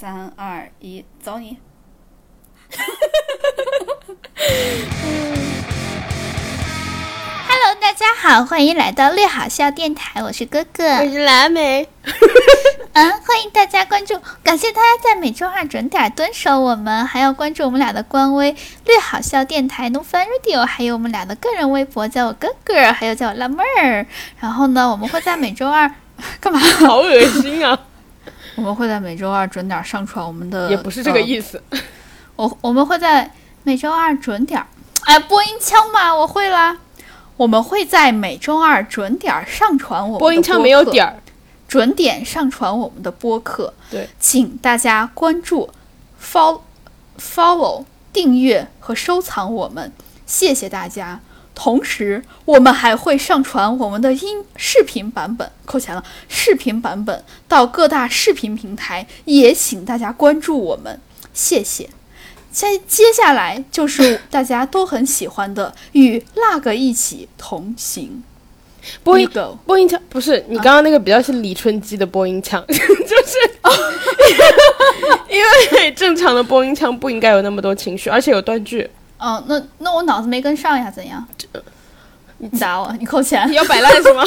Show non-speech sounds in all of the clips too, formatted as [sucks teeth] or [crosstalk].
三二一，走你！Hello，大家好，欢迎来到略好笑电台，我是哥哥。我是蓝莓，[laughs] 嗯，欢迎大家关注，感谢大家在每周二准点蹲守我们，还要关注我们俩的官微“略好笑电台 No Fun Radio”，还有我们俩的个人微博，叫我哥哥，还有叫我辣妹儿。然后呢，我们会在每周二 [laughs] 干嘛？好恶心啊！我们会在每周二准点上传我们的，也不是这个意思。思。我我们会在每周二准点儿，[laughs] [laughs] 哎，播音腔嘛，我会啦。我们会在每周二准点儿上传我们的播音腔没有点。儿，准点上传我们的播客。对，请大家关注、follow、follow、订阅和收藏我们，谢谢大家。同时，我们还会上传我们的音视频版本，扣钱了，视频版本到各大视频平台，也请大家关注我们，谢谢。接接下来就是大家都很喜欢的与那个一起同行。播音 We go 播音腔不是你刚刚那个比较是李春基的播音腔，[laughs] 就是哦 [laughs] 因为正常的播音腔不应该有那么多情绪，而且有断句。嗯，那那我脑子没跟上呀，怎样？你打我，你扣钱你。[laughs] 要摆烂是吗？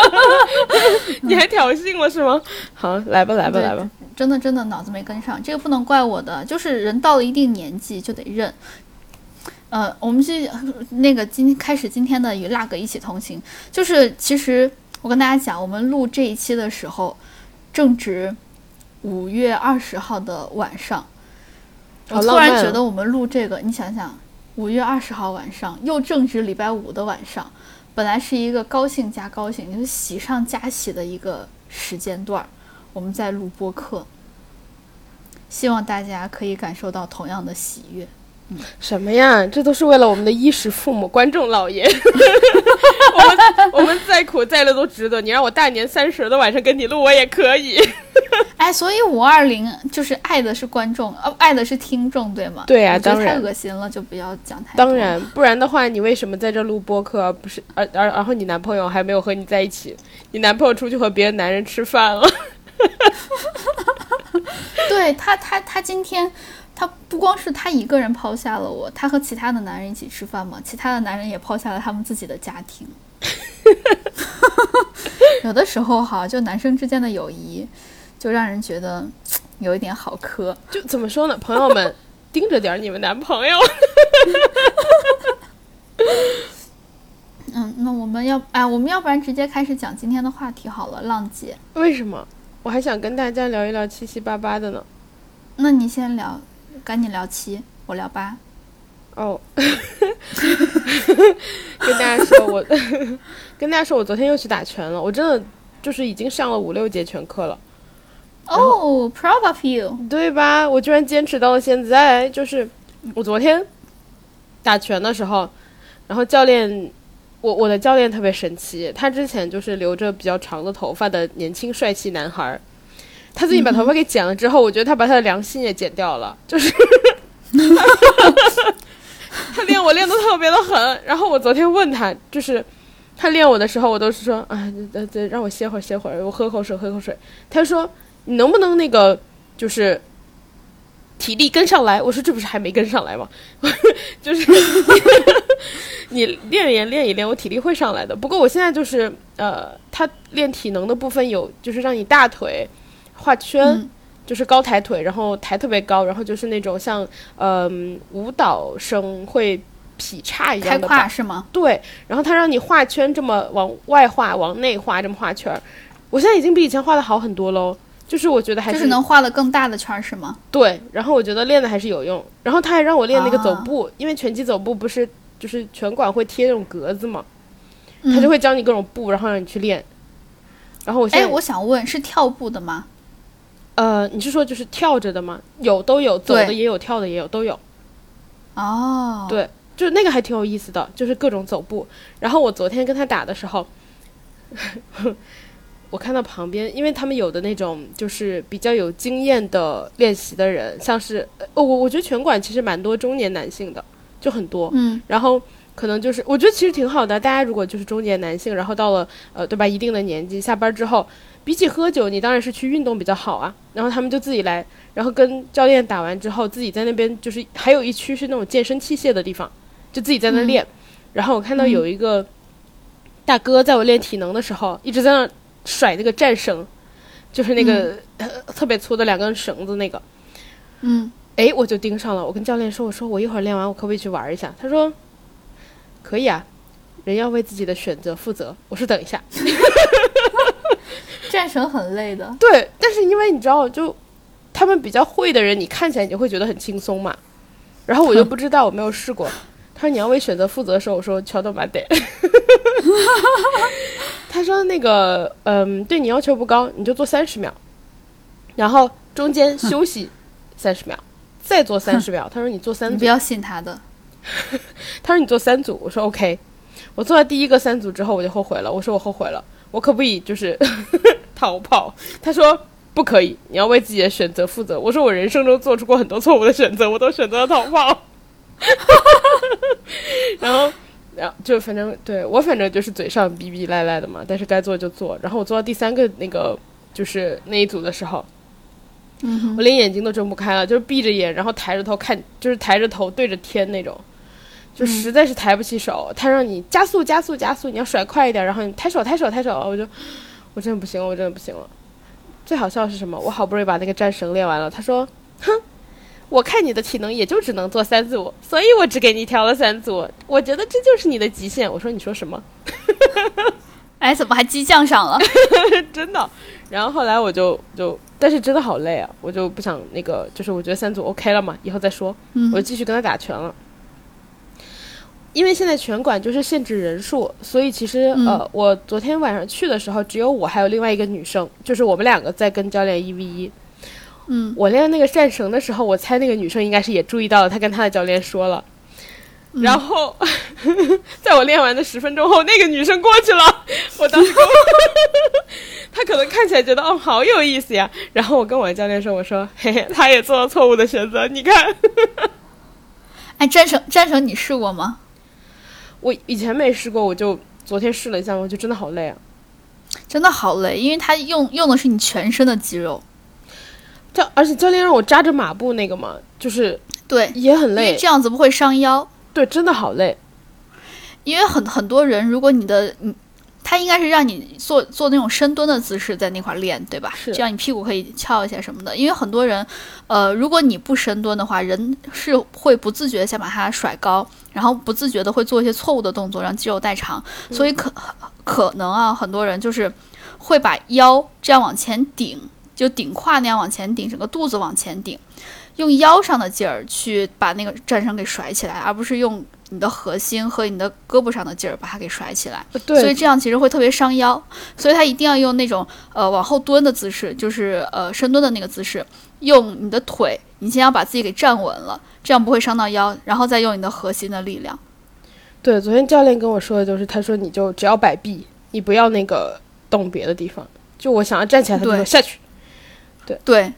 [laughs] 你还挑衅我是吗？好，来吧来吧来吧。真的真的脑子没跟上，这个不能怪我的，就是人到了一定年纪就得认。呃，我们是那个今开始今天的与辣哥一起同行，就是其实我跟大家讲，我们录这一期的时候，正值五月二十号的晚上，我突然觉得我们录这个，你想想，五月二十号晚上又正值礼拜五的晚上，本来是一个高兴加高兴，就是喜上加喜的一个时间段儿，我们在录播客，希望大家可以感受到同样的喜悦。什么呀？这都是为了我们的衣食父母、观众老爷。[laughs] 我们我们再苦再累都值得。你让我大年三十的晚上跟你录，我也可以。[laughs] 哎，所以五二零就是爱的是观众，呃，爱的是听众，对吗？对呀当然恶心了，就不要讲太多。当然，不然的话，你为什么在这录播客？而不是而而然后你男朋友还没有和你在一起，你男朋友出去和别的男人吃饭了。[laughs] 对他，他他今天他不光是他一个人抛下了我，他和其他的男人一起吃饭嘛，其他的男人也抛下了他们自己的家庭。[laughs] 有的时候哈，就男生之间的友谊，就让人觉得有一点好磕。就怎么说呢，朋友们，盯着点儿你们男朋友。[laughs] 嗯，那我们要哎，我们要不然直接开始讲今天的话题好了，浪姐。为什么？我还想跟大家聊一聊七七八八的呢。那你先聊，赶紧聊七，我聊八。哦，跟大家说，我 [laughs] 跟大家说，我昨天又去打拳了。我真的就是已经上了五六节拳课了。哦、p r o u d of you。对吧？我居然坚持到了现在。就是我昨天打拳的时候，然后教练，我我的教练特别神奇，他之前就是留着比较长的头发的年轻帅气男孩儿，他自己把头发给剪了之后，我觉得他把他的良心也剪掉了，就是。[laughs] 他练我练的特别的狠，然后我昨天问他，就是他练我的时候，我都是说，啊，对对，让我歇会儿歇会儿，我喝口水喝口水。他说你能不能那个就是体力跟上来？我说这不是还没跟上来吗？就是你练一练练一练，我体力会上来的。不过我现在就是呃，他练体能的部分有就是让你大腿画圈。嗯就是高抬腿，然后抬特别高，然后就是那种像嗯、舞蹈生会劈叉一样的摆胯是吗？对，然后他让你画圈这么往外画、往内画这么画圈儿，我现在已经比以前画的好很多喽。就是我觉得还就是是能画的更大的圈儿是吗？对，然后我觉得练的还是有用。然后他还让我练那个走啊步，因为拳击走步不是就是拳馆会贴那种格子嘛，他嗯就会教你各种步，然后让你去练。然后我现哎，在，我想问，是跳步的吗？呃，你是说就是跳着的吗？有都有，走的也有，跳的也有，都有。哦，对就是那个还挺有意思的，就是各种走步。然后我昨天跟他打的时候，[laughs] 我看到旁边，因为他们有的那种就是比较有经验的练习的人，像是呃我我觉得拳馆其实蛮多中年男性的，就很多。嗯然后可能就是我觉得其实挺好的，大家如果就是中年男性，然后到了呃对吧一定的年纪，下班之后比起喝酒，你当然是去运动比较好啊。然后他们就自己来，然后跟教练打完之后，自己在那边就是还有一区是那种健身器械的地方，就自己在那练。然后我看到有一个大哥在我练体能的时候，一直在那甩那个战绳，就是那个、呃特别粗的两根绳子那个。嗯，哎，我就盯上了。我跟教练说：“我说我一会儿练完，我可不可以去玩一下？”他说：“可以啊，人要为自己的选择负责。”我说：“等一下。[laughs] 战神很累的”。对，但是因为你知道，就他们比较会的人，你看起来你就会觉得很轻松嘛。然后我就不知道，我没有试过。[laughs] 他说：“你要为选择负责的时候，我说乔豆马得。” [laughs] 他说：“那个，嗯，对你要求不高，你就做三十秒，然后中间休息 [laughs] 三十秒，再做三十秒。”他说：“你做三组你不。”要信他的。他说你做三组，我说 OK。我做完第一个三组之后，我就后悔了。我说我后悔了，我可不可以就是逃跑？他说不可以，你要为自己的选择负责。我说我人生中做出过很多错误的选择，我都选择了逃跑。[laughs] 然后，然后就反正对我反正就是嘴上逼逼赖赖的嘛，但是该做就做。然后我做到第三个那个就是那一组的时候，嗯我连眼睛都睁不开了，就是闭着眼，然后抬着头看，就是抬着头对着天那种，就实在是抬不起手。他让你加速加速加速，你要甩快一点，然后你抬手抬手抬手，我就我真的不行了，我真的不行了。最好笑的是什么？我好不容易把那个战神练完了，他说：“哼，我看你的体能也就只能做三组，所以我只给你调了三组。我觉得这就是你的极限。”我说：“你说什么？” [laughs] 哎，怎么还激将上了？[laughs] 真的。然后后来我就就，但是真的好累啊，我就不想那个，就是我觉得三组 OK 了嘛，以后再说，嗯我就继续跟他打拳了。因为现在拳馆就是限制人数，所以其实、嗯呃，我昨天晚上去的时候，只有我还有另外一个女生，就是我们两个在跟教练一 v 一。嗯，我练那个战绳的时候，我猜那个女生应该是也注意到了，她跟她的教练说了。嗯然后，[laughs] 在我练完的十分钟后，那个女生过去了。[laughs] 我当时跟我，她可能看起来觉得哦好有意思呀。然后我跟我的教练说：“我说嘿嘿，她也做了错误的选择。你看，哎，战绳战绳你试过吗？我以前没试过，我就昨天试了一下，我就真的好累啊。真的好累，因为它用用的是你全身的肌肉。教而且教练让我扎着马步那个嘛，就是对，也很因为累。这样子不会伤腰。对，真的好累。因为很很多人，如果你的你，他应该是让你做做那种深蹲的姿势在那块儿练，对吧？是这样你屁股可以翘一下什么的。因为很多人，呃，如果你不深蹲的话，人是会不自觉的想把它甩高，然后不自觉的会做一些错误的动作，让肌肉代偿。所以可可能啊，很多人就是会把腰这样往前顶，就顶胯那样往前顶，整个肚子往前顶，用腰上的劲儿去把那个战绳给甩起来，而不是用你的核心和你的胳膊上的劲儿把它给甩起来。对，所以这样其实会特别伤腰，所以他一定要用那种呃往后蹲的姿势，就是呃深蹲的那个姿势，用你的腿，你先要把自己给站稳了，这样不会伤到腰，然后再用你的核心的力量。对，昨天教练跟我说的就是，他说你就只要摆臂，你不要那个动别的地方。就我想要站起来，他就说下去。对，对，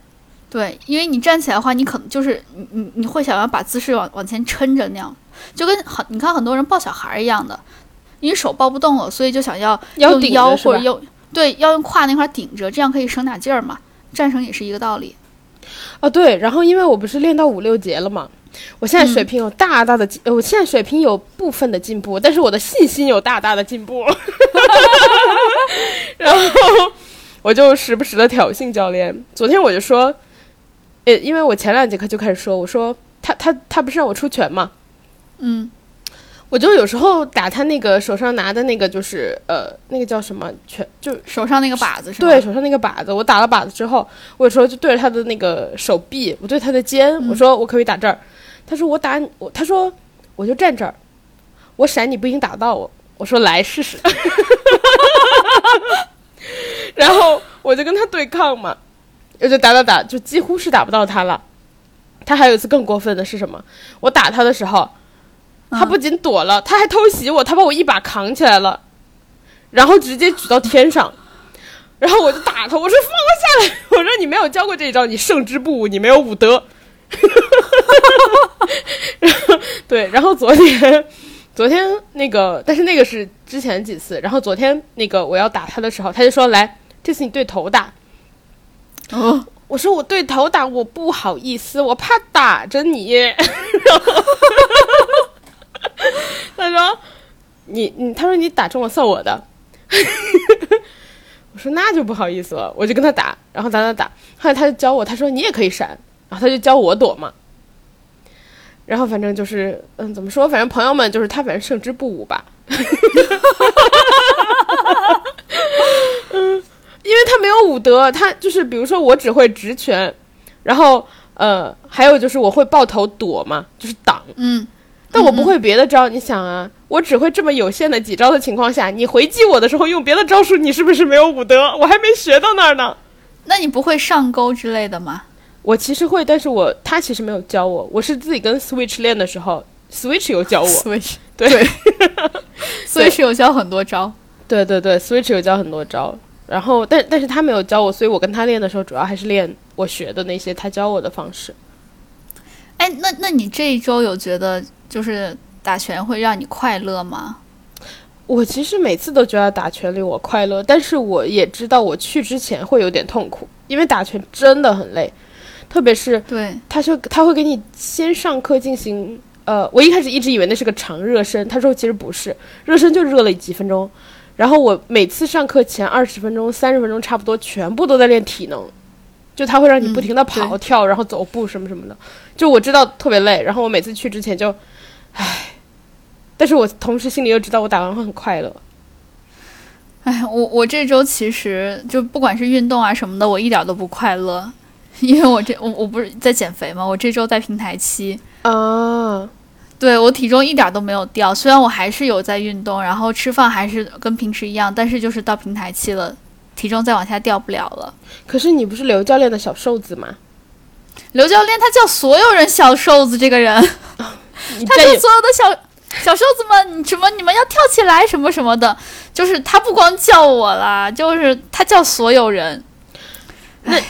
因为你站起来的话，你可能就是你你你会想要把姿势往往前撑着那样，就跟很你看很多人抱小孩儿一样的，因为手抱不动了，所以就想要腰用腰或者用对要用胯那块儿顶着，这样可以省点劲儿嘛。战绳也是一个道理。啊，对，然后因为我不是练到五六节了嘛，我现在水平有大大的进，呃我现在水平有部分的进步，但是我的信心有大大的进步。[laughs] 然后我就时不时的挑衅教练。昨天我就说，呃，因为我前两节课就开始说，我说他他他不是让我出拳嘛，嗯我就有时候打他那个手上拿的那个就是呃那个叫什么拳，就手上那个靶子是吧？对，手上那个靶子，我打了靶子之后，我有时候就对着他的那个手臂，我对他的肩，我说我可不可以打这儿？他说我打，我他说我就站这儿，我闪你不一定打到我。我说来试试，[laughs] 然后我就跟他对抗嘛，我就打打打，就几乎是打不到他了。他还有一次更过分的是什么？我打他的时候，他不仅躲了，他还偷袭我，他把我一把扛起来了，然后直接举到天上。然后我就打他，我说放我下来，[laughs] 我说你没有教过这一招，你胜之不武，你没有武德。然 [laughs] 后对，然后昨天，昨天那个，但是那个是之前几次，然后昨天那个我要打他的时候，他就说来这次你对头打。哦，我说我对头打，我不好意思，我怕打着你。他说你你，他说你打中了算我的。[laughs] 我说那就不好意思了，我就跟他打，然后打打打，后来他就教我，他说你也可以闪，然后他就教我躲嘛。然后反正就是，嗯，怎么说？反正朋友们就是他，反正胜之不武吧。嗯，[laughs] 因为他没有武德，他就是比如说我只会直拳，然后呃，还有就是我会抱头躲嘛，就是挡，嗯，但我不会别的招。你想啊，我只会这么有限的几招的情况下，你回击我的时候用别的招数，你是不是没有武德？我还没学到那儿呢。那你不会上钩之类的吗我其实会，但是我他其实没有教我，我是自己跟 Switch 练的时候，Switch 有教我。？Switch 对 [laughs] 对，Switch 有教很多招。对对对，Switch 有教很多招，然后但但是他没有教我，所以我跟他练的时候，主要还是练我学的那些他教我的方式。哎，那那你这一周有觉得就是打拳会让你快乐吗？我其实每次都觉得打拳令我快乐，但是我也知道我去之前会有点痛苦，因为打拳真的很累，特别是对，他说他会给你先上课进行，呃，我一开始一直以为那是个长热身，他说其实不是，热身就热了几分钟，然后我每次上课前二十分钟、三十分钟差不多全部都在练体能，就他会让你不停的跑、对跳，然后走步什么什么的，就我知道特别累，然后我每次去之前就，唉，但是我同时心里又知道我打完会很快乐。哎，我我这周其实就不管是运动啊什么的，我一点都不快乐，因为我这我我不是在减肥嘛，我这周在平台期，啊，对我体重一点都没有掉，虽然我还是有在运动，然后吃饭还是跟平时一样，但是就是到平台期了，体重再往下掉不了了。可是你不是刘教练的小瘦子吗？刘教练他叫所有人小瘦子，这个人，他叫所有的小小瘦子们，什么你们要跳起来什么什么的，就是他不光叫我啦，就是他叫所有人。那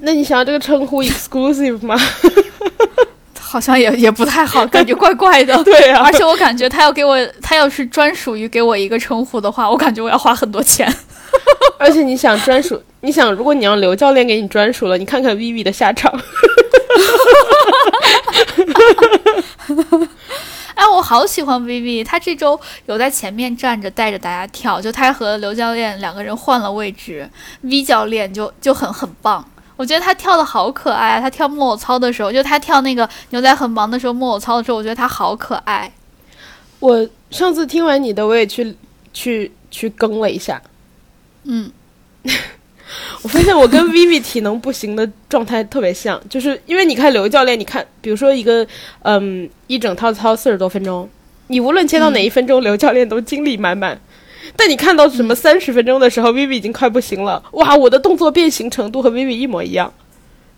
那你想要这个称呼 [laughs] exclusive 吗？[laughs] 好像也也不太好，感觉 [laughs] 怪怪的。对啊而且我感觉他要给我，他要是专属于给我一个称呼的话，我感觉我要花很多钱。[laughs] 而且你想专属，你想如果你让刘教练给你专属了，你看看 Vivi 的下场。[laughs] 哎，我好喜欢 Vivi，他这周有在前面站着带着大家跳，就他和刘教练两个人换了位置，V 教练就就很很棒。我觉得他跳的好可爱啊！他跳木偶操的时候，就他跳那个牛仔很忙的时候，木偶操的时候，我觉得他好可爱。我上次听完你的，我也去去去更了一下，嗯，[laughs] 我发现我跟 Vivi 体能不行的状态特别像，就是因为你看刘教练，你看，比如说一个嗯一整套操四十多分钟，你无论切到哪一分钟，刘教练都精力满满。[laughs] 但你看到什么三十分钟的时候，Vivi 已经快不行了，哇，我的动作变形程度和 Vivi 一模一样。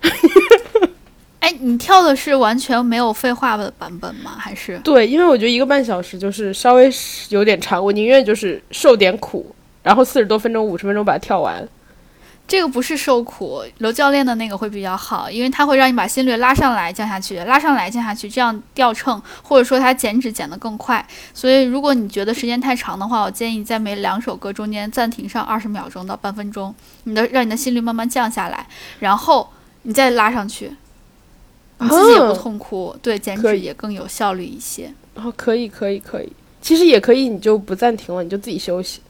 [laughs] 哎，你跳的是完全没有废话的版本吗？还是？对，因为我觉得一个半小时就是稍微有点长，我宁愿就是受点苦，然后四十多分钟、五十分钟把它跳完。这个不是受苦，刘教练的那个会比较好，因为它会让你把心率拉上来、降下去，拉上来、降下去，这样掉秤，或者说它减脂减得更快。所以，如果你觉得时间太长的话，我建议你在每两首歌中间暂停上二十秒钟到半分钟，你的让你的心率慢慢降下来，然后你再拉上去，你自己也不痛苦，对减脂也更有效率一些。哦，可以，可以，可以。其实也可以，你就不暂停了，你就自己休息，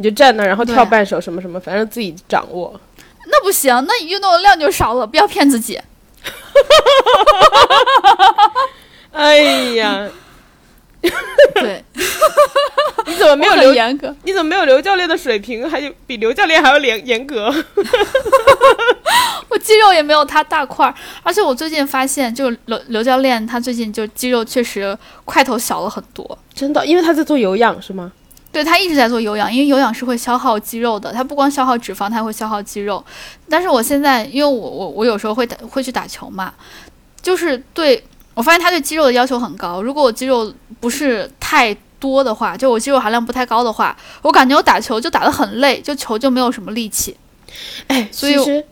你就站那儿，然后跳半首什么什么，反正自己掌握。那不行，那你运动的量就少了，不要骗自己。[laughs] 哎呀，对，你怎么没有刘？严格。你怎么没有刘教练的水平？还有比刘教练还要严严格？[laughs] 我肌肉也没有他大块儿，而且我最近发现，就刘刘教练他最近就肌肉确实块头小了很多。真的，因为他在做有氧是吗？对他一直在做有氧，因为有氧是会消耗肌肉的，它不光消耗脂肪，它还会消耗肌肉。但是我现在，因为我我我有时候会打会去打球嘛，就是对我发现他对肌肉的要求很高。如果我肌肉不是太多的话，就我肌肉含量不太高的话，我感觉我打球就打得很累，就球就没有什么力气。哎，所以其实，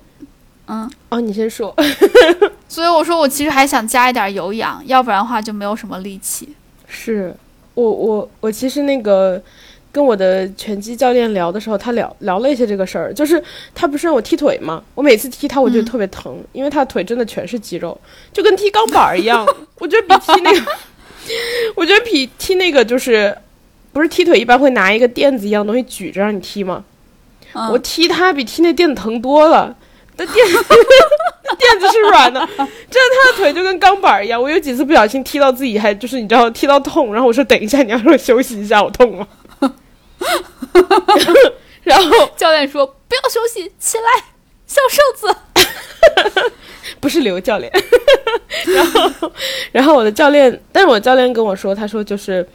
嗯，哦，你先说。[laughs] 所以我说我其实还想加一点有氧，要不然的话就没有什么力气。是我我我其实那个跟我的拳击教练聊的时候，他聊聊了一些这个事儿，就是他不是让我踢腿吗？我每次踢他，我觉得特别疼，因为他的腿真的全是肌肉，就跟踢钢板儿一样。[laughs] 我觉得比踢那个，[laughs] 我觉得比踢那个就是，不是踢腿一般会拿一个垫子一样东西举着让你踢吗？嗯我踢他比踢那垫子疼多了。那垫子 [laughs] 垫子是软的，真的他的腿就跟钢板儿一样。我有几次不小心踢到自己，还就是你知道踢到痛，然后我说等一下，你要让我休息一下，我痛了。[laughs] 然后教练说不要休息，起来，小瘦子。[laughs] 不是刘教练，[laughs] 然后然后我的教练，但是我教练跟我说，他说就是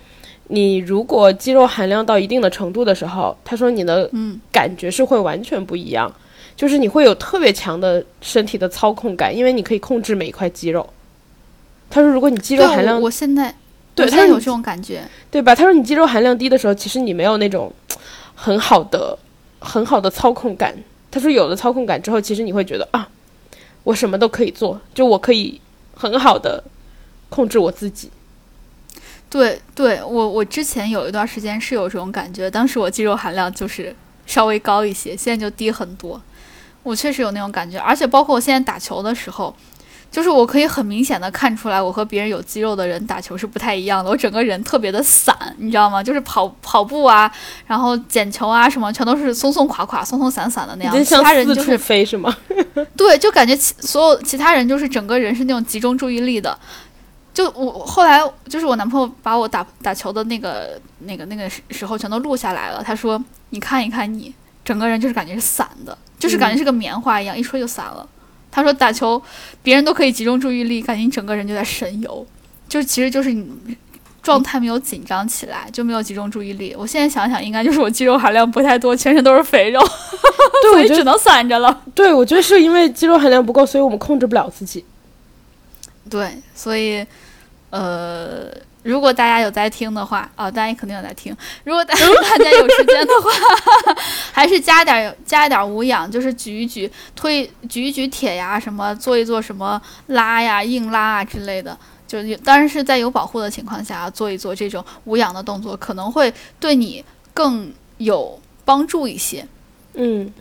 你如果肌肉含量到一定的程度的时候，他说你的嗯感觉是会完全不一样，就是你会有特别强的身体的操控感，因为你可以控制每一块肌肉。他说，如果你肌肉，含量我我现在对他有这种感觉。对吧？他说你肌肉含量低的时候，其实你没有那种很好的、很好的操控感。他说有了操控感之后，其实你会觉得啊，我什么都可以做，就我可以很好的控制我自己。对对，我我之前有一段时间是有这种感觉，当时我肌肉含量就是稍微高一些，现在就低很多。我确实有那种感觉，而且包括我现在打球的时候，就是我可以很明显的看出来，我和别人有肌肉的人打球是不太一样的。我整个人特别的散，你知道吗？就是跑跑步啊，然后捡球啊什么，全都是松松垮垮、松松散散的那样。其他人就是飞是吗？[laughs] 对，就感觉其所有其他人就是整个人是那种集中注意力的。就我我后来就是我男朋友把我打打球的那个那个那个时时候全都录下来了。他说：“你看一看你，整个人就是感觉是散的，就是感觉是个棉花一样，一吹就散了。”他说打球别人都可以集中注意力，感觉你整个人就在神游，就其实就是你状态没有紧张起来，就没有集中注意力。我现在想想，应该就是我肌肉含量不太多，全身都是肥肉，所以只能散着了。对我觉得是因为肌肉含量不够，所以我们控制不了自己。对，所以，呃，如果大家有在听的话，啊、大家肯定有在听。如果大大家有时间的话，[laughs] 还是加点儿加一点儿无氧，就是举一举推举一举铁呀，什么做一做什么拉呀、硬拉啊之类的。就是有当然是在有保护的情况下做一做这种无氧的动作，可能会对你更有帮助一些。嗯，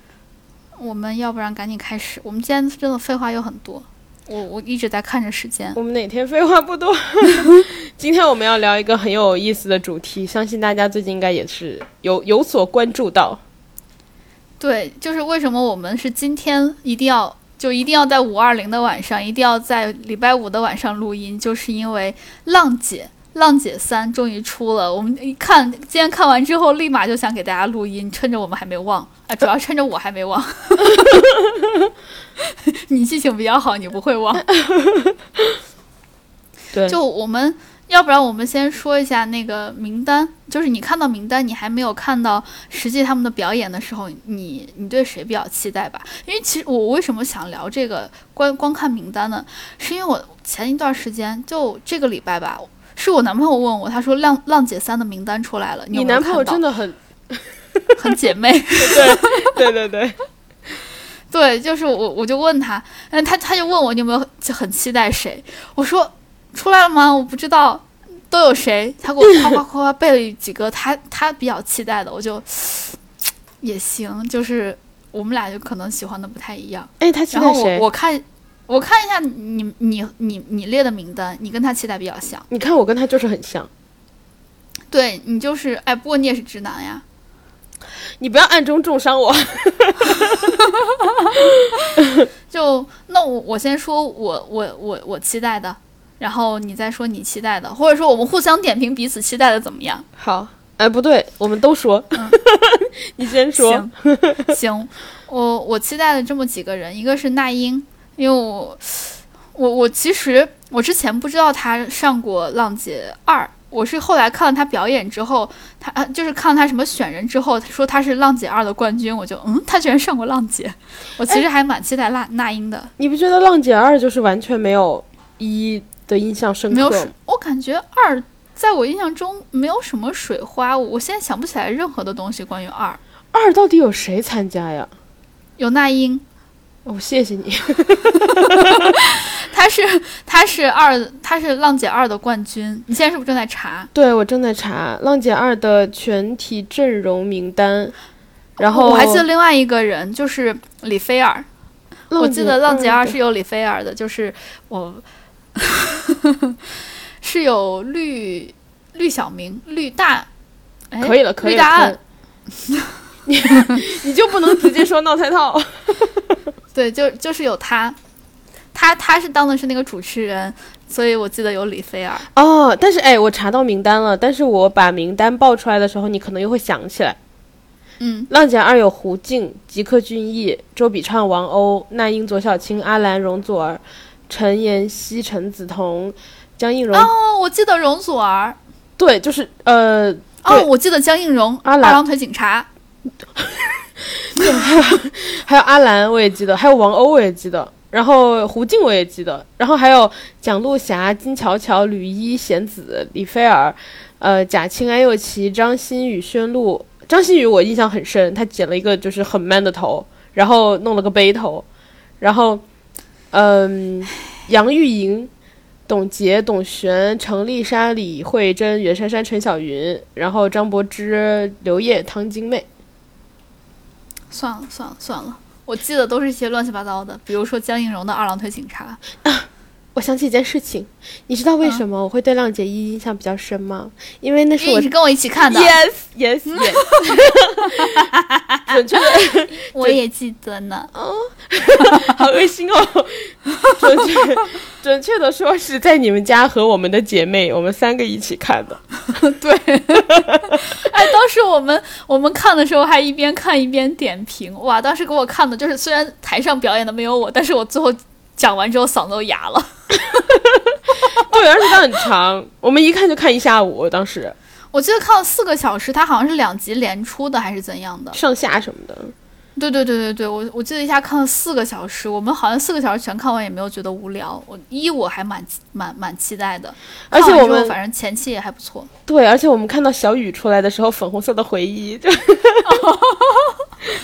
我们要不然赶紧开始，我们今天真的废话有很多，我我一直在看着时间。我们哪天废话不多？[laughs] 今天我们要聊一个很有意思的主题，相信大家最近应该也是有有所关注到。对，就是为什么我们是今天一定要就一定要在五二零的晚上，一定要在礼拜五的晚上录音，就是因为《浪姐》《浪姐三》终于出了。我们一看，今天看完之后，立马就想给大家录音，趁着我们还没忘啊，主要趁着我还没忘。[laughs] 你记性比较好，你不会忘。对，就我们要不然我们先说一下那个名单，就是你看到名单，你还没有看到实际他们的表演的时候，你你对谁比较期待吧？因为其实我为什么想聊这个观光看名单呢？是因为我前一段时间就这个礼拜吧，是我男朋友问我，他说浪浪姐三的名单出来了，你男朋友真的很 [laughs] 很姐妹。对对对，对，对 [laughs] 就是我，我就问他，嗯，他他就问我你有没有就很期待谁？我说出来了吗？我不知道都有谁。他给我夸夸夸夸背了几个他他比较期待的，我就也行，就是我们俩就可能喜欢的不太一样。哎，他期然后我待谁？我看我看一下你你你你列的名单，你跟他期待比较像。你看我跟他就是很像。对你就是哎，不过你也是直男呀。你不要暗中重伤我。[laughs] 就那我我先说我我我我期待的，然后你再说你期待的，或者说我们互相点评彼此期待的怎么样？好，哎，不对，我们都说。[laughs] 你先说。行行，我我期待的这么几个人，一个是那英，因为我我我其实我之前不知道他上过《浪姐二》，我是后来看了他表演之后，她呃就是看了他什么选人之后，说他是《浪姐二》的冠军，我就嗯，他居然上过《浪姐》，我其实还蛮期待那那英的。你不觉得《浪姐二》就是完全没有一的印象深刻？没有什，我感觉二在我印象中没有什么水花，我我现在想不起来任何的东西关于二。二到底有谁参加呀？有那英，哦，谢谢你。[laughs] 他是他是二，他是浪姐二的冠军。你现在是不是正在查？对，我正在查浪姐二的全体阵容名单。然后我还记得另外一个人，就是李菲儿。我记得浪姐二是有李菲儿的，就是我 [laughs] 是有绿绿小明、绿大，哎可以了，可以了。绿大案，[laughs] 你你就不能直接说闹太套？对，就就是有他，他他是当的是那个主持人，所以我记得有李菲儿。哦，但是哎，我查到名单了，但是我把名单报出来的时候，你可能又会想起来。嗯，浪姐二有胡静、吉克隽逸、周笔畅、王鸥、那英、左小青、阿兰、容祖儿、陈妍希、陈梓童、江映蓉。哦，我记得容祖儿。对，就是呃，哦，我记得江映蓉、阿兰二郎腿警察。[laughs] 还 [laughs] 有还有阿兰我也记得，还有王鸥我也记得，然后胡静我也记得，然后还有蒋璐霞、金乔乔、吕一、贤子、李菲儿，呃，贾青、安又琪、张馨予、宣璐。张馨予我印象很深，她剪了一个就是很 man 的头，然后弄了个背头，然后，嗯，杨钰莹、董洁、董璇、程丽莎、李慧珍、袁姗姗、陈小云，然后张柏芝、刘烨、汤晶妹。算了算了算了，我记得都是一些乱七八糟的，比如说江映蓉的二郎腿警察。[laughs] 我想起一件事情，你知道为什么我会对浪姐一印象比较深吗？因为那是我是跟我一起看的 yes yes yes，[laughs] 准确的 [laughs] 我也记得呢。哦 [laughs] 好恶心哦！准确准确的说是在你们家和我们的姐妹，我们三个一起看的。对，哎，当时我们我们看的时候还一边看一边点评，哇，当时给我看的就是虽然台上表演的没有我，但是我最后讲完之后嗓子都哑了。[laughs] 对，而且它很长，我们一看就看一下午。当时我记得看了四个小时，它好像是两集连出的还是怎样的？上下什么的，对对对对对，我我记得一下看了四个小时，我们好像四个小时全看完也没有觉得无聊。我一我还蛮蛮蛮期待的，而且我们反正前期也还不错。对，而且我们看到小雨出来的时候，粉红色的回忆，就 [laughs]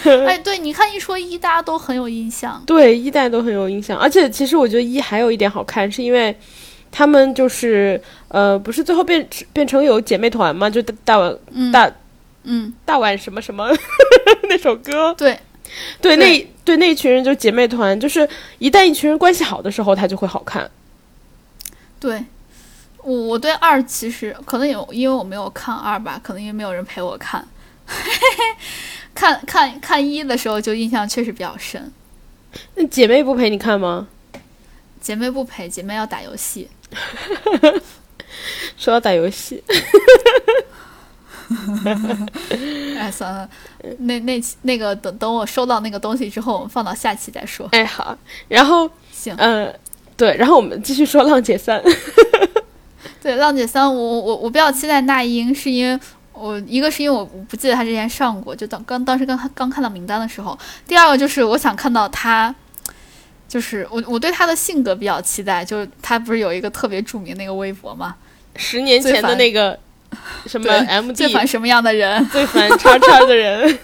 [laughs] 哎，对，你看一说一，大家都很有印象。对一代都很有印象。而且其实我觉得一还有一点好看，是因为他们就是呃，不是最后变变成有姐妹团嘛，就大大碗嗯大嗯，大碗什么什么 [laughs] 那首歌，对，对对那对那一群人就是姐妹团，就是一旦一群人关系好的时候，它就会好看。对，我我对二其实可能有，因为我没有看二吧，可能因为没有人陪我看。[laughs] 看看看一的时候就印象确实比较深，那姐妹不陪你看吗？姐妹不陪，姐妹要打游戏。[laughs] 说到打游戏，[laughs] 哎，算了，那那期那个等等我收到那个东西之后，我们放到下期再说。哎好，然后行，呃对，然后我们继续说浪姐三。[laughs] 对，浪姐三，我我我比较期待那英，是因为我一个是因为我不记得她之前上过，就当刚当时刚刚看到名单的时候，第二个就是我想看到她，就是我我对她的性格比较期待，就是她不是有一个特别著名那个微博嘛，十年前的那个什么对 MD 最烦什么样的人？[laughs] 最烦叉叉的人，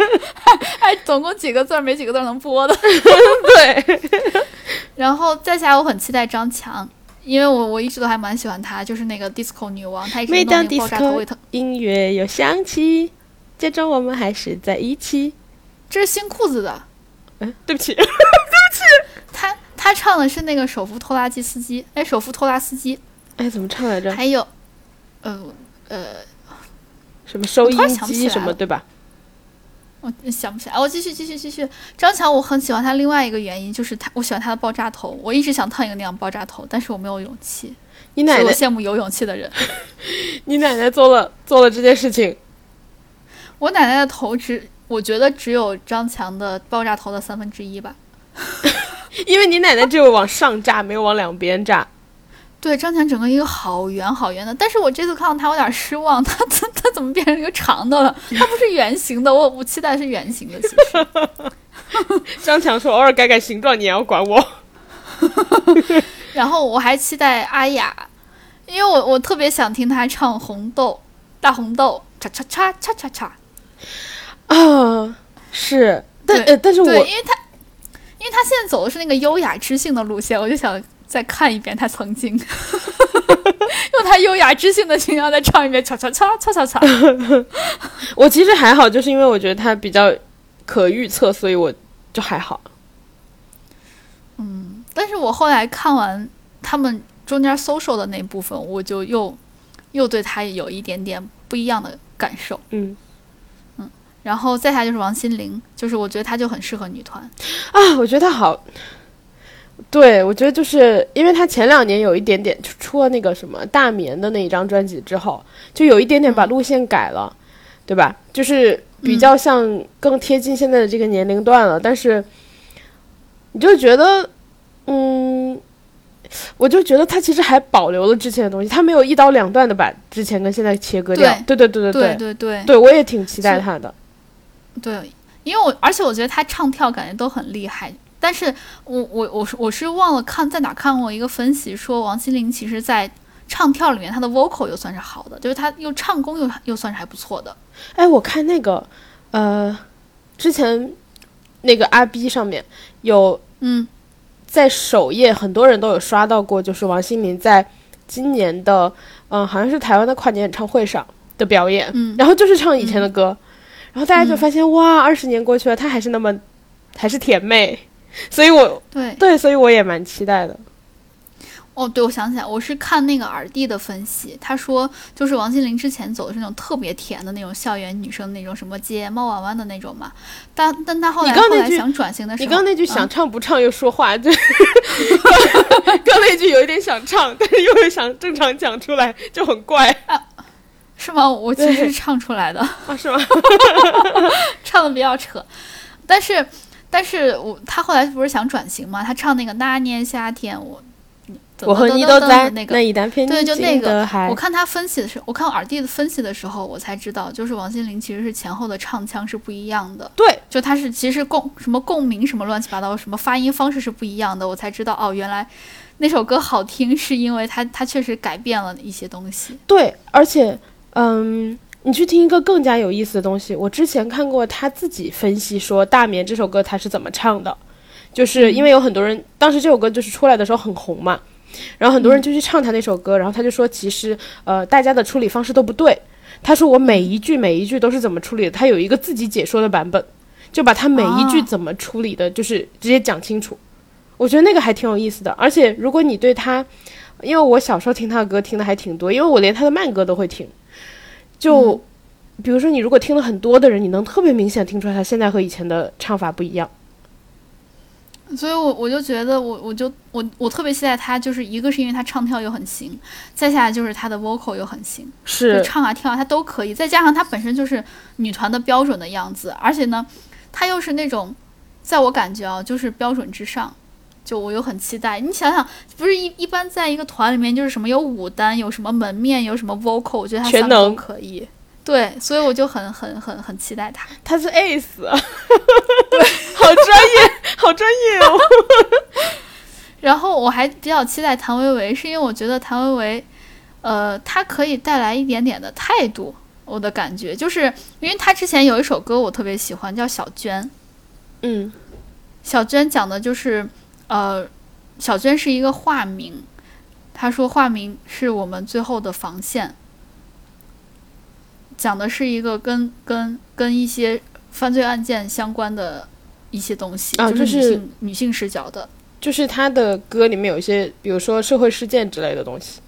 [laughs] 哎，总共几个字儿，没几个字儿能播的。[laughs] 对，然后再下来，我很期待张强。因为我我一直都还蛮喜欢他，就是那个 disco 女王，她一直每当弄那个爆炸头 disco，音乐又响起，接着我们还是在一起。这是新裤子的，嗯，对不起，他他唱的是那个手扶拖拉机司机，哎，手扶拖拉司机，哎，怎么唱来着？还有，呃呃，什么收音机什么，对吧？我想不起来。我继续继续继续。张强，我很喜欢他，另外一个原因就是他，我喜欢他的爆炸头，我一直想烫一个那样爆炸头，但是我没有勇气。你奶奶，羡慕有勇气的人。[laughs] 你奶奶做了做了这件事情，我奶奶的头只，我觉得只有张强的爆炸头的三分之一吧。[laughs] 因为你奶奶只有往上炸，没有往两边炸。对，张强整个一个好圆好圆的，但是我这次看到他，有点失望，他他他怎么变成一个长的了？他不是圆形的，我我期待是圆形的。其实，[laughs] 张强说：“偶尔改改形状，你也要管我。[laughs] 然后我还期待阿雅，因为我我特别想听他唱《红豆》，大红豆，叉叉叉叉叉叉。”啊，是，但呃，但是我对，因为他因为他现在走的是那个优雅知性的路线，我就想再看一遍他曾经，[laughs] 用他优雅知性的形象再唱一遍，嚓嚓嚓嚓嚓嚓。[laughs] 我其实还好，就是因为我觉得他比较可预测，所以我就还好。嗯但是我后来看完他们中间 social 的那部分，我就又又对他有一点点不一样的感受。嗯然后再下就是王心凌，就是我觉得她就很适合女团。啊，我觉得她好。对，我觉得就是因为他前两年有一点点，就出了那个什么大眠的那一张专辑之后，就有一点点把路线改了，对吧？就是比较像更贴近现在的这个年龄段了。但是，你就觉得，嗯，我就觉得他其实还保留了之前的东西，他没有一刀两断的把之前跟现在切割掉。对对对对对对对，对我也挺期待他的。对，因为我而且我觉得他唱跳感觉都很厉害。但是我我我是我是忘了看在哪看过一个分析，说王心凌其实在唱跳里面她的 vocal 又算是好的，就是她又唱功又又算是还不错的。哎，我看那个，呃，之前那个阿 B 上面有嗯。在首页，很多人都有刷到过，就是王心凌在今年的，嗯、好像是台湾的跨年演唱会上的表演，嗯然后就是唱以前的歌，然后大家就发现、哇，二十年过去了，她还是那么还是甜妹，[laughs] 所以我对对，所以我也蛮期待的。哦，对，我想起来，我是看那个耳弟的分析，他说就是王心凌之前走的是那种特别甜的那种校园女生那种什么睫毛弯弯的那种嘛，但但他后来后来想转型的时候，你刚刚那句嗯想唱不唱又说话，就 [laughs] 刚那句有一点想唱，但是又想正常讲出来，就很怪是吗？我其实是唱出来的。啊，是吗？[laughs] 唱的比较扯，但是但是我他后来不是想转型嘛？他唱那个那年夏天，我我和你都在那个。一大片对，就那个我。看他分析的时候，我看耳弟的分析的时候，我才知道，就是王心凌其实是前后的唱腔是不一样的。对，就他是其实共什么共鸣什么乱七八糟，什么发音方式是不一样的，我才知道哦，原来那首歌好听是因为他他确实改变了一些东西。对，而且，嗯，你去听一个更加有意思的东西。我之前看过他自己分析说《大眠》这首歌他是怎么唱的，就是因为有很多人当时这首歌就是出来的时候很红嘛，然后很多人就去唱他那首歌，然后他就说其实呃大家的处理方式都不对。他说我每一句每一句都是怎么处理的，他有一个自己解说的版本，就把他每一句哦怎么处理的，就是直接讲清楚。我觉得那个还挺有意思的，而且如果你对他，因为我小时候听他的歌听的还挺多，因为我连他的慢歌都会听。就、嗯比如说你如果听了很多的人，你能特别明显听出来他现在和以前的唱法不一样。所以我我就觉得我我就我我特别期待他，就是一个是因为他唱跳又很行，再下来就是他的 vocal 又很行，就是唱啊跳啊他都可以，再加上他本身就是女团的标准的样子，而且呢，他又是那种，在我感觉啊，就是标准之上。就我又很期待，你想想，不是一一般在一个团里面，就是什么有舞担，有什么门面，有什么 vocal，我觉得他全都能可以。对，所以我就很很很很期待他。他是 ace，对，[laughs] 好专业，好专业哦。[laughs] 然后我还比较期待谭维维，是因为我觉得谭维维，呃，他可以带来一点点的态度。我的感觉就是，因为他之前有一首歌我特别喜欢，叫《小娟》。嗯小娟讲的就是，呃，小娟是一个化名，她说化名是我们最后的防线，讲的是一个跟跟跟一些犯罪案件相关的一些东西，就啊就是是女性女性视角的。就是他的歌里面有一些，比如说社会事件之类的东西。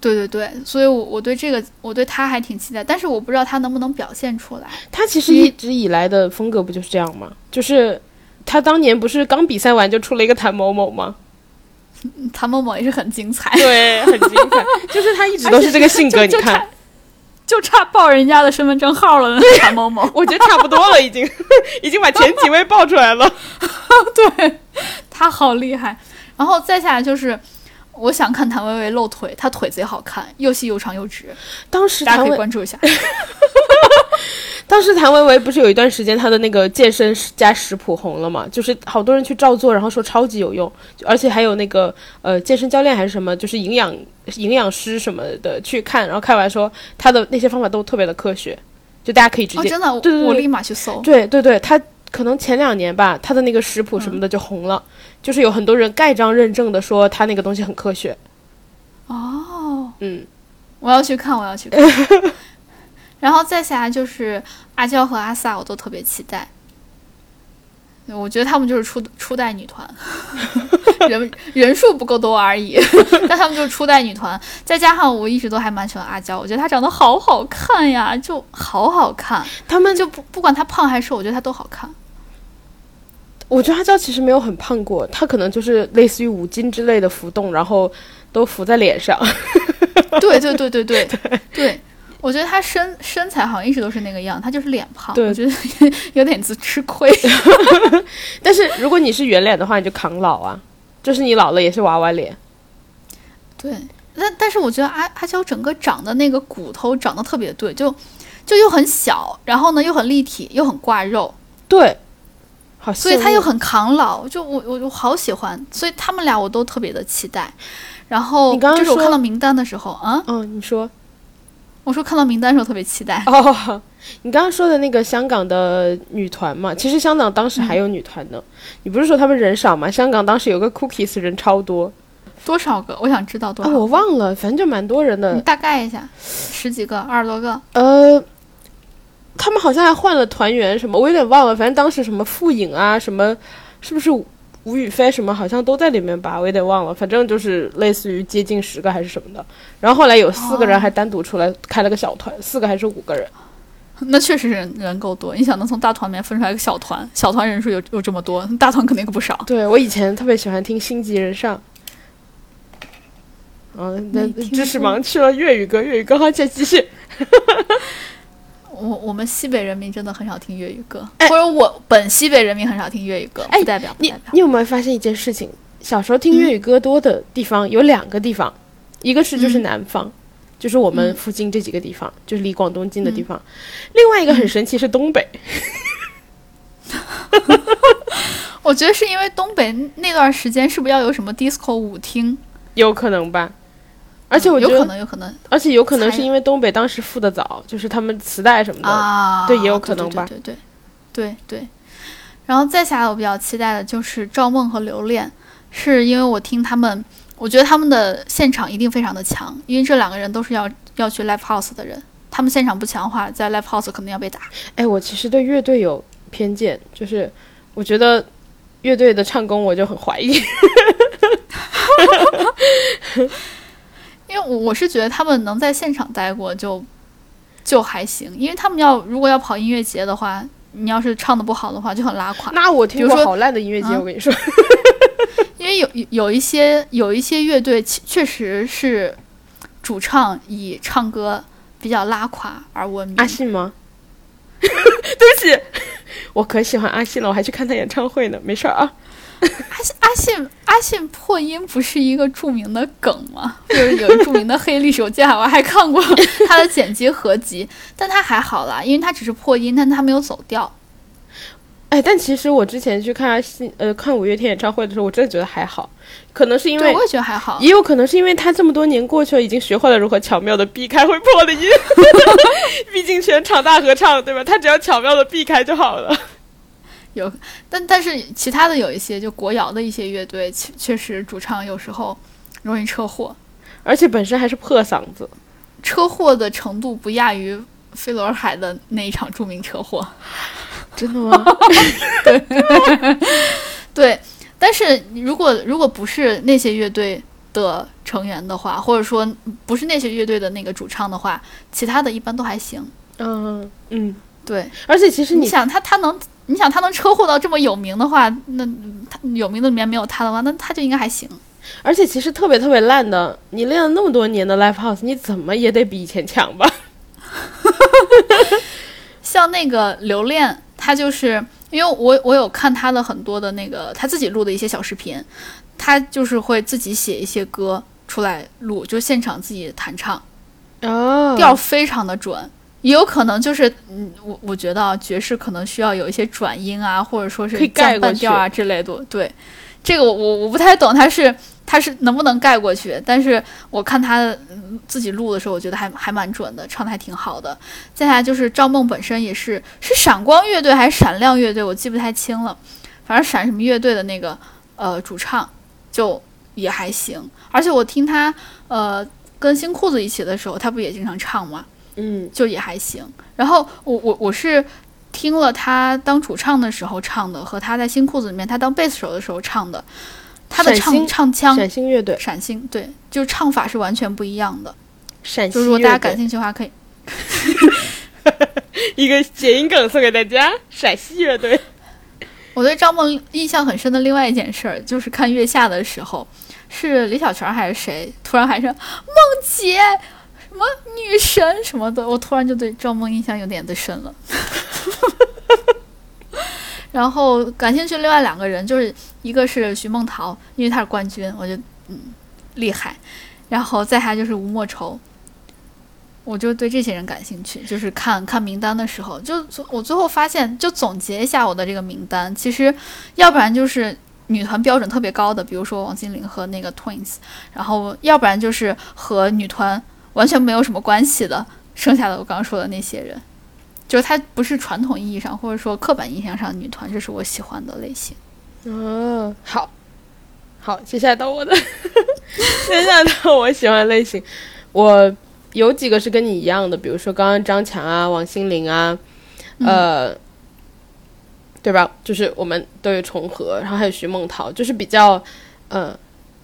对对对，所以我，我对这个，我对他还挺期待，但是我不知道他能不能表现出来。他其实一直以来的风格不就是这样吗？就是他当年不是刚比赛完就出了一个谭某某吗？嗯谭某某也是很精彩，对，很精彩。[laughs] 就是他一直都是这个性格，你看就就差，报人家的身份证号了呢。谭某某，[laughs] 我觉得差不多了，已经，[laughs] 已经把前几位报出来了。对他好厉害。然后再下来就是，我想看谭维维露腿，她腿贼好看，又细又长又直，当时大家可以，关注一下。[laughs] 当时谭维维不是有一段时间她的那个健身加食谱红了嘛？就是好多人去照做，然后说超级有用，而且还有那个呃健身教练还是什么，就是营养营养师什么的去看，然后看完说她的那些方法都特别的科学，就大家可以直哦，接、真的，对对对我立马去搜。对对对，他可能前两年吧，他的那个食谱什么的就红了，就是有很多人盖章认证的说他那个东西很科学。哦，嗯，我要去看，我要去看。[laughs] 然后再下来就是阿娇和阿 sa，我都特别期待。我觉得他们就是初初代女团，[laughs] 人人数不够多而已，[laughs] 但他们就是初代女团。再加上我一直都还蛮喜欢阿娇，我觉得她长得好好看呀，就好好看。他们就不不管她胖还是瘦，我觉得她都好看。我觉得阿娇其实没有很胖过，她可能就是类似于五斤之类的浮动，然后都浮在脸上。[laughs] 对对对对 [laughs] 对。对，我觉得她身身材好像一直都是那个样，她就是脸胖，对。我觉得有点子吃亏。[laughs] 但是如果你是圆脸的话，你就扛老啊，就是你老了也是娃娃脸。对，但但是我觉得阿阿娇整个长的那个骨头长得特别对，就就又很小，然后呢又很立体，又很挂肉，对，好，所以他又很抗老，就我我我好喜欢，所以他们俩我都特别的期待。然后你刚刚就是我说看到名单的时候啊，嗯，你说我说看到名单的时候特别期待。哦，你刚刚说的那个香港的女团嘛，其实香港当时还有女团呢。你不是说他们人少吗？香港当时有个 Cookies 人超多多少个？我想知道多啊，少个。我忘了，反正就蛮多人的。你大概一下，十几个、二十多个。呃，他们好像还换了团员什么，我有点忘了。反正当时什么傅颖啊，什么是不是吴雨霏什么，好像都在里面吧，我有点忘了。反正就是类似于接近十个还是什么的。然后后来有四个人哦还单独出来开了个小团，四个还是五个人。那确实人人够多，你想能从大团里面分出来一个小团，小团人数有有这么多，大团肯定可不少。对我以前特别喜欢听《星级人上》。嗯，那知识盲去了粤语歌，粤语歌好，再继续。[laughs] 我我们西北人民真的很少听粤语歌，哎或者我本西北人民很少听粤语歌，哎不代表不你。你有没有发现一件事情？小时候听粤语歌多的地方有两个地方，一个是就是嗯南方，就是我们嗯附近这几个地方，就是离广东近的地方。另外一个很神奇是东北，[laughs] 我觉得是因为东北那段时间是不是要有什么 disco 舞厅？有可能吧。而且我觉得有可，能有可能而且有可能是因为东北当时富的早，就是他们磁带什么的。啊，对也有可能吧对对对对。然后再下来，我比较期待的就是赵梦和刘恋，是因为我听他们，我觉得他们的现场一定非常的强，因为这两个人都是要要去 live house 的人，他们现场不强的话，在 live house 肯定要被打。哎，我其实对乐队有偏见，就是我觉得乐队的唱功我就很怀疑。[laughs] 因为我我是觉得他们能在现场待过就就还行，因为他们要如果要跑音乐节的话，你要是唱的不好的话就很拉垮。那我听说好烂的音乐节，啊我跟你说。[laughs] 因为有有有一些有一些乐队确实是主唱以唱歌比较拉垮而闻名。阿信吗？[laughs] 对不起，我可喜欢阿信了，我还去看他演唱会呢。没事儿啊。[laughs] 阿信阿信阿信破音不是一个著名的梗吗？[laughs] 就是有一著名的黑历史，我记得我还看过他的剪辑合集，但他还好啦，因为他只是破音，但他没有走调。哎，但其实我之前去看阿信，呃，看五月天演唱会的时候，我真的觉得还好，可能是因，为我，也觉得还好。也有可能是因为他这么多年过去了，已经学会了如何巧妙的避开会破的音。[laughs] 毕竟全场大合唱，对吧？他只要巧妙的避开就好了。有，[laughs] 但但是其他的有一些就国摇的一些乐队，确确实主唱有时候容易车祸，而且本身还是破嗓子。车祸的程度不亚于飞轮海的那一场著名车祸。[laughs] 真的吗？对，[laughs] 但是如果如果不是那些乐队的成员的话，或者说不是那些乐队的那个主唱的话，其他的一般都还行。嗯嗯。对，而且其实你你想他他能，你想他能车祸到这么有名的话，那他有名的里面没有他的话，那他就应该还行。而且其实特别特别烂的，你练了那么多年的 live house，你怎么也得比以前强吧？[laughs] 像那个刘恋，他就是因为我我有看他的很多的那个他自己录的一些小视频，他就是会自己写一些歌出来录，就现场自己弹唱，哦调非常的准。也有可能就是，嗯，我我觉得啊，爵士可能需要有一些转音啊，或者说是可以盖过降半调啊之类的。对，这个我我我不太懂，他是他是能不能盖过去，但是我看他嗯自己录的时候，我觉得还还蛮准的，唱的还挺好的。再下来就是赵梦本身也是是闪光乐队还是闪亮乐队，我记不太清了，反正闪什么乐队的那个呃主唱就也还行，而且我听他呃跟新裤子一起的时候，他不也经常唱吗？嗯就也还行。然后我我我是听了他当主唱的时候唱的，和他在新裤子里面他当贝斯手的时候唱的，他的唱唱腔陕星乐队，陕星对，就唱法是完全不一样的。陕西就如果大家感兴趣的话，可以 [laughs] 一个谐音梗送给大家，陕西乐队。[laughs] 我对张梦印象很深的另外一件事儿，就是看月下的时候，是李小泉还是谁突然喊声“梦姐”，什什么女神什么的，我突然就对赵梦印象有点的深了。[laughs] 然后感兴趣另外两个人，就是一个是徐梦桃，因为她是冠军，我就嗯厉害。然后再还就是吴莫愁，我就对这些人感兴趣。就是看看名单的时候，就我最后发现，就总结一下我的这个名单，其实要不然就是女团标准特别高的，比如说王心凌和那个 Twins，然后要不然就是和女团完全没有什么关系的，剩下的我刚刚说的那些人，就是她不是传统意义上或者说刻板印象上的女团，这是我喜欢的类型。嗯，好，好，接下来到我的，[laughs] 接下来到 [laughs] 我喜欢的类型，我有几个是跟你一样的，比如说刚刚张强啊、王心凌啊，呃，对吧？就是我们都有重合，然后还有徐梦桃，就是比较，呃，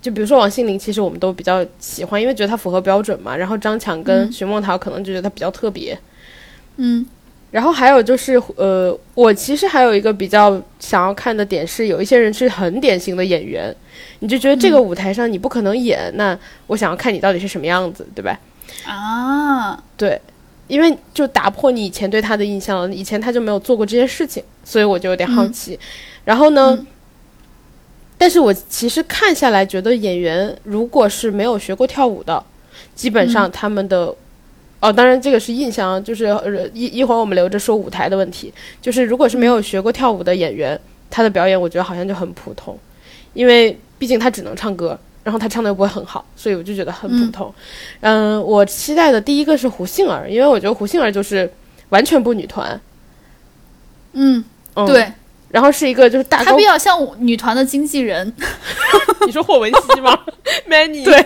就比如说王心凌，其实我们都比较喜欢，因为觉得她符合标准嘛。然后张强跟徐梦桃可能就觉得她比较特别，嗯。然后还有就是，呃，我其实还有一个比较想要看的点是，有一些人是很典型的演员，你就觉得这个舞台上你不可能演，那我想要看你到底是什么样子，对吧？啊，对，因为就打破你以前对他的印象了，以前他就没有做过这些事情，所以我就有点好奇。然后呢，嗯但是我其实看下来觉得演员如果是没有学过跳舞的，基本上他们的。哦，当然这个是印象，就是呃一一会儿我们留着说舞台的问题。就是如果是没有学过跳舞的演员，他的表演我觉得好像就很普通，因为毕竟他只能唱歌，然后他唱的又不会很好，所以我就觉得很普通。嗯、我期待的第一个是胡杏儿，因为我觉得胡杏儿就是完全不女团，嗯，嗯，对，然后是一个就是大高她比，较像女团的经纪人。[laughs] 你说霍汶希吗？[laughs] Many 对，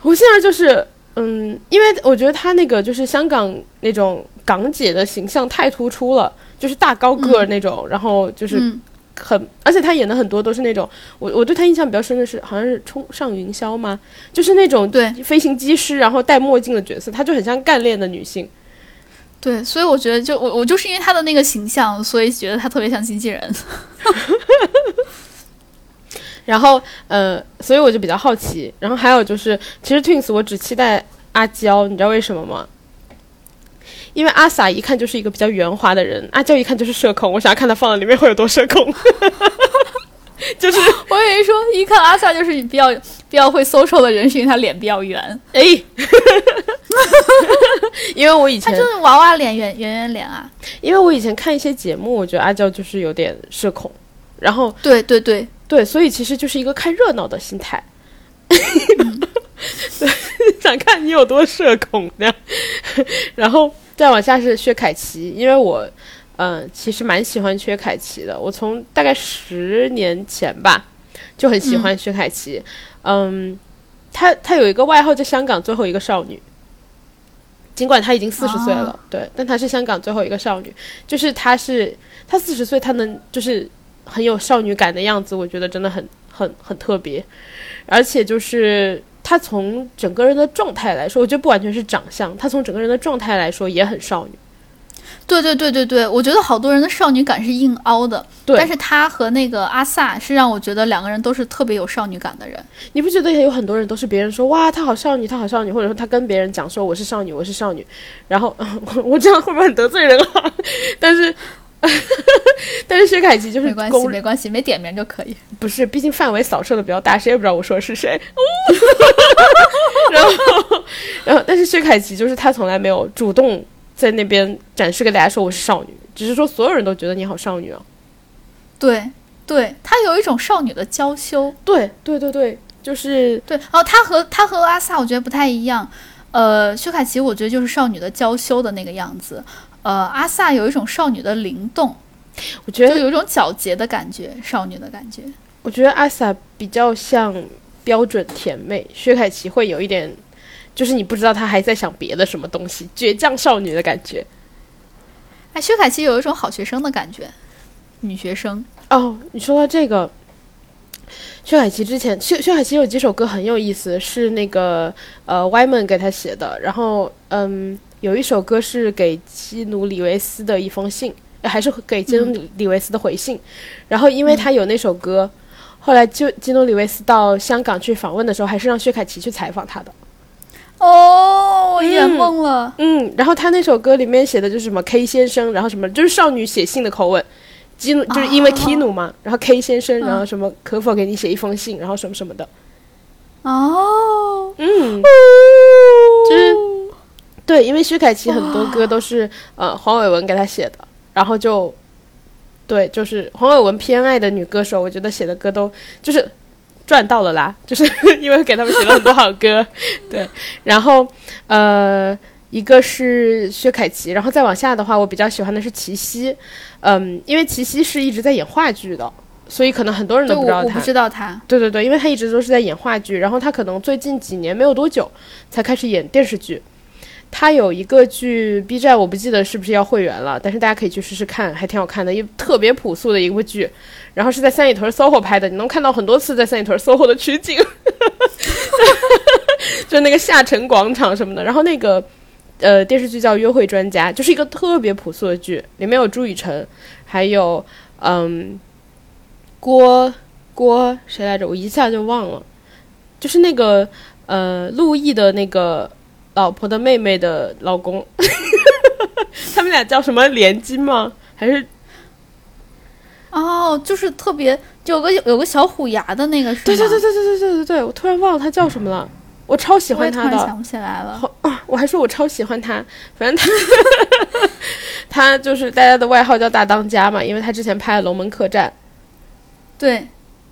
胡杏儿就是，嗯，因为我觉得她那个就是香港那种港姐的形象太突出了，就是大高个儿那种，然后就是嗯很，而且她演的很多都是那种，我我对她印象比较深的是，好像是冲上云霄吗？就是那种对飞行机师，然后戴墨镜的角色，她就很像干练的女性。对，所以我觉得就我我就是因为他的那个形象，所以觉得他特别像经纪人。[laughs] 然后呃，所以我就比较好奇。然后还有就是，其实 Twins 我只期待阿娇，你知道为什么吗？因为阿 sa 一看就是一个比较圆滑的人，阿娇一看就是社恐，我想要看她放在里面会有多社恐。[laughs] [laughs] 就是我以为说一看阿 sa 就是比较比较会 social 的人，是因为他脸比较圆，哎，[laughs] 因为我以前他就是娃娃脸圆圆圆脸啊。因为我以前看一些节目，我觉得阿娇就是有点社恐，然后对对对，对，所以其实就是一个看热闹的心态。[laughs] 想看你有多社恐那样，然后再往下是薛凯琪，因为我，嗯、其实蛮喜欢薛凯琪的，我从大概十年前吧就很喜欢薛凯琪，嗯，她她有一个外号叫香港最后一个少女，尽管她已经四十岁了，对，但她是香港最后一个少女，就是她是她四十岁，她能就是很有少女感的样子，我觉得真的很很很特别，而且就是她从整个人的状态来说，我觉得不完全是长相，她从整个人的状态来说也很少女。对对对对对，我觉得好多人的少女感是硬凹的，对但是他和那个阿萨是让我觉得两个人都是特别有少女感的人。你不觉得也有很多人都是别人说哇她好少女，她好少女，或者说她跟别人讲说我是少女，我是少女，然后 [laughs] 我这样会不会很得罪人啊？[laughs] 但是 [laughs] 但是薛凯琪就是没关系，没关系，没点名就可以。不是，毕竟范围扫射的比较大，谁也不知道我说的是谁。然后，然后，但是薛凯琪就是她从来没有主动在那边展示给大家说我是少女，只是说所有人都觉得你好少女啊。对对她有一种少女的娇羞。对对对对，就是对，哦，她和她和阿萨我觉得不太一样。呃，薛凯琪我觉得就是少女的娇羞的那个样子。呃，阿萨有一种少女的灵动，我觉得就有一种皎洁的感觉，少女的感觉。我觉得阿 sa 比较像标准甜妹，薛凯琪会有一点，就是你不知道他还在想别的什么东西，倔强少女的感觉。哎，薛凯琪有一种好学生的感觉，女学生。哦，你说到这个，薛凯琪之前，薛薛凯琪有几首歌很有意思，是那个呃 Wyman 给他写的，然后嗯，有一首歌是给基努里维斯的一封信，呃还是给基努里维斯的回信，然后因为他有那首歌，后来就基努里维斯到香港去访问的时候，还是让薛凯琪去采访他的。哦，我圆梦了。嗯，然后他那首歌里面写的就是什么 K 先生，然后什么就是少女写信的口吻，基努就是因为哦 Kino 嘛，然后 K 先生，嗯。然后什么可否给你写一封信，然后什么什么的，哦，嗯，就是对，因为薛凯琪很多歌都是呃黄伟文给他写的，然后就对，就是黄伟文偏爱的女歌手，我觉得写的歌都就是赚到了啦，[laughs] 就是因为给他们写了很多好歌，[laughs] 对，然后呃。一个是薛凯琪，然后再往下的话，我比较喜欢的是齐溪，嗯，因为齐溪是一直在演话剧的，所以可能很多人都，不知道他我我不。知道他。对对对，因为他一直都是在演话剧，然后他可能最近几年没有多久才开始演电视剧。他有一个剧，B 站我不记得是不是要会员了，但是大家可以去试试看，还挺好看的，一特别朴素的一部剧。然后是在三里屯 SOHO 拍的，你能看到很多次在三里屯 SOHO 的取景，哈哈哈就那个下沉广场什么的。然后那个呃电视剧叫《约会专家》，就是一个特别朴素的剧，里面有朱雨辰，还有嗯郭郭谁来着？我一下就忘了，就是那个呃陆毅的那个老婆的妹妹的老公，[laughs] 他们俩叫什么连金吗？还是哦，就是特别有个有个小虎牙的那个是吗？对对对对对对对对对，我突然忘了他叫什么了，我超喜欢他的，想不起来了。好啊，[laughs] 我还说我超喜欢他，反正他 [laughs] 他就是大家的外号叫大当家嘛，因为他之前拍了《龙门客栈》，对，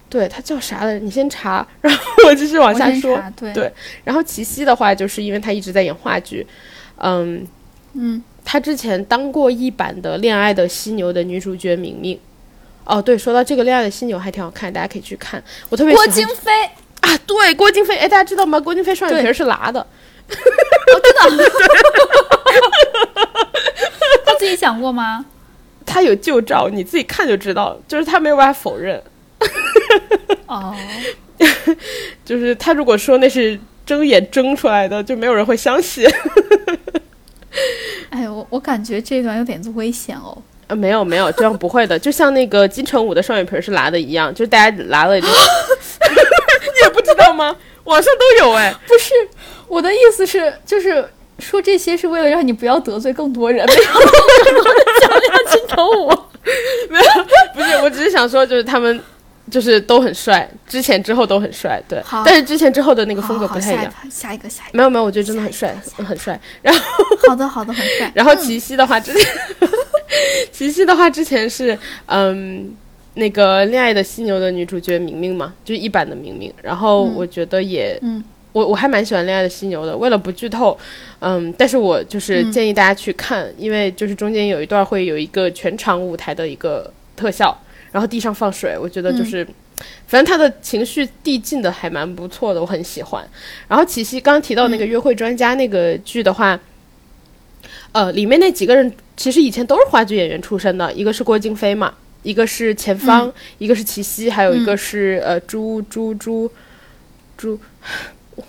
对他叫啥来着？你先查，然后我继续往下说。对对然后齐溪的话，就是因为他一直在演话剧，嗯，嗯，他之前当过一版的《恋爱的犀牛》的女主角明明。哦，对，说到这个《恋爱的犀牛》还挺好看，大家可以去看。我特别郭喜欢郭京飞，啊，对，郭京飞，哎，大家知道吗？郭京飞双眼皮是拉的，[laughs] 他自己想过吗？他有旧照，你自己看就知道，就是他没有办法否认。哦，[laughs] 就是他如果说那是睁眼睁出来的，就没有人会相信。[laughs] 哎，我我感觉这段有点子危险哦。呃，没有没有，这样不会的，[laughs] 就像那个金城武的双眼皮是拉的一样，就是大家拉了就，你也不知道吗？网上都有哎，不是，我的意思是，就是说这些是为了让你不要得罪更多人，没有讲讲金城武。没有不是，我只是想说，就是他们就是都很帅，之前之后都很帅，对好，但是之前之后的那个风格不太一样。下一个，下一个，没有没有，我觉得真的很帅，很帅。然后好的，好的，很帅。[laughs] 然后齐溪的话，之前 [laughs] 齐溪的话之前是嗯那个《恋爱的犀牛》的女主角明明嘛，就是一版的明明。然后我觉得也，嗯我我还蛮喜欢《恋爱的犀牛》的。为了不剧透，嗯，但是我就是嗯建议大家去看，因为就是中间有一段会有一个全场舞台的一个特效，然后地上放水，我觉得就是。反正他的情绪递进的还蛮不错的，我很喜欢。然后齐溪刚刚提到那个约会专家那个剧的话，呃，里面那几个人其实以前都是话剧演员出身的，一个是郭京飞嘛，一个是钱芳，一个是齐溪，还有一个是、呃朱朱朱朱。我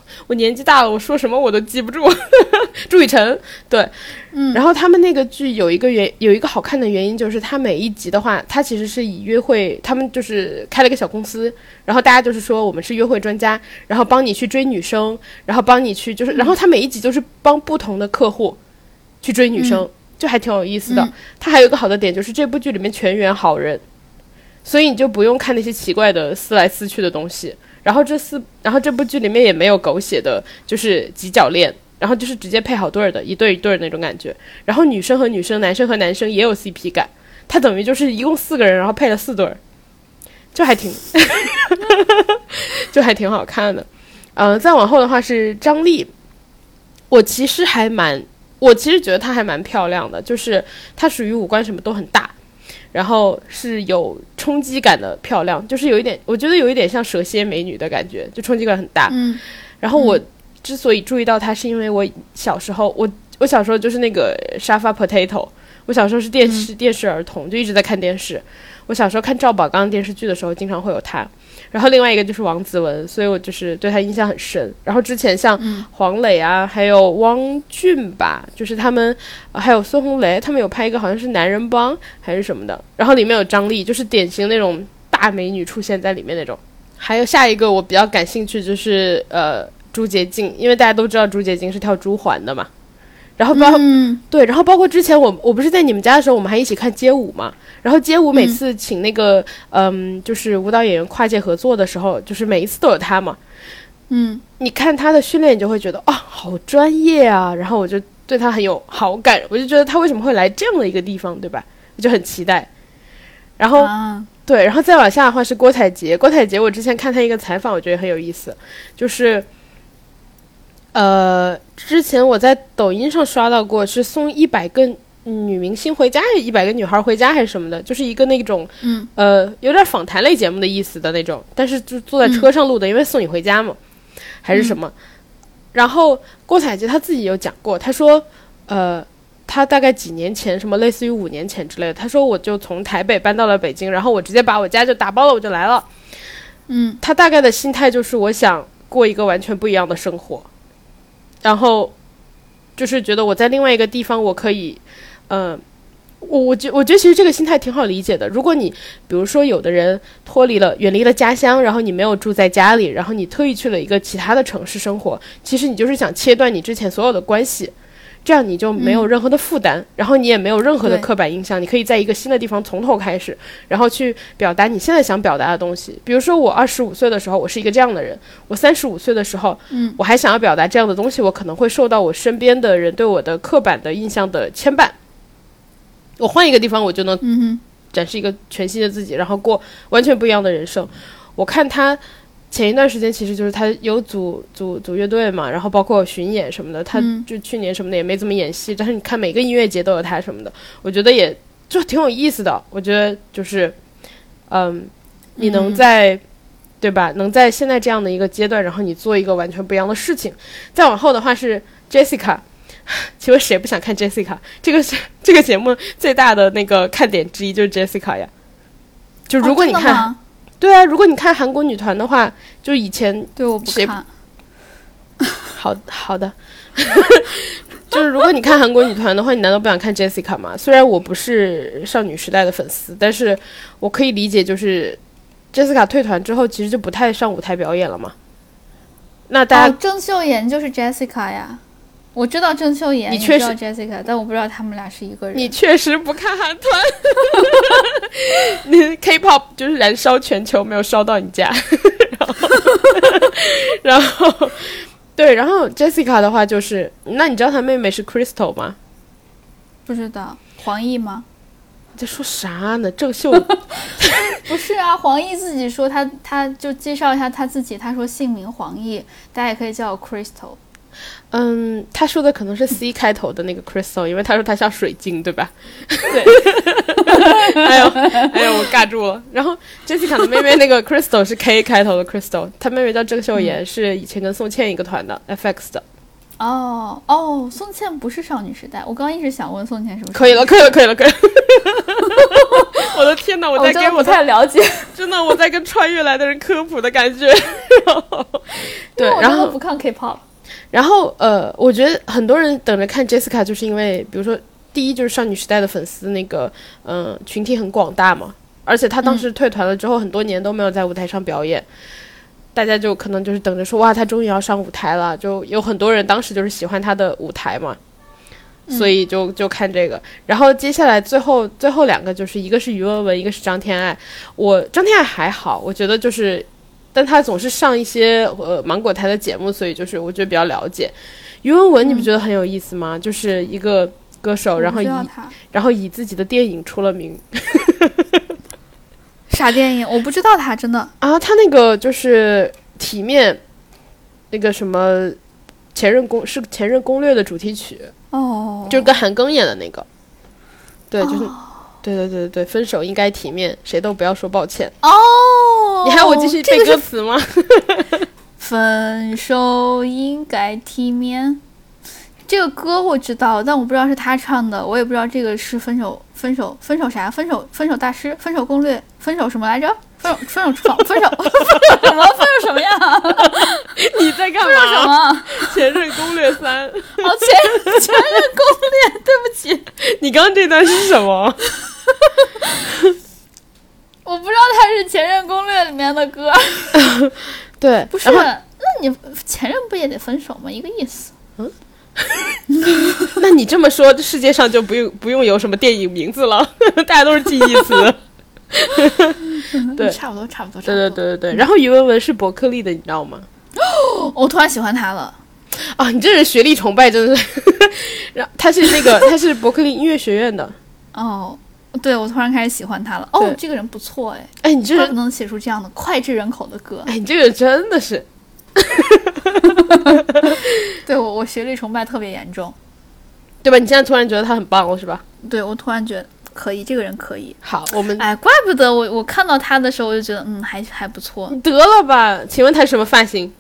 [laughs] 我年纪大了，我说什么我都记不住。[laughs] 朱雨辰，对，嗯然后他们那个剧有一个原有一个好看的原因，就是他每一集的话，他其实是以约会，他们就是开了一个小公司，然后大家就是说我们是约会专家，然后帮你去追女生，然后帮你去就是，然后他每一集都是帮不同的客户去追女生，就还挺有意思的。嗯它还有一个好的点就是这部剧里面全员好人，所以你就不用看那些奇怪的撕来撕去的东西。然后这四，然后这部剧里面也没有狗血的，就是几角恋，然后就是直接配好对儿的，一对一对儿那种感觉。然后女生和女生，男生和男生也有 CP 感，它等于就是一共四个人，然后配了四对儿，就还挺，[laughs] 就还挺好看的。嗯、再往后的话是张丽，我其实还蛮，我其实觉得她还蛮漂亮的，就是她属于五官什么都很大，然后是有冲击感的漂亮，就是有一点，我觉得有一点像蛇蝎美女的感觉，就冲击感很大。嗯然后我之所以注意到她，是因为我小时候，我我小时候就是那个沙发 potato，我小时候是电视、电视儿童，就一直在看电视。我小时候看赵宝刚电视剧的时候，经常会有她。然后另外一个就是王子文，所以我就是对他印象很深。然后之前像黄磊啊，还有汪俊吧，就是他们，呃还有孙红雷，他们有拍一个好像是男人帮还是什么的，然后里面有张丽，就是典型那种大美女出现在里面那种。还有下一个我比较感兴趣就是呃朱洁静，因为大家都知道朱洁静是跳朱环的嘛。然后包、嗯对，然后包括之前我我不是在你们家的时候，我们还一起看街舞嘛。然后街舞每次请那个嗯就是舞蹈演员跨界合作的时候，就是每一次都有他嘛。嗯你看他的训练，你就会觉得啊，好专业啊。然后我就对他很有好感，我就觉得他为什么会来这样的一个地方，对吧？我就很期待。然后啊对，然后再往下的话是郭采洁。郭采洁，我之前看她一个采访，我觉得很有意思，就是，呃，之前我在抖音上刷到过，是送一百个女明星回家，还是一百个女孩回家，还是什么的，就是一个那种，嗯，呃，有点访谈类节目的意思的那种，但是就坐在车上录的，因为送你回家嘛，还是什么。然后郭采洁她自己有讲过，她说，呃。她大概几年前，什么类似于五年前之类的，她说我就从台北搬到了北京，然后我直接把我家就打包了，我就来了。嗯她大概的心态就是我想过一个完全不一样的生活，然后就是觉得我在另外一个地方我可以，嗯、我我觉我觉得其实这个心态挺好理解的。如果你比如说有的人脱离了远离了家乡，然后你没有住在家里，然后你特意去了一个其他的城市生活，其实你就是想切断你之前所有的关系。这样你就没有任何的负担，然后你也没有任何的刻板印象，你可以在一个新的地方从头开始，然后去表达你现在想表达的东西。比如说，我二十五岁的时候，我是一个这样的人；我三十五岁的时候，嗯，我还想要表达这样的东西，我可能会受到我身边的人对我的刻板的印象的牵绊。我换一个地方，我就能嗯哼展示一个全新的自己，然后过完全不一样的人生。我看他前一段时间，其实就是他有组组组乐队嘛，然后包括巡演什么的，他嗯就去年什么的也没怎么演戏，但是你看每个音乐节都有他什么的，我觉得也就挺有意思的。我觉得就是，嗯，你能嗯在。对吧？能在现在这样的一个阶段，然后你做一个完全不一样的事情。再往后的话是 Jessica，[laughs] 请问谁不想看 Jessica？这个是这个节目最大的那个看点之一，就是 Jessica 呀。就如果你看，对啊，如果你看韩国女团的话，就以前对我不谁看，[laughs] 好好的，[laughs] 就是如果你看韩国女团的话，你难道不想看 Jessica 吗？虽然我不是少女时代的粉丝，但是我可以理解，就是 Jessica 退团之后，其实就不太上舞台表演了嘛。那大家、哦，郑秀妍就是 Jessica 呀。我知道郑秀妍，你确实知道 Jessica，但我不知道他们俩是一个人。你确实不看韩团，[laughs] 你 K-pop 就是燃烧全球，没有烧到你家。然后，然后，对，然后 Jessica 的话就是，那你知道她妹妹是 Crystal 吗？不知道黄奕吗？你在说啥呢？郑秀，[laughs] 不是啊，黄奕自己说他，他就介绍一下他自己，他说姓名黄奕，大家也可以叫我 Crystal。嗯，他说的可能是 C 开头的那个 Crystal，因为他说他像水晶，对吧？对，[laughs] 哎呦，哎呦，我尬住了。然后 Jessica 的妹妹那个 Crystal 是 K 开头的 Crystal，她妹妹叫郑秀妍，是以前跟宋茜一个团的 FX 的。哦哦，宋茜不是少女时代，我刚刚一直想问宋茜是不是？可以了，可以了，可以了，可以了。[laughs] 我的天哪，我在给我的太了解，真的我在跟穿越来的人科普的感觉。[laughs] 对然后不看 K-pop。然后呃，我觉得很多人等着看 Jessica，就是因为比如说第一就是少女时代的粉丝那个嗯、呃群体很广大嘛，而且她当时退团了之后，很多年都没有在舞台上表演。大家就可能就是等着说哇，她终于要上舞台了，就有很多人当时就是喜欢她的舞台嘛，所以就就看这个。然后接下来最后最后两个就是一个是余文文，一个是张天爱。我张天爱还好，我觉得就是，但他总是上一些呃芒果台的节目，所以就是我觉得比较了解。于文文你不觉得很有意思吗？就是一个歌手，然后以然后以自己的电影出了名。[laughs] 啥电影？我不知道他真的。啊，他那个就是体面，那个什么前任攻是前任攻略的主题曲，哦，就是跟韩庚演的那个。对，就是，对对对对对，分手应该体面，谁都不要说抱歉。哦，你还要我继续背这个歌词吗？[laughs] 分手应该体面。这个歌我知道，但我不知道是他唱的，我也不知道这个是分手分手分手啥？分手分手大师？分手攻略？分手什么来着？分手分手？分手分手什么？分手什么呀？你在干分手什嘛？么？前任攻略三，哦，前前任攻略，对不起，你刚刚这段是什么？[laughs] 我不知道他是前任攻略里面的歌。[laughs] 对，不是，那你前任不也得分手吗？一个意思。嗯 [laughs] 那你这么说，这世界上就不用不用有什么电影名字了，大家都是记忆词。[laughs] 对差不多，差不多。对对对对对。然后于文文是伯克利的，你知道吗？哦我突然喜欢他了。啊，你这人学历崇拜真的是。[laughs] 然后他是那个 [laughs] 他是伯克利音乐学院的。哦，对，我突然开始喜欢他了。哦，这个人不错哎，哎，你这人，能写出这样的脍炙人口的歌。哎，你这个人真的是。对我，我学历崇拜特别严重。对吧？你现在突然觉得他很棒了，是吧？对我突然觉得可以，这个人可以。好，我们哎，怪不得我我看到他的时候，我就觉得嗯，还还不错。得了吧？请问他什么发型？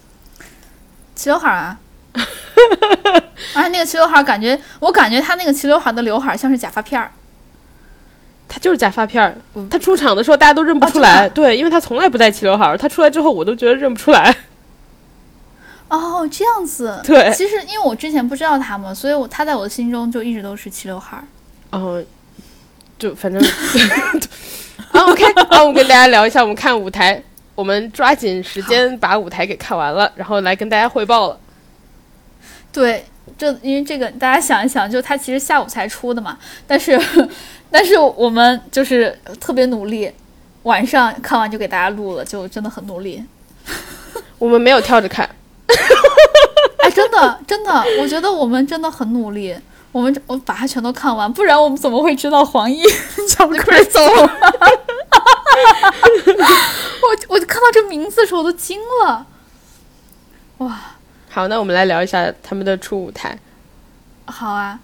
[laughs] 齐刘海儿啊，而且那个齐刘海儿，感觉我感觉他那个齐刘海儿的刘海儿像是假发片儿。他就是假发片儿嗯。他出场的时候大家都认不哦出来，对，因为他从来不戴齐刘海儿。他出来之后，我都觉得认不出来。哦，这样子。对其实因为我之前不知道他嘛，所以我他在我的心中就一直都是齐刘海儿。嗯，就反正 [laughs] 啊，OK，好，我们跟大家聊一下，我们看舞台，我们抓紧时间把舞台给看完了，然后来跟大家汇报了。对，这因为这个大家想一想，就他其实下午才出的嘛，但是但是我们就是特别努力，晚上看完就给大家录了，就真的很努力。[laughs] 我们没有跳着看，哎，真的真的，我觉得我们真的很努力。我们我把它全都看完，不然我们怎么会知道黄奕 [laughs] 叫 Crystal？[laughs] 我我看到这名字的时候我都惊了，哇！好，那我们来聊一下他们的初舞台好啊，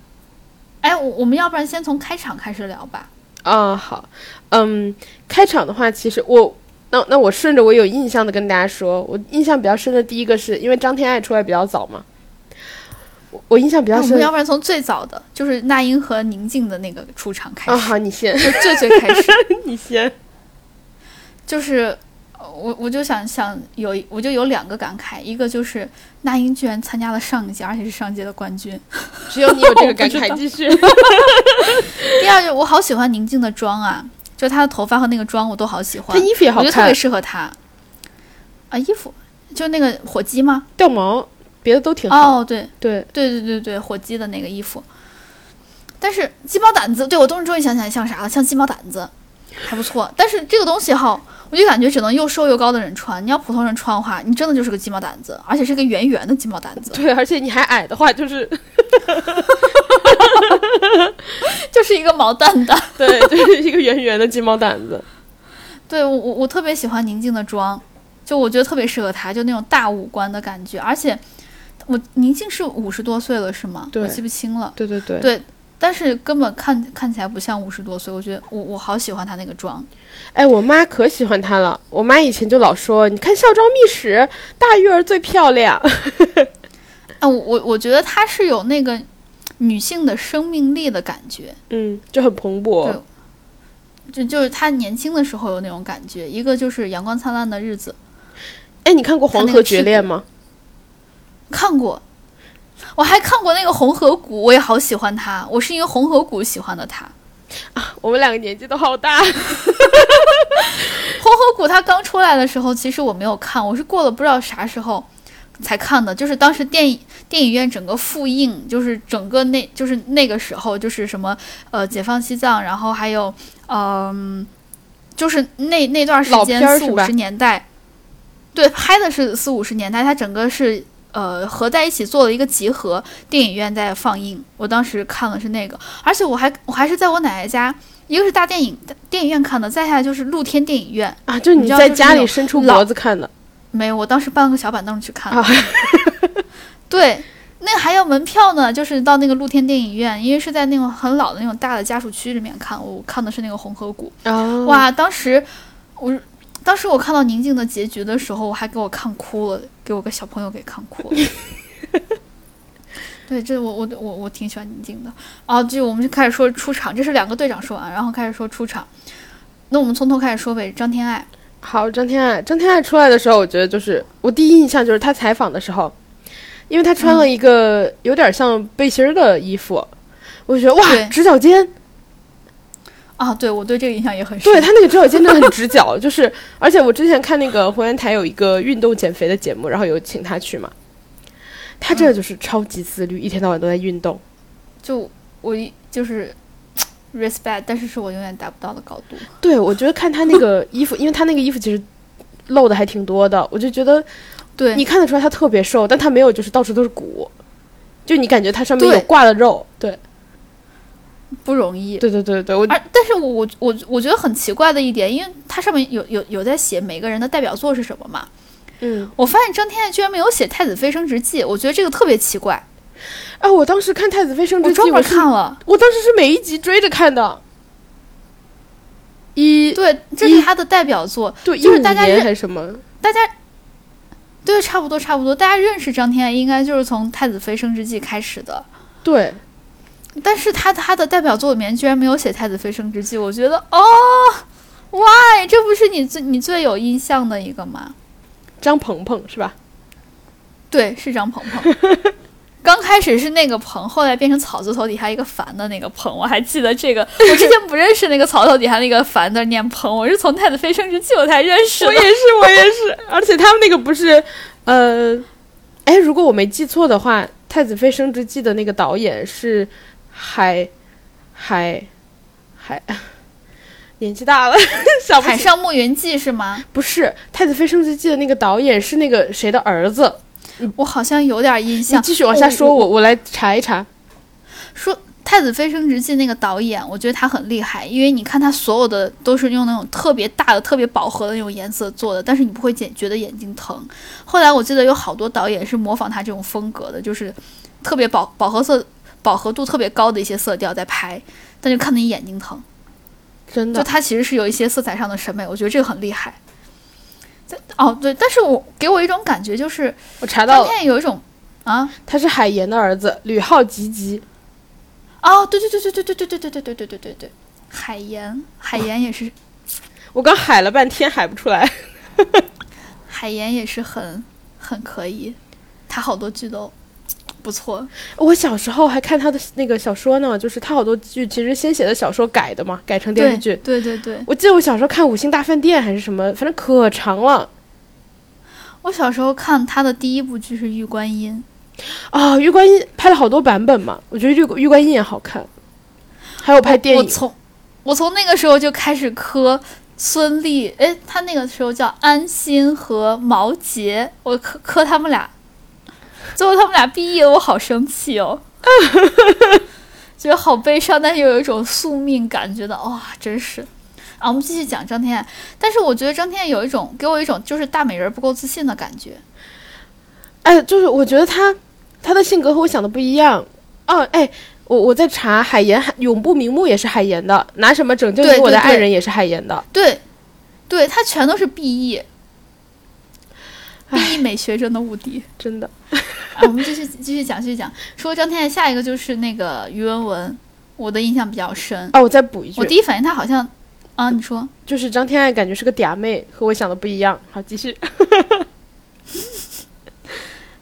哎，我我们要不然先从开场开始聊吧。啊。好，嗯，开场的话，其实我那那我顺着我有印象的跟大家说，我印象比较深的第一个是因为张天爱出来比较早嘛，我我印象比较深我们要不然从最早的，就是那英和宁静的那个出场开啊。始，好，你先，就最最开始，[laughs] 你先。就是呃我我就想想有我就有两个感慨，一个就是那英居然参加了上一届，而且是上届的冠军。只有你有这个 [laughs] 感慨，继续。[laughs] 第二就我好喜欢宁静的妆啊，就她的头发和那个妆我都好喜欢，她衣服也好看我觉得特别，适合她。啊，衣服就那个火鸡吗？掉毛，别的都挺好。哦，对，对，对对对对，火鸡的那个衣服。但是鸡毛掸子，对我终于终于想起来像啥了，像鸡毛掸子，还不错。但是这个东西哈，我就感觉只能又瘦又高的人穿，你要普通人穿的话，你真的就是个鸡毛掸子，而且是个圆圆的鸡毛掸子，[laughs] 对，而且你还矮的话，就是 [laughs] 就是一个毛蛋蛋。[laughs] 对，就是一个圆圆的鸡毛掸子。对我我我特别喜欢宁静的妆，就我觉得特别适合她，就那种大五官的感觉，而且我宁静是五十多岁了是吗？对我记不清了。对对对对，但是根本看看起来不像五十多岁，我觉得我我好喜欢她那个妆。哎，我妈可喜欢她了。我妈以前就老说，你看《孝庄秘史》，大玉儿最漂亮。[laughs] 啊，我我我觉得她是有那个女性的生命力的感觉，嗯，就很蓬勃对。就就是她年轻的时候有那种感觉。一个就是《阳光灿烂的日子哎，你看过《黄河绝恋》吗？》看过，我还看过那个《红河谷》，我也好喜欢他，我是因为《红河谷》喜欢的她。我们两个年纪都好大。[laughs] 红河谷它刚出来的时候，其实我没有看，我是过了不知道啥时候才看的。就是当时电影电影院整个复映，就是整个那就是那个时候，就是什么呃解放西藏，然后还有嗯、就是那那段时间四五十年代，对，拍的是四五十年代，它整个是呃合在一起做了一个集合，电影院在放映。我当时看的是那个，而且我还我还是在我奶奶家，一个是大电影电影院看的，再下来就是露天电影院。啊，就你在家里伸出脖子看的没有，我当时搬了个小板凳去看。啊，[laughs] 对，那还要门票呢，就是到那个露天电影院，因为是在那种很老的那种大的家属区里面看，我看的是那个红河谷。啊，哇，当时我当时我看到宁静的结局的时候，我还给我看哭了，给我个小朋友给看哭了。[laughs] 对，这我我我我挺喜欢宁静的。哦，就我们就开始说出场，这是两个队长说完，然后开始说出场。那我们从头开始说呗，张天爱。好，张天爱，张天爱出来的时候，我觉得就是我第一印象就是他采访的时候，因为他穿了一个有点像背心儿的衣服，我就觉得哇，直角肩，啊，对我对这个印象也很深。对他那个直角肩真的很直角，就是而且我之前看那个湖南台有一个运动减肥的节目，然后有请他去嘛，他这就是超级自律，一天到晚都在运动。就我一就是 respect，但是是我永远达不到的高度。对，我觉得看他那个衣服，因为他那个衣服其实露的还挺多的，我就觉得对，你看得出来他特别瘦，但他没有就是到处都是骨，就你感觉他上面有挂了肉。对，不容易。对对对对，我而但是我我我我觉得很奇怪的一点，因为它上面有有有在写每个人的代表作是什么嘛，嗯我发现张天爱居然没有写《太子妃升职记》，我觉得这个特别奇怪。啊，我当时看《太子妃升职记》，我专门看了，我当时是每一集追着看的。一对，这是他的代表作，对，就是大家认什么？大家。对，差不多差不多，大家认识张天爱应该就是从《太子妃升职记》开始的，对，但是他他的代表作里面居然没有写《太子妃升职记》，我觉得哦，why？这不是你最你最有印象的一个吗？张鹏鹏是吧？对，是张鹏鹏。[laughs] 刚开始是那个鹏，后来变成草字头底下一个凡的那个鹏，我还记得这个。[laughs] 我之前不认识那个草字头底下那个凡的念鹏，我是从《太子妃升职记》我才认识的我也。是，我也是。而且他们那个不是，呃，哎，如果我没记错的话，《太子妃升职记》的那个导演是海海海，年纪大了，想不起。海上牧云记是吗？不是《太子妃升职记》的那个导演是那个谁的儿子？我好像有点印你象。继续往下说，我我我来查一查。说《太子妃升职记》那个导演，我觉得他很厉害，因为你看他所有的都是用那种特别大的、特别饱和的那种颜色做的，但是你不会觉觉得眼睛疼。后来我记得有好多导演是模仿他这种风格的，就是特别饱饱和色、饱和度特别高的一些色调在拍，但就看得你眼睛疼。真的，就他其实是有一些色彩上的审美，我觉得这个很厉害。在哦对，但是我给我一种感觉就是我查到了，天有一种啊他是海岩的儿子吕浩吉吉。哦对对对对对对对对对对对对对对对，海岩海岩也是我刚海了半天海不出来。海岩也是 [laughs] 很很可以，他好多剧都不错。我小时候还看他的那个小说呢，就是他好多剧其实先写的小说改的嘛，改成电视剧。对对对，我记得我小时候看《五星大饭店》还是什么，反正可长了我小时候看他的第一部剧是《玉观音啊！玉观音拍了好多版本嘛，我觉得玉玉观音也好看，还有拍电影。我从我从那个时候就开始磕孙俪，哎，他那个时候叫安心和毛洁，我磕磕他们俩，最后他们俩毕业，我好生气哦，[laughs] 觉得好悲伤，但是又有一种宿命感，觉得哇、真是。啊，我们继续讲张天爱，但是我觉得张天爱有一种给我一种就是大美人不够自信的感觉。哎，就是我觉得她她的性格和我想的不一样。哦，哎，我我在查海岩海永不瞑目也是海岩的，拿什么拯救你我的爱人也是海岩的。对，对他全都是 BE。BE 美学真的无敌。真的，[laughs] 啊，[laughs] 我们继续继续讲，继续讲。说张天爱，下一个就是那个于文文，我的印象比较深。哦，我再补一句我，第一反应他好像，啊，你说就是张天爱感觉是个嗲妹，和我想的不一样。好，继续。[laughs]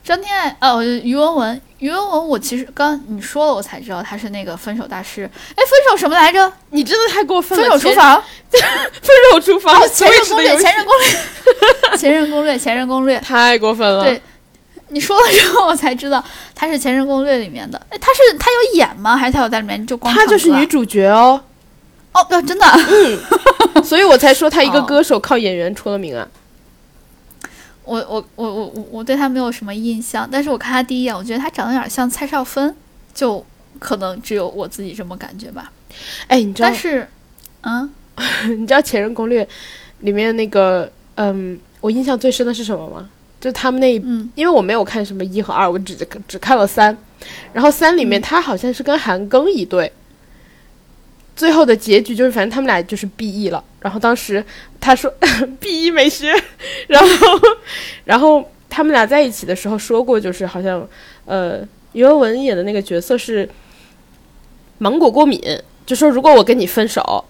张天爱，哦，于文文，于文文，我其实刚你说了，我才知道他是那个分手大师。哎，分手什么来着？你真的太过分分了！分手厨房，[laughs] 分手厨房，哦，前任攻略，前任攻略，前任攻略，前任攻略。太过分了。对你说了之后，我才知道他是《前任攻略》里面的。哎，他是他有演吗？还是他有在里面就光她就是女主角哦，哦，呃真的。[laughs] 所以我才说她一个哦歌手靠演员出了名啊。我我我我我我对他没有什么印象，但是我看他第一眼，我觉得他长得有点像蔡少芬，就可能只有我自己这么感觉吧。哎，你知道但是，嗯，[laughs] 你知道《前任攻略》里面那个，嗯，我印象最深的是什么吗？就他们那一，嗯因为我没有看什么一和二，我只只看了三，然后三里面嗯他好像是跟韩庚一对，最后的结局就是反正他们俩就是 B E 了。然后当时他说 [laughs] B E 美学，[laughs] 然后然后他们俩在一起的时候说过，就是好像呃余文文演的那个角色是芒果过敏，就说如果我跟你分手。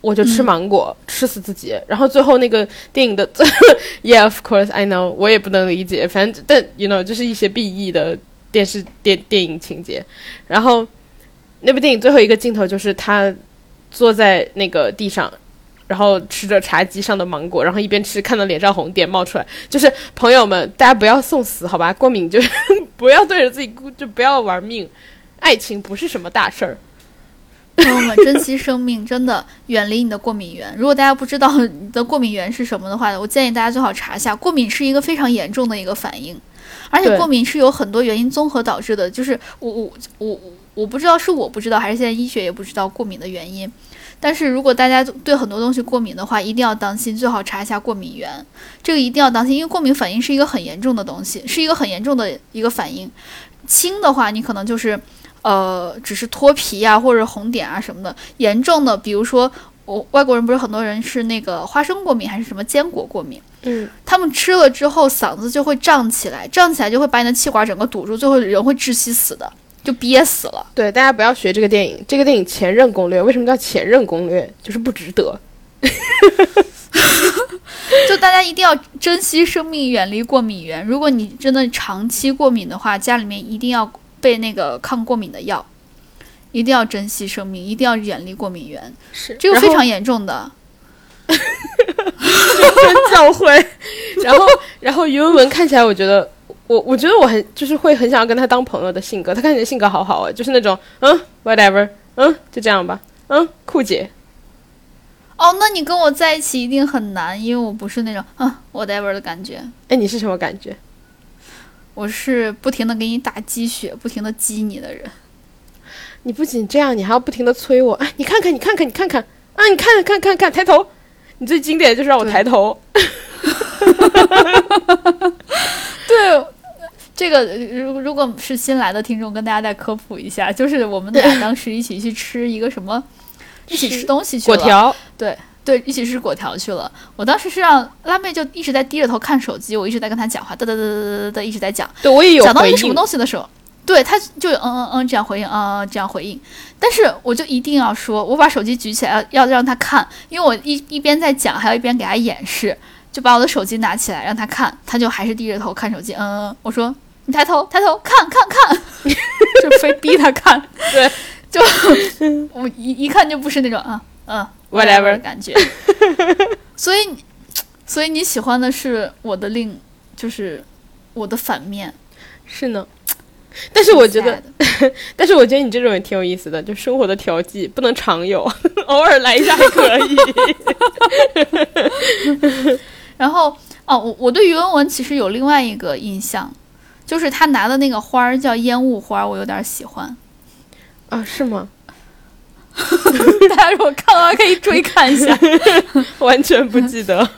我就吃嗯芒果，吃死自己。然后最后那个电影的，[laughs] Yeah, of course, I know，我也不能理解。反正但 you know，就是一些 B E 的电视电电影情节。然后那部电影最后一个镜头就是他坐在那个地上，然后吃着茶几上的芒果，然后一边吃看到脸上红点冒出来。就是朋友们，大家不要送死好吧？过敏就是 [laughs] 不要对着自己哭，就不要玩命。爱情不是什么大事儿。朋友们，[laughs] 珍惜生命，真的远离你的过敏源。如果大家不知道你的过敏源是什么的话，我建议大家最好查一下。过敏是一个非常严重的一个反应，而且过敏是有很多原因综合导致的。就是我我我我我不知道是我不知道，还是现在医学也不知道过敏的原因。但是如果大家对很多东西过敏的话，一定要当心，最好查一下过敏源。这个一定要当心，因为过敏反应是一个很严重的东西，是一个很严重的一个反应。轻的话，你可能就是。呃，只是脱皮啊，或者红点啊什么的。严重的，比如说我外国人不是很多人是那个花生过敏，还是什么坚果过敏，嗯，他们吃了之后嗓子就会胀起来，胀起来就会把你的气管整个堵住，最后人会窒息死的，就憋死了。对，大家不要学这个电影。这个电影《前任攻略》为什么叫《前任攻略》？就是不值得。[laughs] 就大家一定要珍惜生命，远离过敏源。如果你真的长期过敏的话，家里面一定要备那个抗过敏的药，一定要珍惜生命，一定要远离过敏源，是这个非常严重的。真教诲。[laughs] 然后，然后于文文看起来，我觉得我我觉得我很就是会很想要跟他当朋友的性格。他看起来性格好好啊，就是那种嗯 whatever，嗯就这样吧，嗯酷姐。哦，那你跟我在一起一定很难，因为我不是那种嗯 whatever 的感觉，哎，你是什么感觉？我是不停的给你打鸡血，不停的激你的人。你不仅这样，你还要不停的催我。哎，你看看，你看看，你看看啊，你看看看看，抬头。你最经典的就是让我抬头。[laughs] 对，这个如如果是新来的听众，跟大家再科普一下，就是我们俩 [laughs] 当时一起去吃一个什么，一起吃东西去了。果条，对对，一起吃果条去了。我当时是让辣妹就一直在低着头看手机，我一直在跟她讲话，哒哒哒哒哒哒哒一直在讲。对我也有回讲到一个什么。东西的时候，对她就嗯嗯嗯这样回应，嗯嗯这样回应。但是我就一定要说，我把手机举起来要要让她看，因为我一一边在讲，还要一边给她演示，就把我的手机拿起来让她看，她就还是低着头看手机，嗯嗯。嗯我说你抬头抬头看看看，[laughs] 就非逼她看，对，就 [laughs] 我一一看就不是那种嗯嗯 Whatever 的感觉，[laughs] 所以你所以你喜欢的是我的另就是我的反面。是呢。但是我觉得 [laughs] 但是我觉得你这种也挺有意思的，就生活的调剂不能常有，[laughs] 偶尔来一下还可以。然后哦，我我对于文文其实有另外一个印象，就是他拿的那个花儿叫烟雾花，我有点喜欢。啊，是吗？[laughs] 大家如果看的话，可以追看一下。[laughs] 完全不记得。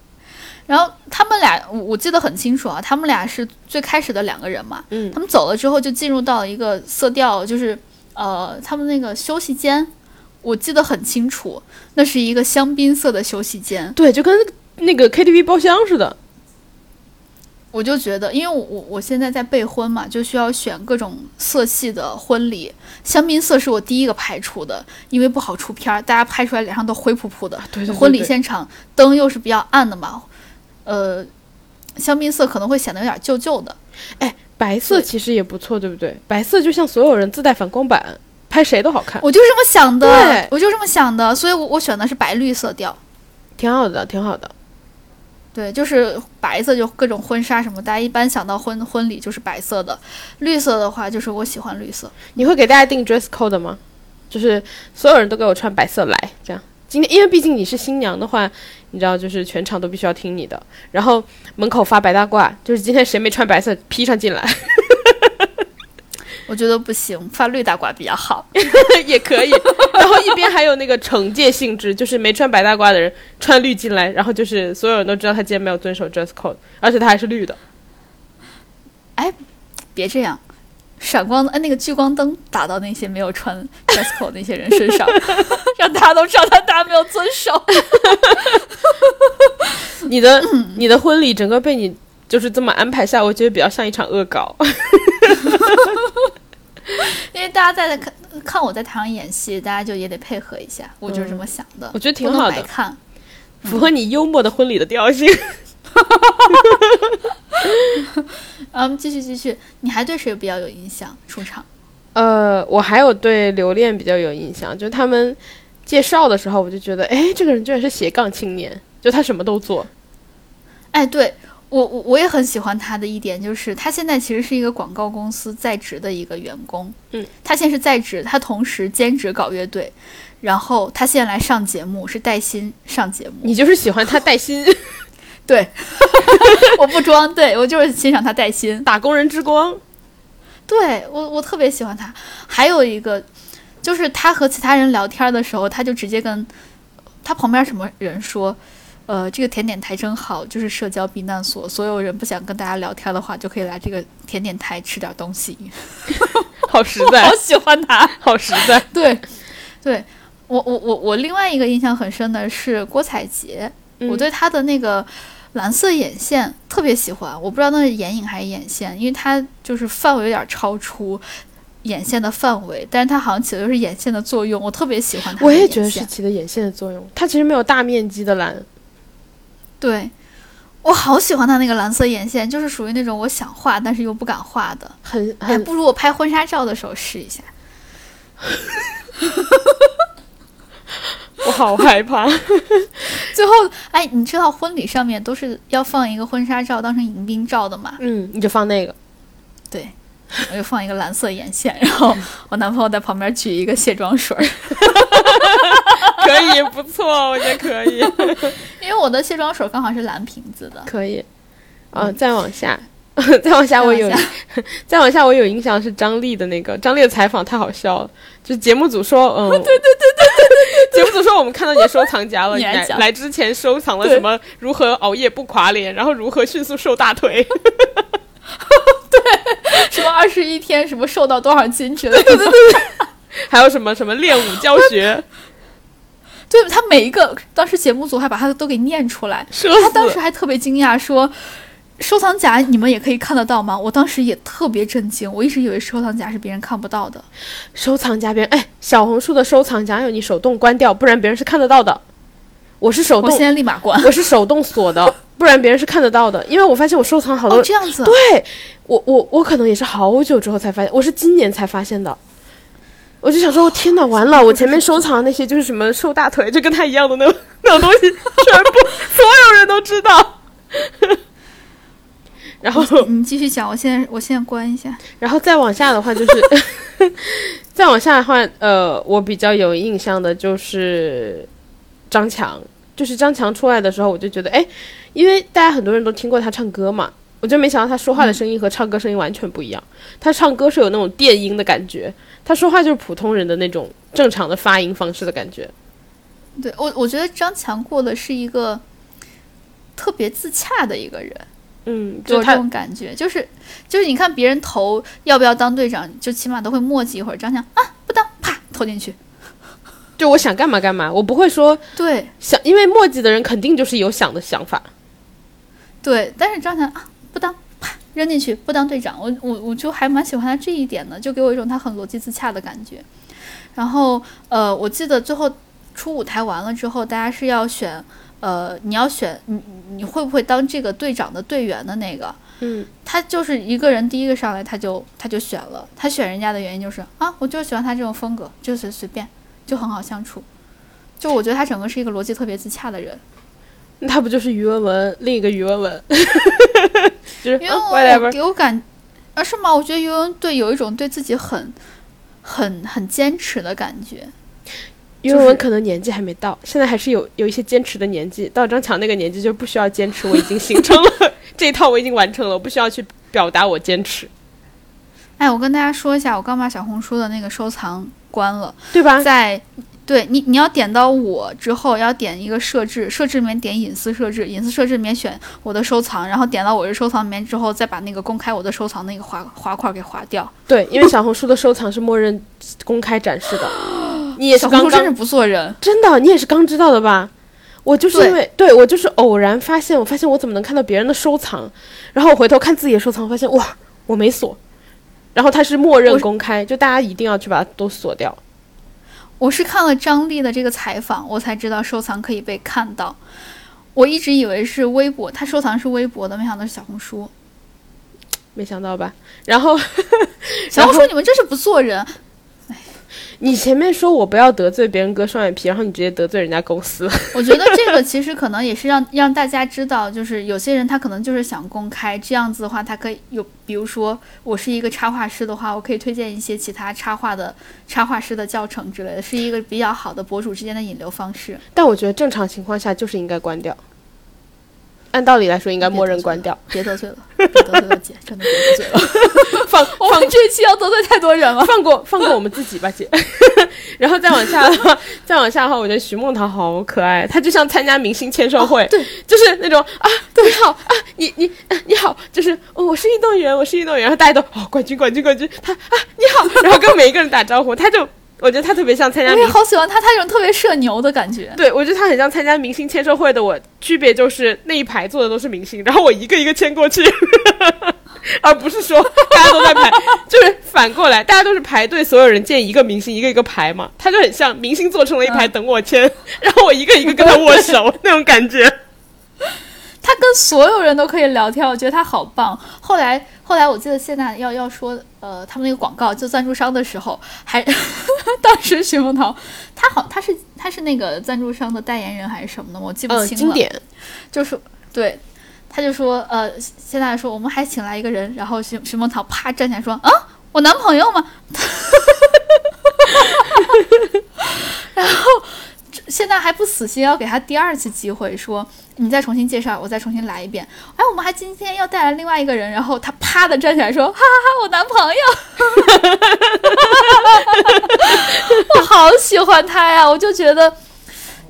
[laughs] 然后他们俩，我我记得很清楚啊，他们俩是最开始的两个人嘛。嗯他们走了之后，就进入到了一个色调，就是呃，他们那个休息间，我记得很清楚，那是一个香槟色的休息间。对，就跟那个 KTV 包厢似的。我就觉得，因为我我我现在在备婚嘛，就需要选各种色系的婚礼。香槟色是我第一个排除的，因为不好出片儿，大家拍出来脸上都灰扑扑的。对对对婚礼现场灯又是比较暗的嘛，呃，香槟色可能会显得有点旧旧的。哎白色其实也不错，对不对？白色就像所有人自带反光板，拍谁都好看，我就这么想的对，我就这么想的，所以我我选的是白绿色调。挺好的，挺好的。对，就是白色，就各种婚纱什么，大家一般想到婚婚礼就是白色的。绿色的话，就是我喜欢绿色。你会给大家定 dress code 吗？就是所有人都给我穿白色来，这样。今天因为毕竟你是新娘的话，你知道，就是全场都必须要听你的。然后门口发白大褂，就是今天谁没穿白色披上进来 [laughs] 我觉得不行，发绿大褂比较好。[laughs] 也可以。然后一边还有那个惩戒性质，就是没穿白大褂的人穿绿进来，然后就是所有人都知道他今天没有遵守 dress code，而且他还是绿的。哎别这样，闪光呃那个聚光灯打到那些没有穿 dress code 那些人身上，[laughs] 让大家都知道他大家没有遵守。你的你的婚礼整个被你就是这么安排下，我觉得比较像一场恶搞。[laughs] 因为大家在看看我在台上演戏，大家就也得配合一下，我就是这么想的。我觉得挺好的，看。符合你幽默的婚礼的调性。[laughs] 嗯，继续继续，你还对谁比较有印象？出场？呃，我还有对留恋比较有印象，就他们介绍的时候，我就觉得，哎，这个人居然是斜杠青年，就他什么都做。哎，对我我我也很喜欢他的一点就是，他现在其实是一个广告公司在职的一个员工。嗯，他现在是在职，他同时兼职搞乐队，然后他现在来上节目是带薪上节目。你就是喜欢他带薪，对，[laughs] 我不装，对我就是欣赏他带薪。打工人之光。对我我特别喜欢他。还有一个就是他和其他人聊天的时候，他就直接跟他旁边什么人说。呃，这个甜点台真好，就是社交避难所。所有人不想跟大家聊天的话，就可以来这个甜点台吃点东西。好实在好，喜欢他。好实在。[laughs] [laughs] [laughs] 对，对我我我我另外一个印象很深的是郭采洁，嗯我对她的那个蓝色眼线特别喜欢。我不知道那是眼影还是眼线，因为它就是范围有点超出眼线的范围，但是它好像起的就是眼线的作用，我特别喜欢它。我也觉得是。起的眼线的作用，它其实没有大面积的蓝。对。我好喜欢他那个蓝色眼线，就是属于那种我想画但是又不敢画的。哎，很还不如我拍婚纱照的时候试一下。[laughs] 我好害怕。[laughs] 最后，哎，你知道婚礼上面都是要放一个婚纱照当成迎宾照的嘛？嗯，你就放那个。对，我就放一个蓝色眼线，然后我男朋友在旁边举一个卸妆水儿，[laughs] 可以，不错，我觉得可以，[laughs] 因为我的卸妆水刚好是蓝瓶子的。可以。啊，再往下，[laughs] 再往下，我有再往，下，我有印象是张丽的那个张丽的采访太好笑了，就是节目组说，嗯，对对对对对，节目组说我们看到你的收藏夹了，你来来之前收藏了什么？如何熬夜不垮脸，然后如何迅速瘦大腿，[laughs] 什么二十一天什么瘦到多少斤之类的。对 [laughs] 还有什么什么练舞教学，[laughs] 对，他每一个当时节目组还把他都给念出来，他当时。还特别惊讶说。收藏夹你们也可以看得到吗？我当时也特别震惊，我一直以为收藏夹是别人看不到的。收藏夹别人，哎，小红书的收藏夹要你手动关掉，不然别人是看得到的。我是手动我现，在立马关。我是手动锁的，[laughs] 不然别人是看得到的。因为我发现我收藏好多哦，这样子。对我，我我可能也是好久之后才发现，我是今年才发现的。我就想说，天哪，完了！[laughs] 我前面收藏的那些就是什么瘦大腿，就跟他一样的那种 [laughs] 那种东西，全部所有人都知道。然后，你继续讲，我现在我现在关一下。然后再往下的话，就是再往下的话，呃，我比较有印象的就是张强，就是张强出来的时候，我就觉得，哎，因为大家很多人都听过他唱歌嘛，我就没想到他说话的声音和唱歌声音完全不一样。他唱歌是有那种电音的感觉，他说话就是普通人的那种正常的发音方式的感觉。对我，我觉得张强过的是一个特别自洽的一个人，嗯，给我这种感觉，就是就是你看别人投要不要当队长，就起码都会磨叽一会儿。张强啊，不当，啪投进去。就我想干嘛干嘛，我不会说对想，因为墨迹的人肯定就是有想的想法。对，但是张强啊，不当，啪扔进去，不当队长。我我我就还蛮喜欢他这一点的，就给我一种他很逻辑自洽的感觉。然后呃，我记得最后出舞台完了之后，大家是要选呃，你要选你你会不会当这个队长的队员的那个。嗯，他就是一个人第一个上来，他就他就选了。他选人家的原因就是啊，我就喜欢他这种风格，就是随便，就很好相处。就我觉得他整个是一个逻辑特别自洽的人，那他不就是于文文另一个于文文？[laughs] 就是因为啊我给我感啊是吗？我觉得尤文对有一种对自己很很很坚持的感觉。因为我可能年纪还没到，现在还是有有一些坚持的年纪。到张强那个年纪就不需要坚持，我已经形成了 [laughs] 这一套，我已经完成了，我不需要去表达我坚持，哎，我跟大家说一下，我刚把小红书的那个收藏关了，对吧？在对你你要点到我之后，要点一个设置，设置里面点隐私设置，隐私设置里面选我的收藏，然后点到我的收藏里面之后，再把那个公开我的收藏那个划划块给划掉。对，因为小红书的收藏是默认公开展示的。[laughs] 你也是刚刚小红书真是不做人，真的，你也是刚知道的吧？我就是因为对我就是偶然发现，我发现我怎么能看到别人的收藏，然后我回头看自己的收藏，发现哇，我没锁，然后它是默认公开，就大家一定要去把它都锁掉。我是看了张丽的这个采访，我才知道收藏可以被看到。我一直以为是微博，他收藏是微博的，没想到是小红书。没想到吧？然后 [laughs] 小红书，你们真是不做人。你前面说我不要得罪别人割双眼皮，然后你直接得罪人家公司，[laughs] 我觉得这个其实可能也是让让大家知道，就是有些人他可能就是想公开，这样子的话，他可以有，比如说我是一个插画师的话，我可以推荐一些其他插画的插画师的教程之类的，是一个比较好的博主之间的引流方式。但我觉得正常情况下就是应该关掉。按道理来说，应该默认关掉。别得罪了，别得罪了，姐，[laughs] 真的别得罪了。[laughs] 放放我们这期要得罪太多人了。放过放过我们自己吧，姐。[laughs] 然后再往下的话，再往下的话，我觉得徐梦桃好可爱，她就像参加明星签售会，对，就是那种啊，你好啊，你你、啊、你好，就是、哦、我是运动员，我是运动员，然后大家都哦冠军冠军冠军，他啊你好，然后跟每一个人打招呼，他就我觉得他特别像参加我明也好喜欢他，他这种特别社牛的感觉。对，我觉得他很像参加明星签售会的我，区别就是那一排坐的都是明星，然后我一个一个签过去，[laughs] 而不是说 [laughs] 大家都在排，就是反过来，大家都是排队，所有人见一个明星一个一个排嘛，他就很像明星坐成了一排等我签，然后我一个一个跟他握手 [laughs] 那种感觉。他跟所有人都可以聊天，我觉得他好棒。后来，后来我记得谢娜要要说，呃，他们那个广告就赞助商的时候，还 [laughs] 当时徐梦桃，他好他是他是那个赞助商的代言人还是什么的，我记不嗯，清了。经典，就是对，他就说，呃，谢娜说我们还请来一个人，然后徐徐梦桃啪站起来说，啊，我男朋友吗？[laughs] 然后现在还不死心，要给他第二次机会，说你再重新介绍，我再重新来一遍。哎，我们还今天要带来另外一个人，然后他啪的站起来说，哈哈哈，我男朋友。我好喜欢他呀！我就觉得，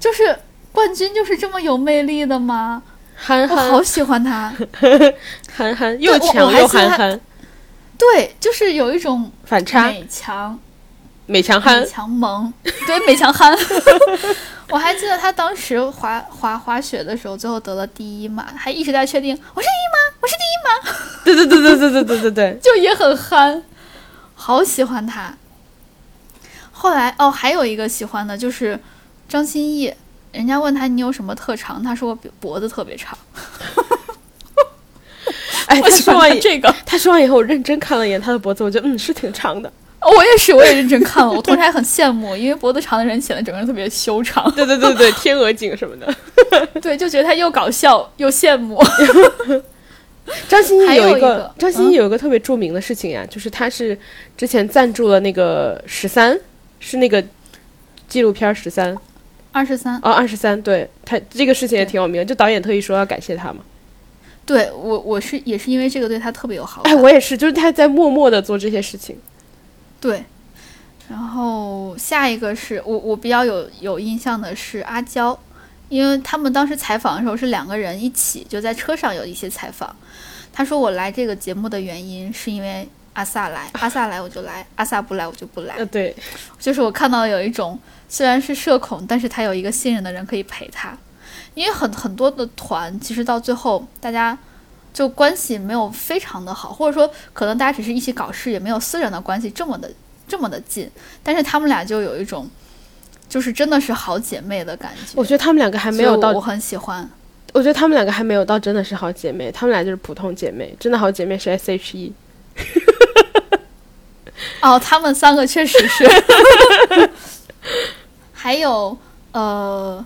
就是冠军就是这么有魅力的吗？憨我好喜欢他。憨憨，又强又憨憨，对，就是有一种反差，美强美强憨美，强萌，对美强憨。[laughs] [laughs] 我还记得他当时滑滑滑雪的时候，最后得了第一嘛，还一直在确定我是第一吗？我是第一吗？对对对对对对对对对，[laughs] 就也很憨，好喜欢他。后来哦，还有一个喜欢的就是张歆艺，人家问他你有什么特长，他说我脖子特别长。哎，他说完这个，他说完以后，我认真看了一眼他的脖子，我觉得嗯是挺长的。哦我也是，我也认真看了，我同时还很羡慕，因为脖子长的人显得整个人特别修长。对对对对，天鹅颈什么的。[laughs] 对，就觉得他又搞笑又羡慕。[laughs] 张歆艺有一个嗯张歆艺有一个特别著名的事情呀，就是他是之前赞助了那个十三，是那个纪录片十三二十三，哦，二十三，对他这个事情也挺有名，就导演特意说要感谢他嘛。对我我是也是因为这个对他特别有好感。哎，我也是，就是他在默默的做这些事情。对，然后下一个是我我比较有有印象的是阿娇，因为他们当时采访的时候是两个人一起，就在车上有一些采访。他说我来这个节目的原因是因为阿萨来，阿萨来我就来，阿萨不来我就不来。呃，对，就是我看到有一种虽然是社恐，但是他有一个信任的人可以陪他，因为很很多的团其实到最后大家就关系没有非常的好，或者说可能大家只是一起搞事，也没有私人的关系这么的这么的近，但是他们俩就有一种就是真的是好姐妹的感觉。我觉得他们两个还没有到我我很喜欢。我觉得他们两个还没有到真的是好姐妹，他们俩就是普通姐妹，真的好姐妹是 S H E。哦，他们三个确实是。[laughs] 还有呃，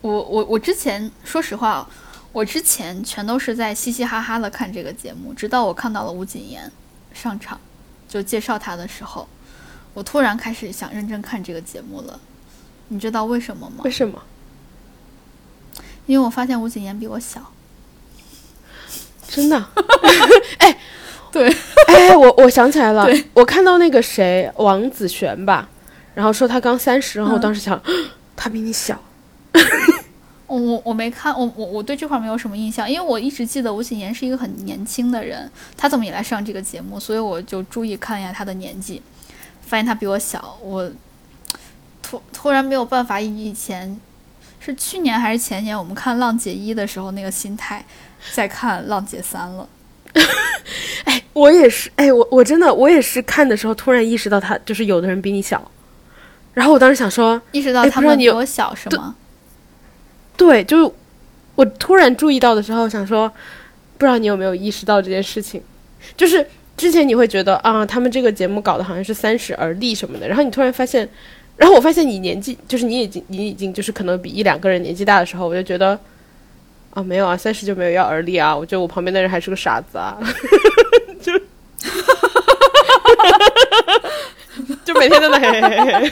我我我之前说实话，我之前全都是在嘻嘻哈哈的看这个节目，直到我看到了吴谨言上场，就介绍他的时候，我突然开始想认真看这个节目了。你知道为什么吗为？什么？因为我发现吴谨言比我小。真的？[laughs] 哎对，哎，我我想起来了，我看到那个谁王子璇吧，然后说他刚三十，然后我嗯当时想，[gasps] 他比你小。[laughs] 我我我没看，我我我对这块没有什么印象，因为我一直记得吴谨言是一个很年轻的人，他怎么也来上这个节目，所以我就注意看一下他的年纪，发现他比我小，我突突然没有办法以以前是去年还是前年我们看《浪姐一》的时候那个心态，再看《浪姐三》了。[laughs] 哎我也是，哎，我我真的我也是看的时候突然意识到他就是有的人比你小，然后我当时想说，意识到他们比我小是吗？对，就是我突然注意到的时候想说，不知道你有没有意识到这件事情，就是之前你会觉得啊，他们这个节目搞得好像是三十而立什么的，然后你突然发现，然后我发现你年纪就是你已经你已经就是可能比一两个人年纪大的时候，我就觉得。啊，没有啊，三十就没有要而立啊！我觉得我旁边的人还是个傻子啊，就 [laughs] 就每天都在那嘿嘿嘿嘿，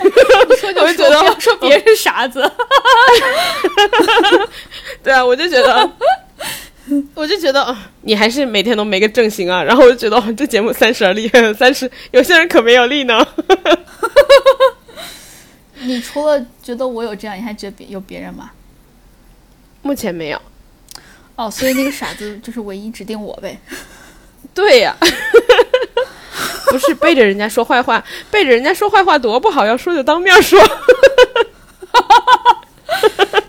说就我就觉得说别人傻子。[laughs] 对啊，我就觉得，我就觉得，哦，你还是每天都没个正形啊。然后我就觉得，哦，这节目三十而立，三十，有些人可没有立呢。[laughs] 你除了觉得我有这样，你还觉得别有别人吗？目前没有。哦，所以那个傻子就是唯一指定我呗。[laughs] 对呀、[laughs] 不是背着人家说坏话，背着人家说坏话多不好，要说就当面说。[laughs]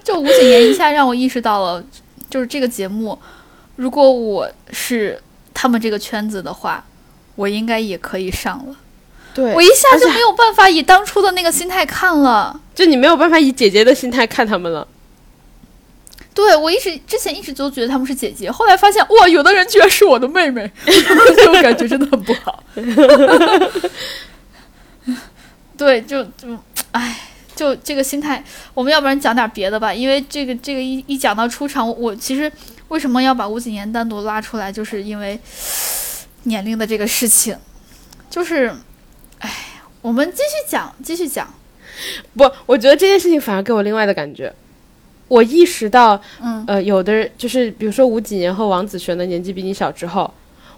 就吴谨言一下让我意识到了，就是这个节目，如果我是他们这个圈子的话，我应该也可以上了。对我一下就没有办法以当初的那个心态看了。就你没有办法以姐姐的心态看他们了。对我一直之前一直都觉得他们是姐姐，后来发现哇，有的人居然是我的妹妹，[laughs] 这种感觉真的很不好。[laughs] 对，就就唉，就这个心态，我们要不然讲点别的吧，因为这个这个一一讲到出场，我我其实为什么要把吴谨言单独拉出来，就是因为年龄的这个事情，就是唉，我们继续讲，继续讲，不，我觉得这件事情反而给我另外的感觉。我意识到，嗯呃，有的人就是比如说吴谨言和王子璇的年纪比你小之后，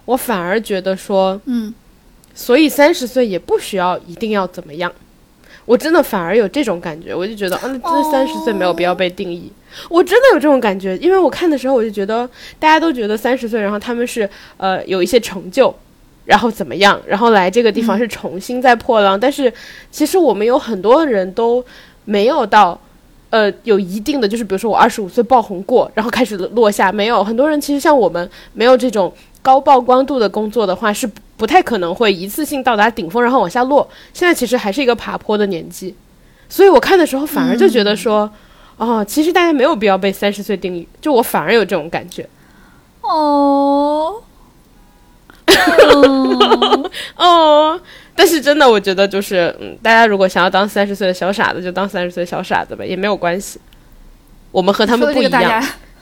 我反而觉得说，嗯，所以三十岁也不需要一定要怎么样。我真的反而有这种感觉，我就觉得，嗯，这三十岁没有必要被定义。我真的有这种感觉，因为我看的时候，我就觉得大家都觉得三十岁，然后他们是呃有一些成就，然后怎么样，然后来这个地方是重新再破浪。但是其实我们有很多人都没有到。呃，有一定的，就是比如说我二十五岁爆红过，然后开始落下，没有很多人其实像我们没有这种高曝光度的工作的话，是不不太可能会一次性到达顶峰，然后往下落。现在其实还是一个爬坡的年纪，所以我看的时候反而就觉得说，哦，其实大家没有必要被三十岁定义，就我反而有这种感觉。哦，[laughs] 哦，[laughs] 但是真的，我觉得就是，嗯，大家如果想要当三十岁的小傻子，就当三十岁的小傻子吧，也没有关系。我们和他们不一样，[laughs]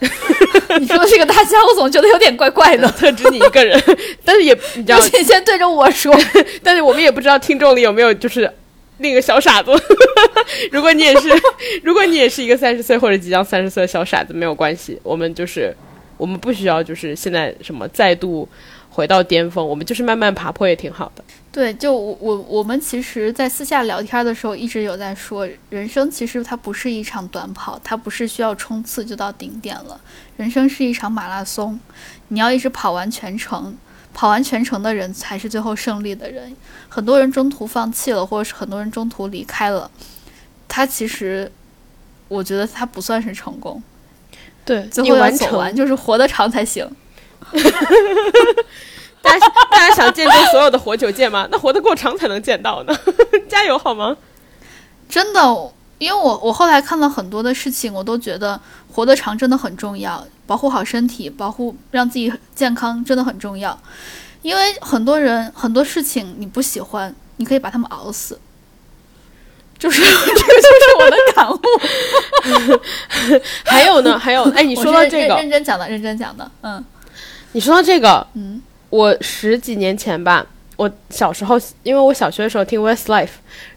你说的这个大家，我总觉得有点怪怪的。[laughs] 特指你一个人，但是也你知道而，且先对着我说，但是我们也不知道听众里有没有就是那个小傻子。如果你也是，如果你也是一个三十岁或者即将三十岁的小傻子，没有关系，我们就是我们不需要就是现在什么再度回到巅峰，我们就是慢慢爬坡也挺好的。对，就我我我们其实，在私下聊天的时候，一直有在说，人生其实它不是一场短跑，它不是需要冲刺就到顶点了，人生是一场马拉松，你要一直跑完全程，跑完全程的人才是最后胜利的人。很多人中途放弃了，或者是很多人中途离开了，他其实，我觉得他不算是成功，对，最后完成走完，就是活得长才行。[laughs] 大家大家想见证所有的活久见吗？那活得够长才能见到呢。[laughs] 加油好吗？真的，因为我我后来看了很多的事情，我都觉得活得长真的很重要，保护好身体，保护让自己健康真的很重要。因为很多人很多事情你不喜欢，你可以把他们熬死。就是这个 [laughs] 就是我的感悟。[laughs] 还有呢，还有，哎，你说到这个，认真讲的，认真讲的，嗯你说到这个，嗯我十几年前吧，我小时候，因为我小学的时候听 Westlife，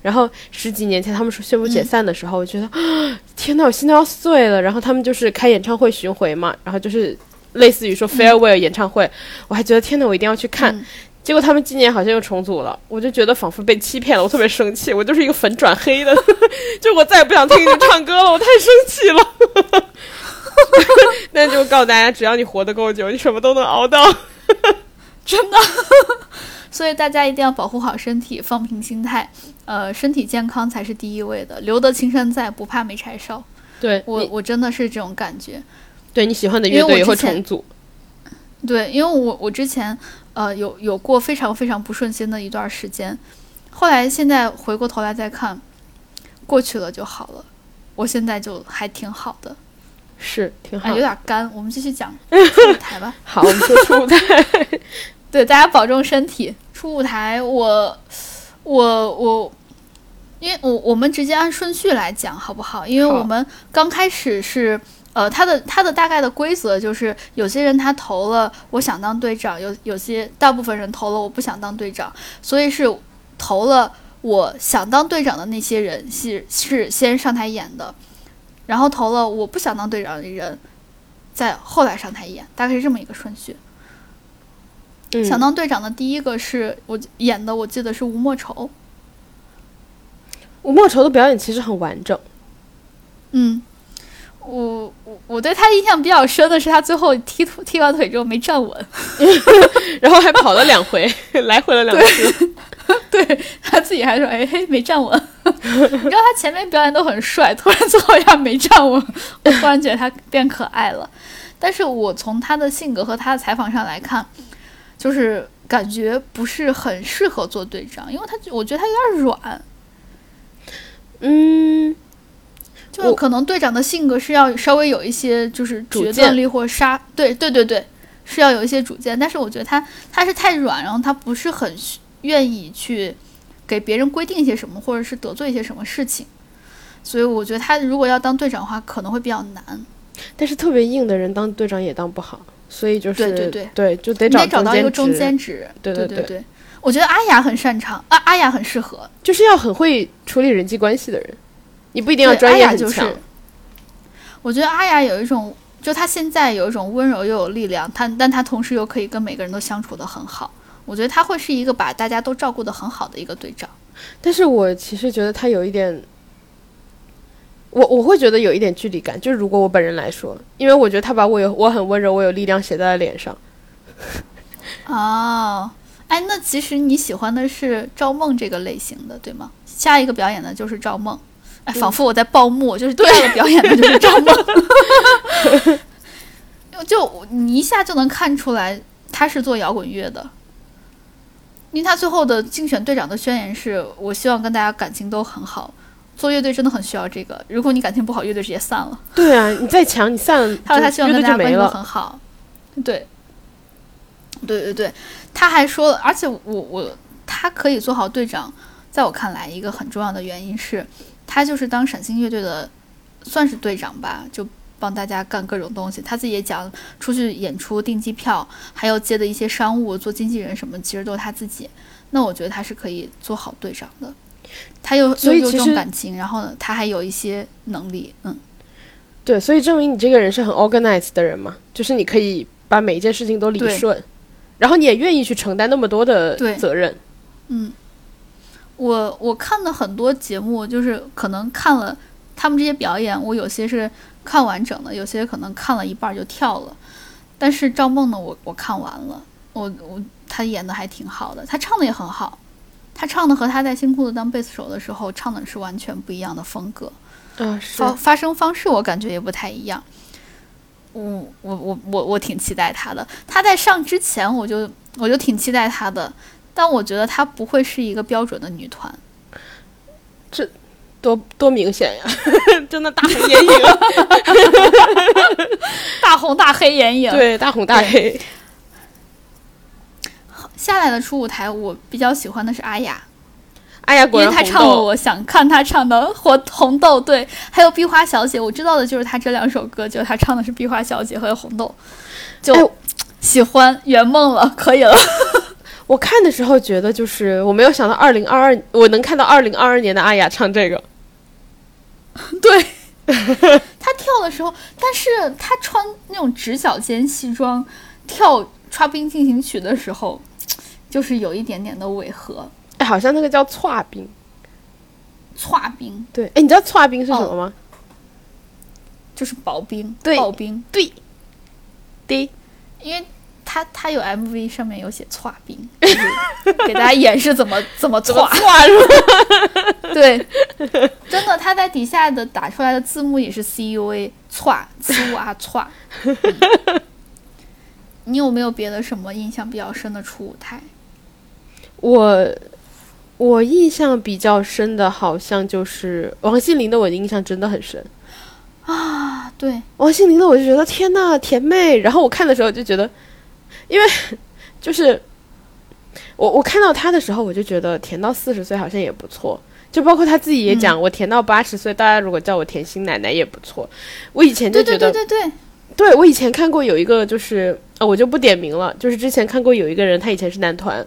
然后十几年前他们说宣布解散的时候，我觉得 [sucks teeth] 天呐，我心都要碎了。然后他们就是开演唱会巡回嘛，然后就是类似于说 farewell 演唱会，我还觉得天呐，我一定要去看。嗯结果他们今年好像又重组了，我就觉得仿佛被欺骗了，我特别生气。我就是一个粉转黑的，[laughs] 就我再也不想听你唱歌了，我太生气了。[laughs] 那就告诉大家，只要你活得够久，你什么都能熬到。[laughs] 所以大家一定要保护好身体，放平心态，呃，身体健康才是第一位的。留得青山在，不怕没柴烧。对我我真的是这种感觉。对你喜欢的乐队也会重组。对，因为我我之前呃有有过非常非常不顺心的一段时间，后来现在回过头来再看，过去了就好了。我现在就还挺好的，是挺哎，好有。点干。我们继续讲 [laughs] 出舞台吧。好，我们说出舞台。对，大家保重身体。出舞台，我我我，因为我我们直接按顺序来讲好不好？因为我们刚开始是。呃，他的他的大概的规则就是，有些人他投了我想当队长，有有些大部分人投了我不想当队长，所以是投了我想当队长的那些人是是先上台演的，然后投了我不想当队长的人，再后来上台演，大概是这么一个顺序。嗯想当队长的第一个是我演的，我记得是吴莫愁。吴莫愁的表演其实很完整。嗯，我我我对他印象比较深的是他最后踢腿踢完腿之后没站稳，[laughs] 然后还跑了两回，[laughs] 来回了两次。对 [laughs] 他自己还说哎嘿没站稳。你知道他前面表演都很帅，突然最后一下没站稳，我突然觉得他变可爱了。但是我从他的性格和他的采访上来看，就是感觉不是很适合做队长，因为他我觉得他有点软。嗯，就可能队长的性格是要稍微有一些就是主见决断力或杀，对对对对，是要有一些主见。但是我觉得他他是太软，然后他不是很愿意去给别人规定一些什么，或者是得罪一些什么事情。所以我觉得他如果要当队长的话，可能会比较难。但是特别硬的人当队长也当不好，所以就是对对对就得找得找到一个中中间值。对对对对对，我觉得阿雅很擅长，啊阿雅很适合。就是要很会处理人际关系的人，你不一定要对专业很强。是，我觉得阿雅有一种，就她现在有一种温柔又有力量，她但她同时又可以跟每个人都相处的很好。我觉得她会是一个把大家都照顾的很好的一个队长。但是我其实觉得她有一点，我我会觉得有一点距离感。就是如果我本人来说，因为我觉得他把我有我很温柔，我有力量写在了脸上。[laughs] 哦，哎，那其实你喜欢的是赵梦这个类型的，对吗？下一个表演的就是赵梦，哎，仿佛我在报幕，就是第二个表演的就是赵梦。[laughs] 就就你一下就能看出来他是做摇滚乐的，因为他最后的竞选队长的宣言是：我希望跟大家感情都很好。做乐队真的很需要这个，如果你感情不好，乐队直接散了。对啊，你再强，你散了，[laughs] 他说他希望跟大家关系。很好，对，对对对，他还说了，而且我我他可以做好队长，在我看来，一个很重要的原因是，他就是当闪星乐队的算是队长吧，就帮大家干各种东西。他自己也讲，出去演出订机票，还有接的一些商务，做经纪人什么，其实都是他自己。那我觉得他是可以做好队长的。他又又有这种感情，然后呢，他还有一些能力，嗯。对，所以证明你这个人是很 organized 的人嘛，就是你可以把每一件事情都理顺，然后你也愿意去承担那么多的责任。嗯，我我看的很多节目，就是可能看了他们这些表演，我有些是看完整的，有些可能看了一半就跳了。但是赵梦呢，我我看完了，我我他演的还挺好的，他唱的也很好，他唱的和他在新裤子当贝斯手的时候唱的是完全不一样的风格。发发声方式我感觉也不太一样。我我我我我挺期待他的。他在上之前我就我就挺期待他的，但我觉得他不会是一个标准的女团。这多多明显呀，[laughs] 真的大红眼影，[laughs] 大红大黑眼影。，对，大红大黑。下来的初舞台我比较喜欢的是阿雅，阿雅，因果然红为她唱了我想看她唱的《红红豆》，对，还有《壁花小姐》，我知道的就是她这两首歌，就她唱的是《壁花小姐》和《红豆》，就、哎喜欢圆梦了，可以了。我 [laughs] 我看的时候觉得就是我没有想到二零二二，我能看到二零二二年的阿雅唱这个。[laughs] 对，[laughs] 她跳的时候，但是她穿那种直角肩西装跳《刷冰进行曲》的时候，就是有一点点的违和。哎，好像那个叫歘冰，歘冰对，哎，你知道歘冰是什么吗？就是薄冰，对刨冰，对，对，因为他他有 MV 上面有写歘冰，[laughs] 就是给大家演示怎么怎么怎么歘。歘是吧？[laughs] 对，真的，他在底下的打出来的字幕也是 C U A 歘，呲啊歘。[laughs] 嗯你有没有别的什么印象比较深的初舞台？我我印象比较深的，好像就是王心凌的，我的印象真的很深。啊，对，王心凌的，我就觉得天呐，甜妹。然后我看的时候就觉得，因为 [laughs] 就是我我看到她的时候，我就觉得甜到四十岁好像也不错。就包括她自己也讲，我甜到八十岁，大家如果叫我甜心奶奶也不错。我以前就觉得，对对对对，对我以前看过有一个，就是呃，我就不点名了，就是之前看过有一个人，他以前是男团，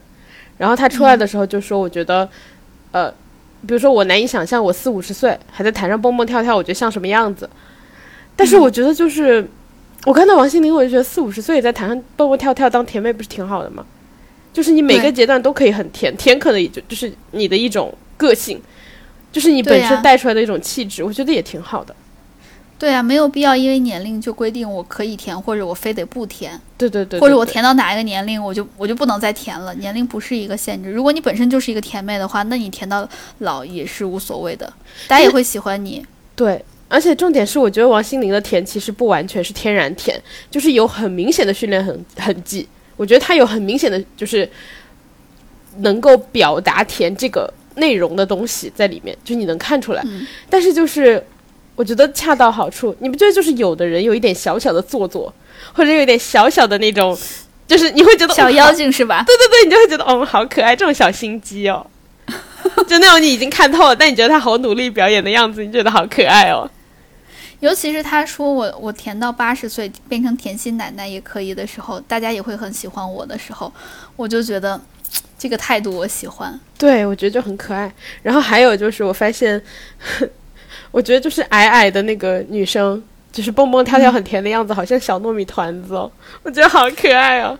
然后他出来的时候就说，我觉得，呃，比如说我难以想象我四五十岁还在台上蹦蹦跳跳，我觉得像什么样子。但是我觉得就是，我看到王心凌，我就觉得四五十岁在台上蹦蹦跳跳当甜妹，不是挺好的吗？就是你每个阶段都可以很甜，甜可能也就就是你的一种个性，就是你本身带出来的一种气质，我觉得也挺好的。对啊，没有必要因为年龄就规定我可以填，或者我非得不填，对对对对或者我对填到哪一个年龄，我就我就不能再填了。年龄不是一个限制，如果你本身就是一个甜妹的话，那你填到老也是无所谓的，大家也会喜欢你。对，而且重点是，我觉得王心凌的甜其实不完全是天然甜，就是有很明显的训练痕痕迹。我觉得她有很明显的，就是能够表达甜这个内容的东西在里面，就你能看出来。嗯但是就是我觉得恰到好处，你不觉得就是有的人有一点小小的做作，或者有一点小小的那种，就是你会觉得小妖精是吧？对对对，你就会觉得哦好可爱，这种小心机哦。[laughs] 就那种你已经看透了，但你觉得他好努力表演的样子，你觉得好可爱哦。尤其是他说我我甜到八十岁变成甜心奶奶也可以的时候，大家也会很喜欢我的时候，我就觉得这个态度我喜欢。对，我觉得就很可爱。然后还有就是，我发现，我觉得就是矮矮的那个女生，就是蹦蹦跳跳很甜的样子，好像小糯米团子哦，我觉得好可爱哦。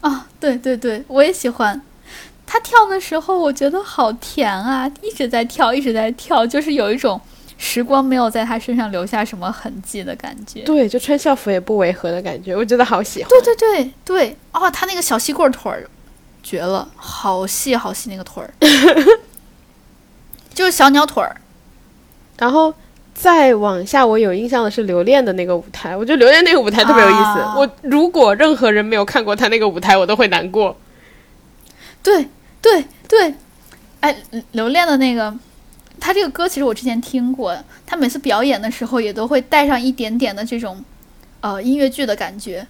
啊，对对对，我也喜欢。她跳的时候，我觉得好甜啊，一直在跳，一直在跳，就是有一种时光没有在她身上留下什么痕迹的感觉。对，就穿校服也不违和的感觉，我觉得好喜欢。对对对对，哦，她那个小细棍腿儿绝了，好细好细那个腿儿，[laughs] 就是小鸟腿儿。然后再往下，我有印象的是留恋的那个舞台，我觉得留恋那个舞台特别有意思。啊我如果任何人没有看过他那个舞台，我都会难过。对对对，哎，留恋的那个，他这个歌其实我之前听过，他每次表演的时候也都会带上一点点的这种呃音乐剧的感觉，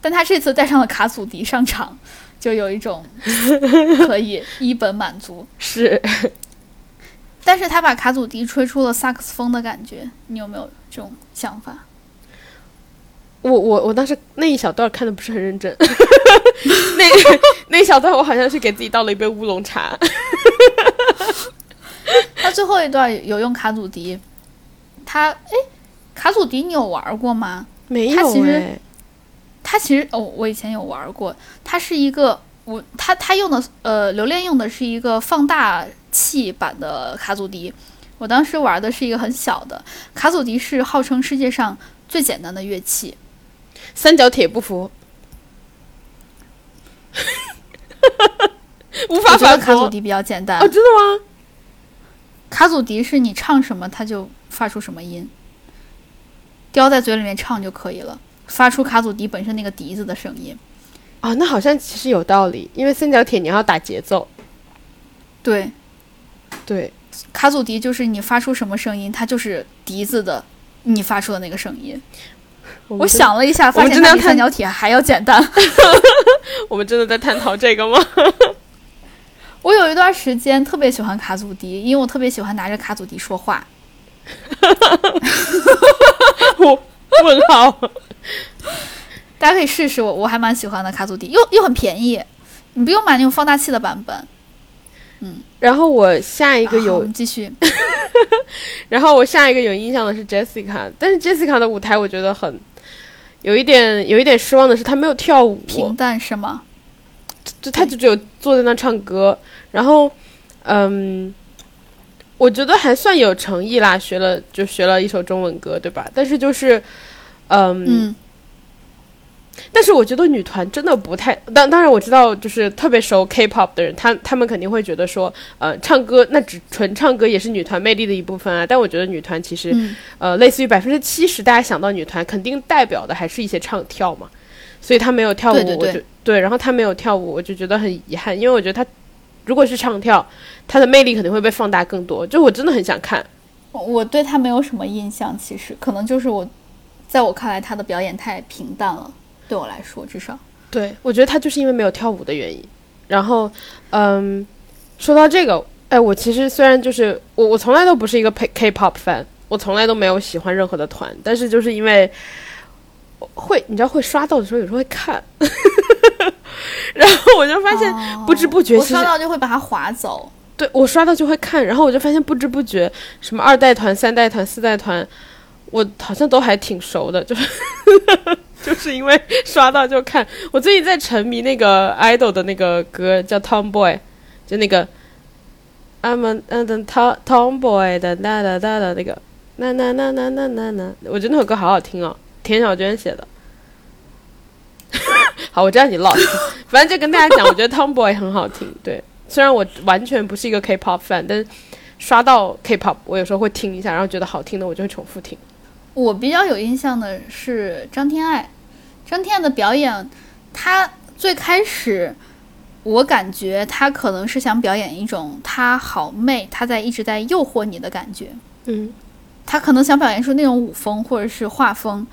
但他这次带上了卡祖笛上场，就有一种 [laughs] 可以一本满足。是，但是他把卡祖笛吹出了萨克斯风的感觉，你有没有这种想法？我我我当时那一小段看的不是很认真，[laughs] 那那一小段我好像是给自己倒了一杯乌龙茶。[laughs] 他最后一段有用卡祖笛，他哎，卡祖笛你有玩过吗？没有它其实哎，它其实哦，我以前有玩过，它是一个我他他用的呃留恋用的是一个放大器版的卡祖笛，我当时玩的是一个很小的卡祖笛，是号称世界上最简单的乐器。三角铁不服，[laughs] 无法反驳。卡祖笛比较简单，哦，真的吗？卡祖笛是你唱什么它就发出什么音，叼在嘴里面唱就可以了，发出卡祖笛本身那个笛子的声音。啊、那好像其实有道理，因为三角铁你要打节奏。对，对，卡祖笛就是你发出什么声音，它就是笛子的你发出的那个声音。我我，想了一下，发现比三角铁还要简单。[laughs] 我们真的在探讨这个吗？[laughs] 我有一段时间特别喜欢卡祖笛，因为我特别喜欢拿着卡祖笛说话。[laughs] 我问号。大家可以试试我，我还蛮喜欢的卡祖笛，又又很便宜。你不用买那种放大器的版本。然后我下一个有继续。[laughs] 然后我下一个有印象的是 Jessica，但是 Jessica 的舞台我觉得很有一点有一点失望的是，她没有跳舞，平淡是吗？就她就只有坐在那唱歌。然后，嗯，我觉得还算有诚意啦，学了就学了一首中文歌，对吧？但是就是，嗯，嗯，但是我觉得女团真的不太，当当然我知道，就是特别熟 K-pop 的人，他他们肯定会觉得说，呃，唱歌那只纯唱歌也是女团魅力的一部分啊。但我觉得女团其实，嗯呃，类似于百分之七十，大家想到女团，肯定代表的还是一些唱跳嘛。所以她没有跳舞，对对对我就对，然后她没有跳舞，我就觉得很遗憾，因为我觉得她如果是唱跳，她的魅力肯定会被放大更多。就我真的很想看，我我对她没有什么印象，其实可能就是我，在我看来她的表演太平淡了，对我来说至少。对，我觉得他就是因为没有跳舞的原因。然后，嗯，说到这个，哎，我其实虽然就是我，我从来都不是一个 K K-pop fan，我从来都没有喜欢任何的团，但是就是因为会，你知道会刷到的时候，有时候会看，[laughs] 然后我就发现不知不觉哦我刷到就会把它划走。对我刷到就会看，然后我就发现不知不觉什么二代团、三代团、四代团，我好像都还挺熟的，就是就是因为刷到就看。我最近在沉迷那个 idol 的那个歌，叫 Tomboy，就那个 I'm a 嗯的 Tom Tomboy 的哒哒哒的那个那那那那那那那，我觉得那首歌好好听哦，田小娟写的。[laughs] 好，我知道你 lost，[laughs] 反正就跟大家讲，我觉得 Tomboy 很好听，对。虽然我完全不是一个 K-pop fan，但刷到 K-pop，我有时候会听一下，然后觉得好听的，我就会重复听。我比较有印象的是张天爱，张天爱的表演，她最开始我感觉她可能是想表演一种她好媚，她在一直在诱惑你的感觉，嗯，她可能想表现出那种舞风或者是画风，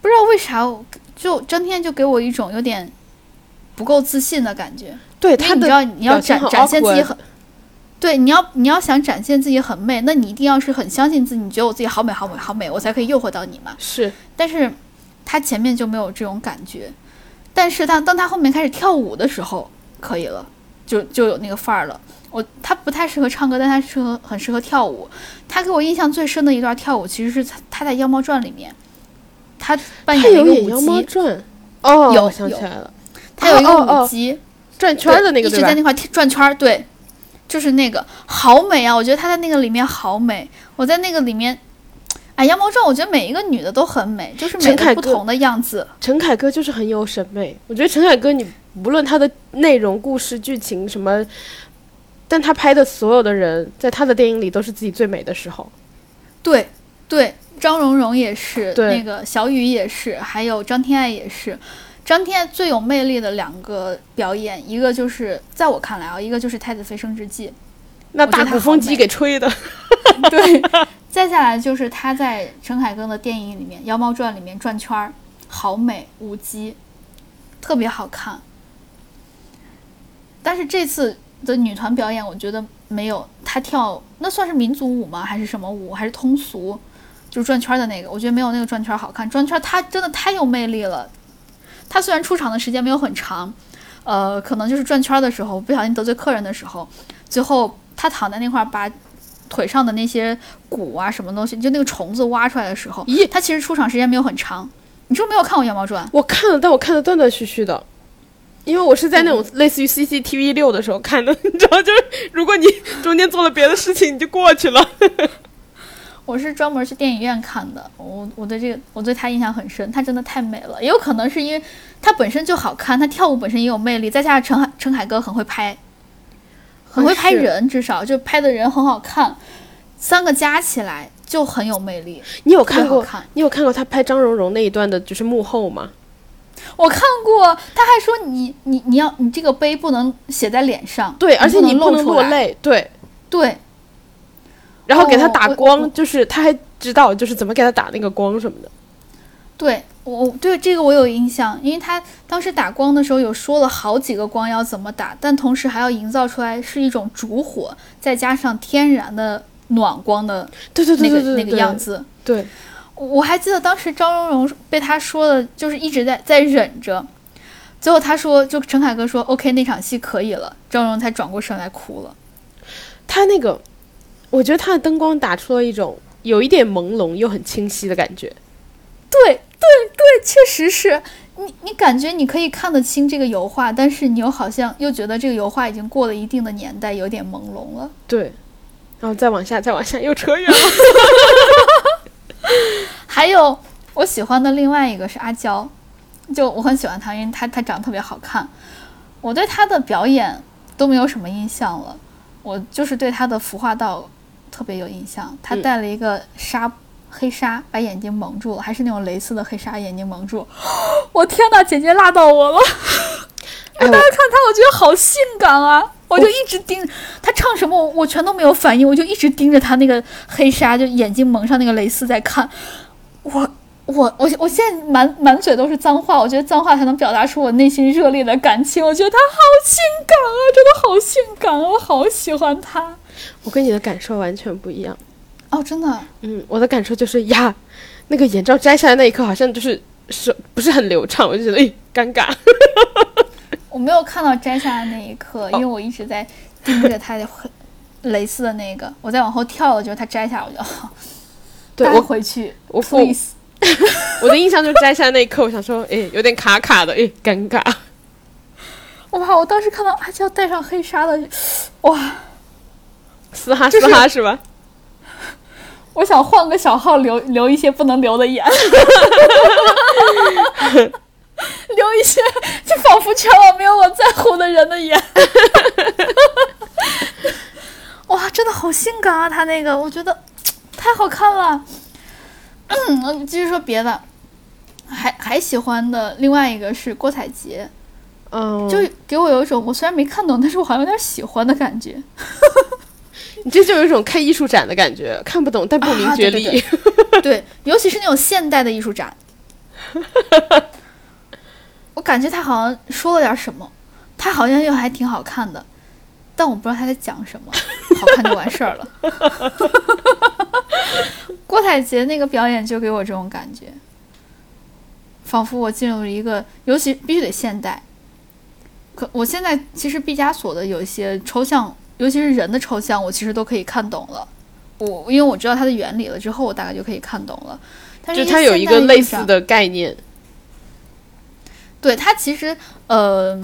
不知道为啥，就张天爱就给我一种有点不够自信的感觉。对他的因为你知道你要展展现自己很，对，你要你要想展现自己很媚，那你一定要是很相信自己，你觉得我自己好美好美好美，我才可以诱惑到你嘛。是但是他前面就没有这种感觉，但是他当他后面开始跳舞的时候，可以了，就就有那个范儿了。我他不太适合唱歌，但他适合很适合跳舞。他给我印象最深的一段跳舞，其实是他他在《妖猫传》里面，他扮演了一个舞姬，猫传》哦，有我想起来了，他有一个哦哦舞姬。转圈的那个一直在那？块儿转圈，对，就是那个好美啊！我觉得他在那个里面好美。我在那个里面，哎，《妖猫传》我觉得每一个女的都很美，就是每个不同的样子。陈凯歌就是很有审美，我觉得陈凯歌你无论他的内容、故事、剧情什么，但他拍的所有的人，在他的电影里都是自己最美的时候。对对，张荣荣也是，对那个小雨也是，还有张天爱也是。张天爱最有魅力的两个表演，一个就是在我看来啊，一个就是《太子妃升职记那大鼓风机给吹的，[laughs]》，对，再下来就是他在陈凯歌的电影里面《妖猫传》里面转圈儿，好美舞姬，特别好看。但是这次的女团表演，我觉得没有她跳，那算是民族舞吗？还是什么舞？还是通俗？就是转圈儿的那个，我觉得没有那个转圈儿好看。转圈儿她真的太有魅力了。她虽然出场的时间没有很长，呃，可能就是转圈儿的时候不小心得罪客人的时候，最后她躺在那块儿把腿上的那些骨啊什么东西，就那个虫子挖出来的时候，咦，他其实出场时间没有很长。你是不是没有看过《羊毛传》？我看了，但我看的断断续续的，因为我是在那种类似于 CCTV 六的时候看的，你知道，就是如果你中间做了别的事情，你就过去了。[laughs] 我是专门去电影院看的，我我对这个我对他印象很深，他真的太美了。也有可能是因为他本身就好看，他跳舞本身也有魅力，再加上陈海陈凯歌很会拍，很会拍人，至少就拍的人很好看，三个加起来就很有魅力。你有看过？好看你有看过他拍张荣荣那一段的，就是幕后吗？我看过，他还说你你你要你这个碑不能写在脸上，对，而且你不能。落泪，对。对，然后给他打光，我就是他还知道就是怎么给他打那个光什么的。对我对这个我有印象，因为他当时打光的时候有说了好几个光要怎么打，但同时还要营造出来是一种烛火，再加上天然的暖光的对对对那个那个对对对样子。对，我还记得当时张荣荣被他说的，就是一直在在忍着，最后他说，就陈凯歌说 OK 那场戏可以了，张荣才转过身来哭了。他那个，我觉得他的灯光打出了一种有一点朦胧又很清晰的感觉。对对对，确实是你你感觉你可以看得清这个油画，但是你又好像又觉得这个油画已经过了一定的年代，有点朦胧了。对，然后再往下，再往下又扯远了。[laughs] 还有我喜欢的另外一个是阿娇，就我很喜欢她，因为她她长得特别好看。我对她的表演都没有什么印象了，我就是对她的服化道特别有印象。她嗯戴了一个纱黑纱，把眼睛蒙住了，还是那种蕾丝的黑纱，眼睛蒙住。我天呐，姐姐辣到我了！哎，我当时看她，我觉得好性感啊！我就一直盯她唱什么，我我全都没有反应，我就一直盯着她那个黑纱，就眼睛蒙上那个蕾丝在看。我我我我现在满满嘴都是脏话，我觉得脏话才能表达出我内心热烈的感情。我觉得她好性感啊，真的好性感啊，我好喜欢她。我跟你的感受完全不一样。哦，真的，嗯，我的感受就是呀，那个眼罩摘下来那一刻，好像就是手不是很流畅，我就觉得诶尴尬。[laughs] 我没有看到摘下来那一刻，因为我一直在盯着他的蕾丝的那个，我再往后跳了，就是他摘下，我就 [laughs] [laughs] 带对我回去我我，please。我的印象就是摘下来那一刻，我想说，诶，有点卡卡的，诶，尴尬。哇！我当时看到阿娇戴上黑纱的，哇！嘶哈嘶哈是吧？我想换个小号留留一些不能留的言，[laughs] 留一些就仿佛全网没有我在乎的人的言。[laughs] 哇，真的好性感啊！他那个，我觉得太好看了。嗯，继续说别的，还还喜欢的另外一个是郭采洁，嗯，就给我有一种我虽然没看懂，但是我好像有点喜欢的感觉。你这就有一种看艺术展的感觉，看不懂但不明觉啊对厉。对 [laughs] 对，尤其是那种现代的艺术展，我感觉他好像说了点什么，他好像又还挺好看的，但我不知道他在讲什么，好看就完事儿了。郭采洁那个表演就给我这种感觉，仿佛我进入了一个，尤其必须得现代。可我现在其实毕加索的有一些抽象，尤其是人的抽象，我其实都可以看懂了。我因为我知道它的原理了之后，我大概就可以看懂了。但是就它有一个类似，的概念，对它其实呃，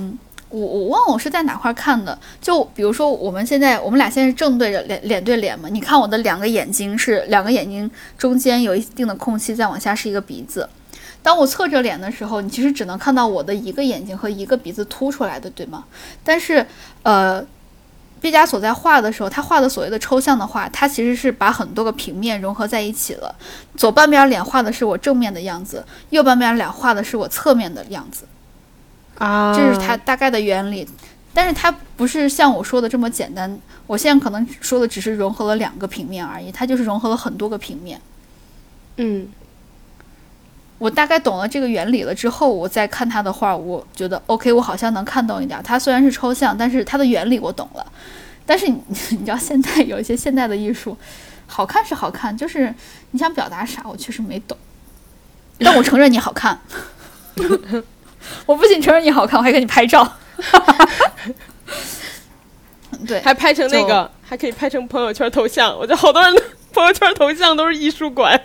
我我忘了我是在哪块儿看的。就比如说我们现在我们俩现在是正对着脸脸对脸嘛，你看我的两个眼睛是两个眼睛中间有一定的空隙，再往下是一个鼻子。当我侧着脸的时候，你其实只能看到我的一个眼睛和一个鼻子凸出来的，对吗？但是呃。毕加索在画的时候，他画的所谓的抽象的画，他其实是把很多个平面融合在一起了。左半边脸画的是我正面的样子，右半边脸画的是我侧面的样子，啊，这是它大概的原理。但是它不是像我说的这么简单，我现在可能说的只是融合了两个平面而已，它就是融合了很多个平面。嗯，我大概懂了这个原理了之后，我再看他的画，我觉得 OK，我好像能看懂一点。他虽然是抽象，但是他的原理我懂了。但是你 [laughs] 你知道，现在有一些现代的艺术，好看是好看，就是你想表达啥，我确实没懂。但我承认你好看，[laughs] 我不仅承认你好看，我还给你拍照。[laughs] 对，还拍成那个，还可以拍成朋友圈头像。我觉得好多人的朋友圈头像都是艺术馆。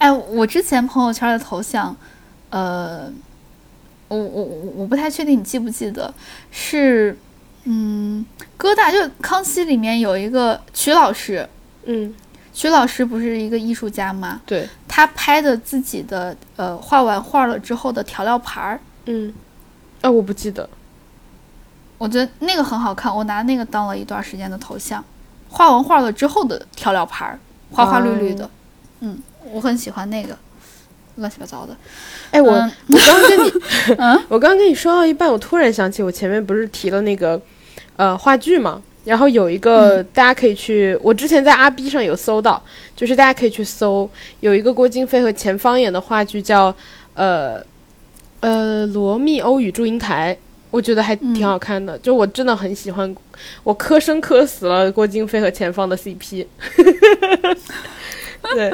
哎，我之前朋友圈的头像，呃，我我我我不太确定你记不记得，是嗯，哥大就康熙里面有一个曲老师，嗯，曲老师不是一个艺术家吗？对，他拍的自己的呃画完画了之后的调料盘儿，嗯，啊，我不记得。我觉得那个很好看，我拿那个当了一段时间的头像。画完画了之后的调料盘儿，花花绿绿的，嗯，我很喜欢那个，乱七八糟的。哎，我、嗯我刚刚跟你，[laughs] 嗯我刚刚跟你说到一半，我突然想起我前面不是提了那个呃话剧嘛，然后有一个、大家可以去，我之前在阿 B 上有搜到，就是大家可以去搜，有一个郭京飞和钱芳演的话剧叫呃呃《罗密欧与祝英台》。我觉得还挺好看的，就我真的很喜欢，我磕生磕死了郭京飞和钱芳的 CP。[laughs] 对，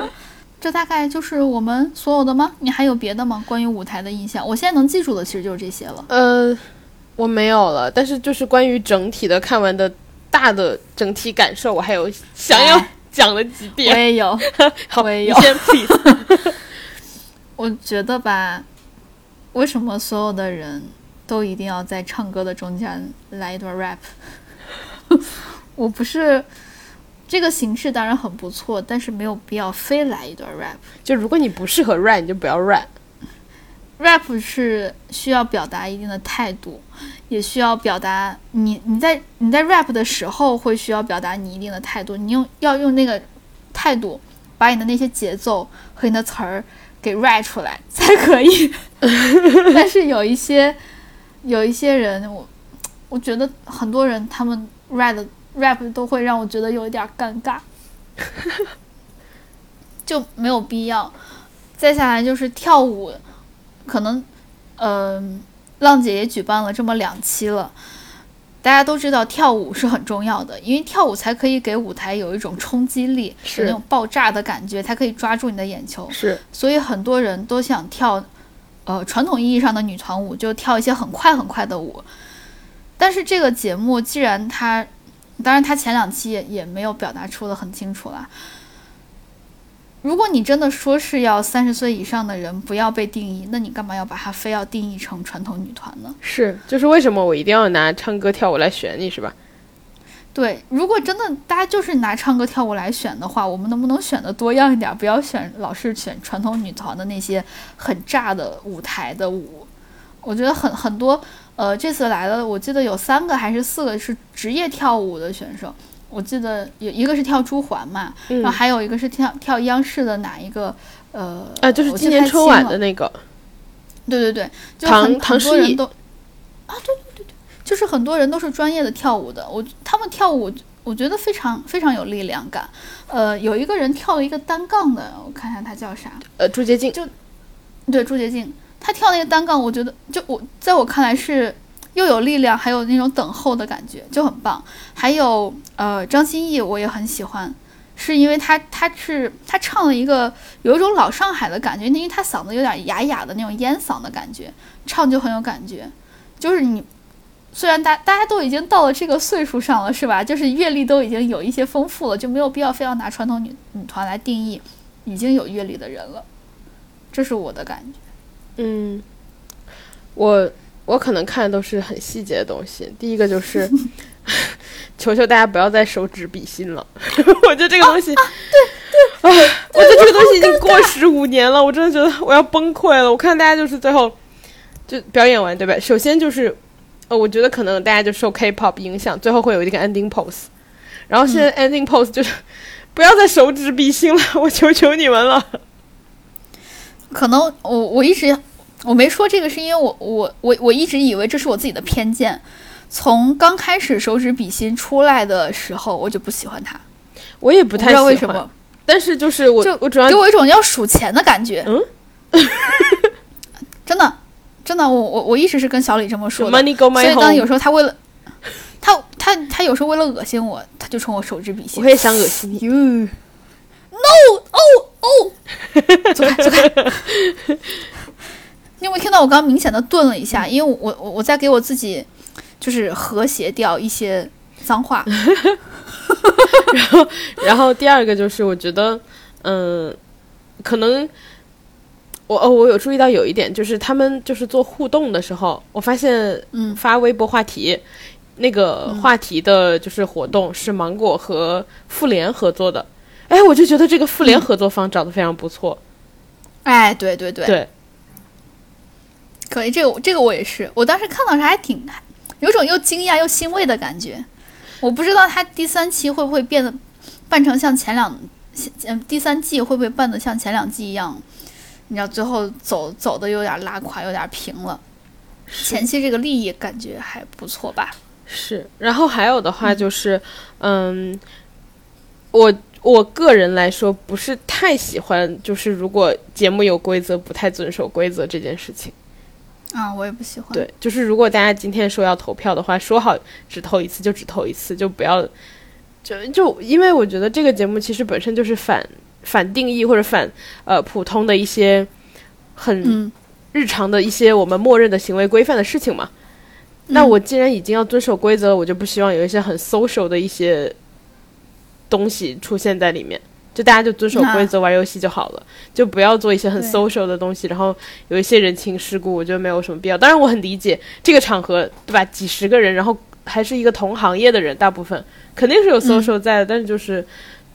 这大概就是我们所有的吗？你还有别的吗？关于舞台的印象，我现在能记住的其实就是这些了。呃，我没有了，但是就是关于整体的看完的大的整体感受，我还有想要哎讲的几我点。也有，[laughs] 好，我也有你先 please。[laughs] 我觉得吧，为什么所有的人都一定要在唱歌的中间来一段 rap？[laughs] 我不是这个形式当然很不错，但是没有必要非来一段 rap。就如果你不适合 rap，你就不要 rap。rap 是需要表达一定的态度，也需要表达你你在你在 rap 的时候会需要表达你一定的态度，你用要用那个态度把你的那些节奏和你的词儿给 rap 出来才可以。[laughs] 但是有一些有一些人，我我觉得很多人他们 rap 的 rap 都会让我觉得有一点儿尴尬，[laughs] 就没有必要。再下来就是跳舞，可能，嗯、浪姐也举办了这么两期了，大家都知道跳舞是很重要的，因为跳舞才可以给舞台有一种冲击力，是那种爆炸的感觉，才可以抓住你的眼球。是，所以很多人都想跳，呃，传统意义上的女团舞，就跳一些很快很快的舞。但是这个节目既然它，当然他前两期也也没有表达出的很清楚啦。如果你真的说是要三十岁以上的人不要被定义，那你干嘛要把它非要定义成传统女团呢？是，就是为什么我一定要拿唱歌跳舞来选你是吧？对，如果真的大家就是拿唱歌跳舞来选的话，我们能不能选的多样一点？不要选老是选传统女团的那些很炸的舞台的舞。我觉得很很多，呃，这次来了，我记得有三个还是四个是职业跳舞的选手。我记得有一个是跳朱环嘛，嗯然后还有一个是跳跳央视的哪一个，呃，啊，就是今年春晚的那个，对对对，就唐很很唐诗逸多人都啊，对对对对，就是很多人都是专业的跳舞的，我他们跳舞，我觉得非常非常有力量感。呃，有一个人跳了一个单杠的，我看一下他叫啥，呃，朱洁静，就对，朱洁静，她跳那个单杠，我觉得就我在我看来是又有力量，还有那种等候的感觉，就很棒。还有呃，张歆艺我也很喜欢，是因为她她是她唱了一个有一种老上海的感觉，因为她嗓子有点哑哑的那种烟嗓的感觉，唱就很有感觉。就是你虽然大大家都已经到了这个岁数上了，是吧？就是阅历都已经有一些丰富了，就没有必要非要拿传统女女团来定义已经有阅历的人了。这是我的感觉。嗯，我我可能看的都是很细节的东西。第一个就是，[laughs] 求求大家不要再手指比心了。[laughs] 我觉得这个东西，对对，啊，我觉得这个东西已经过时五年了，我真的觉得我要崩溃了。我看大家就是最后就表演完，对吧？首先就是，呃，我觉得可能大家就受 K-pop 影响，最后会有一个 ending pose，然后现在 ending pose 就是。[laughs] 不要再手指比心了，我求求你们了。可能我我一直我没说这个，是因为我我我我一直以为这是我自己的偏见。从刚开始手指比心出来的时候，我就不喜欢它，我也不不太知道为什么，但是就是我就我主要给我一种要数钱的感觉。嗯，[laughs] 真的真的，我我我一直是跟小李这么说的。money go 所以当有时候他为了他他他有时候为了恶心我，他就冲我手指比心。我也想恶心你。哟，no，哦哦，走开走开！你有没有听到我刚刚明显的顿了一下？因为我我我在给我自己就是和谐掉一些脏话。然后然后第二个就是我觉得，嗯，可能我哦，我有注意到有一点，就是他们就是做互动的时候，我发现嗯发微博话题。那个话题的就是活动是芒果和妇联合作的，哎，我就觉得这个妇联合作方找的非常不错，哎，对对对，对，可以，这个这个我也是，我当时看到时还挺有种又惊讶又欣慰的感觉。我不知道他第三期会不会变得办成像前两，嗯，第三季会不会办得像前两季一样，你知道最后走走的有点拉垮，有点平了。前期这个利益感觉还不错吧？是，然后还有的话就是，嗯，我我个人来说不是太喜欢，就是如果节目有规则不太遵守规则这件事情。啊，我也不喜欢。对，就是如果大家今天说要投票的话，说好只投一次就只投一次，就不要，就就因为我觉得这个节目其实本身就是反反定义或者反呃普通的一些很嗯日常的一些我们默认的行为规范的事情嘛。那我既然已经要遵守规则了，我就不希望有一些很 social 的一些东西出现在里面。就大家就遵守规则玩游戏就好了，就不要做一些很 social 的东西，然后有一些人情世故，我觉得没有什么必要。当然，我很理解这个场合，对吧？几十个人，然后还是一个同行业的人，大部分肯定是有 social 在的，但是就是，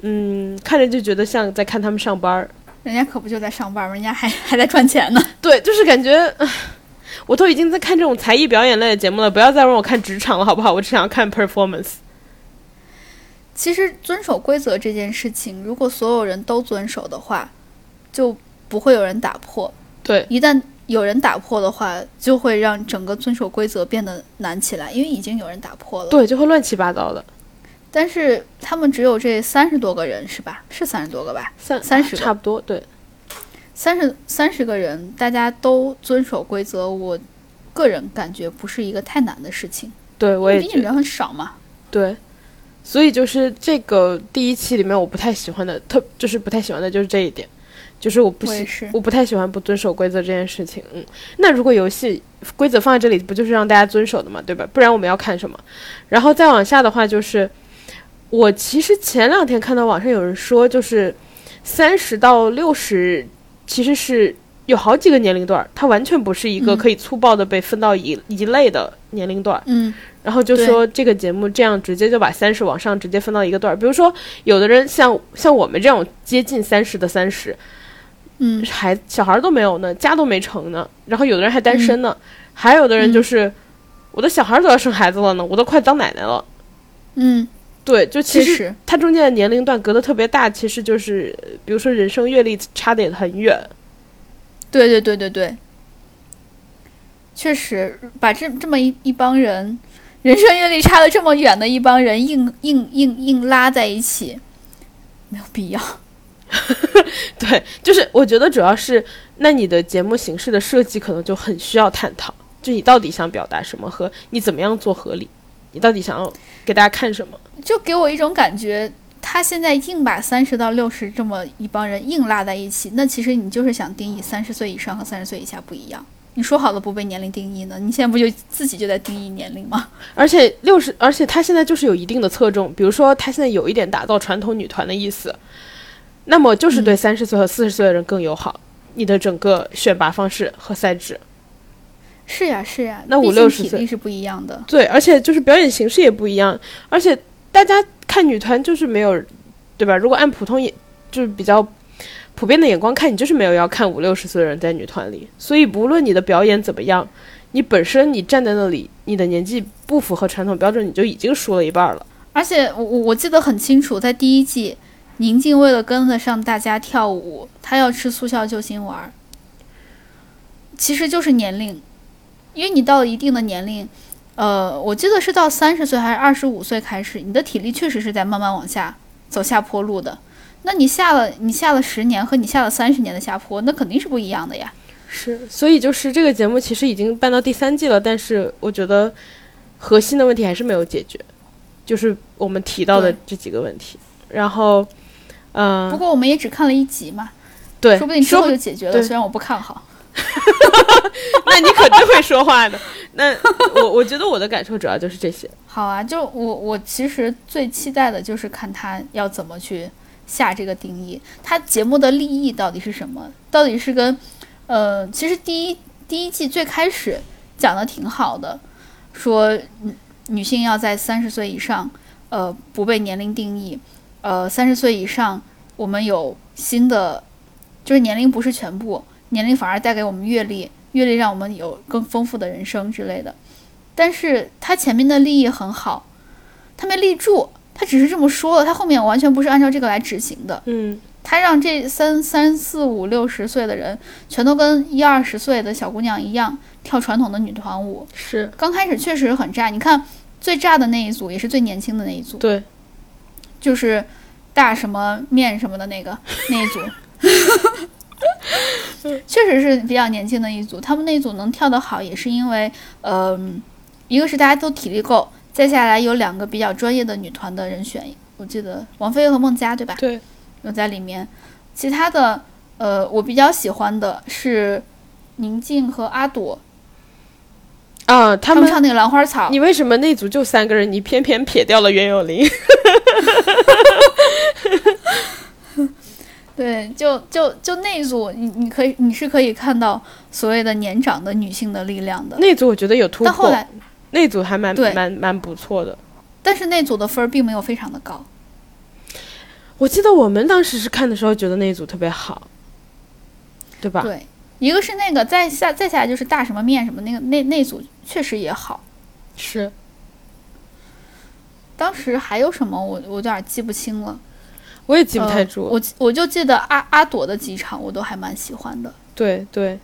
嗯，看着就觉得像在看他们上班儿。人家可不就在上班吗？人家还还在赚钱呢。对，就是感觉，我都已经在看这种才艺表演类的节目了，不要再让我看职场了，好不好？我只想要看 performance。其实遵守规则这件事情，如果所有人都遵守的话，就不会有人打破。对，一旦有人打破的话，就会让整个遵守规则变得难起来，因为已经有人打破了。对，就会乱七八糟的。但是他们只有这三十多个人，是吧？是三十多个吧？三30个差不多，对，三十三十个人，大家都遵守规则，我个人感觉不是一个太难的事情。对我也毕竟人很少嘛。对。所以就是这个第一期里面，我不太喜欢的，特就是不太喜欢的就是这一点，就是我不喜我我不太喜欢不遵守规则这件事情。嗯，那如果游戏规则放在这里，不就是让大家遵守的嘛，对吧？不然我们要看什么？然后再往下的话，就是我其实前两天看到网上有人说，就是三十到六十其实是有好几个年龄段，它完全不是一个嗯可以粗暴的被分到一、一类的年龄段。嗯然后就说这个节目这样直接就把三十往上直接分到一个段儿，比如说有的人像像我们这种接近三十的三十，嗯。还小孩都没有呢，家都没成呢，然后有的人还单身呢，还有的人就是、我的小孩都要生孩子了呢，我都快当奶奶了。嗯，对，就其实确实，它中间的年龄段隔得特别大，其实就是呃比如说人生阅历差的也很远。对对对对对，确实把这这么一一帮人，人生阅历差了这么远的一帮人硬 [laughs] 硬硬硬拉在一起，没有必要。[laughs] 对，就是我觉得主要是那你的节目形式的设计可能就很需要探讨，就你到底想表达什么和你怎么样做合理，你到底想要给大家看什么？就给我一种感觉，他现在硬把三十到六十这么一帮人硬拉在一起，那其实你就是想定义三十岁以上和三十岁以下不一样。你说好了不被年龄定义呢，你现在不就自己就在定义年龄吗？[laughs] 而且六十，而且他现在就是有一定的侧重，比如说他现在有一点打造传统女团的意思，那么就是对三十岁和四十岁的人更友好。你的整个选拔方式和赛制，是呀是呀，那五六十岁是不一样的。对，而且就是表演形式也不一样，而且大家看女团就是没有，对吧？如果按普通也，就是比较普遍的眼光看，你就是没有要看五六十岁的人在女团里，所以不论你的表演怎么样，你本身你站在那里，你的年纪不符合传统标准，你就已经输了一半了。而且我我记得很清楚，在第一季，宁静为了跟得上大家跳舞，她要吃速效救心丸，其实就是年龄，因为你到了一定的年龄，呃，我记得是到三十岁还是二十五岁开始，你的体力确实是在慢慢往下走下坡路的。那你下了你下了十年和你下了三十年的下坡，那肯定是不一样的呀。是，所以就是这个节目其实已经办到第三季了，但是我觉得核心的问题还是没有解决，就是我们提到的这几个问题。然后，嗯、不过我们也只看了一集嘛，对，说不定之后就解决了。虽然我不看好。[laughs] 那你可真会说话呢。那我我觉得我的感受主要就是这些。[laughs] 好啊，就我我其实最期待的就是看他要怎么去下这个定义，他节目的立意到底是什么？到底是跟呃，其实第一第一季最开始讲的挺好的，说女性要在三十岁以上，呃，不被年龄定义，呃，三十岁以上我们有新的，就是年龄不是全部，年龄反而带给我们阅历，阅历让我们有更丰富的人生之类的。但是他前面的立意很好，他没立住，他只是这么说了，他后面完全不是按照这个来执行的。嗯，他让这三三四五六十岁的人全都跟一二十岁的小姑娘一样跳传统的女团舞。是刚开始确实很炸，你看最炸的那一组也是最年轻的那一组，对，就是大什么面什么的那个 [laughs] 那一组，[laughs] 确实是比较年轻的一组。他们那一组能跳得好，也是因为，嗯、一个是大家都体力够，再下来有两个比较专业的女团的人选，我记得王菲和孟佳对吧？对，有在里面。其他的，呃，我比较喜欢的是宁静和阿朵，啊，他们唱那个《兰花草》。你为什么那组就三个人，你偏偏撇掉了袁咏琳？[laughs] 对，就就就那一组，你你可以你是可以看到所谓的年长的女性的力量的。那组我觉得有突破，但后来，那组还蛮蛮蛮不错的。但是那组的分儿并没有非常的高。我记得我们当时是看的时候觉得那一组特别好，对吧？对，一个是那个，再下再下来就是大什么面什么那个那那组确实也好。是。当时还有什么我我有点记不清了，我也记不太呃住。我我就记得阿阿朵的几场我都还蛮喜欢的。对对，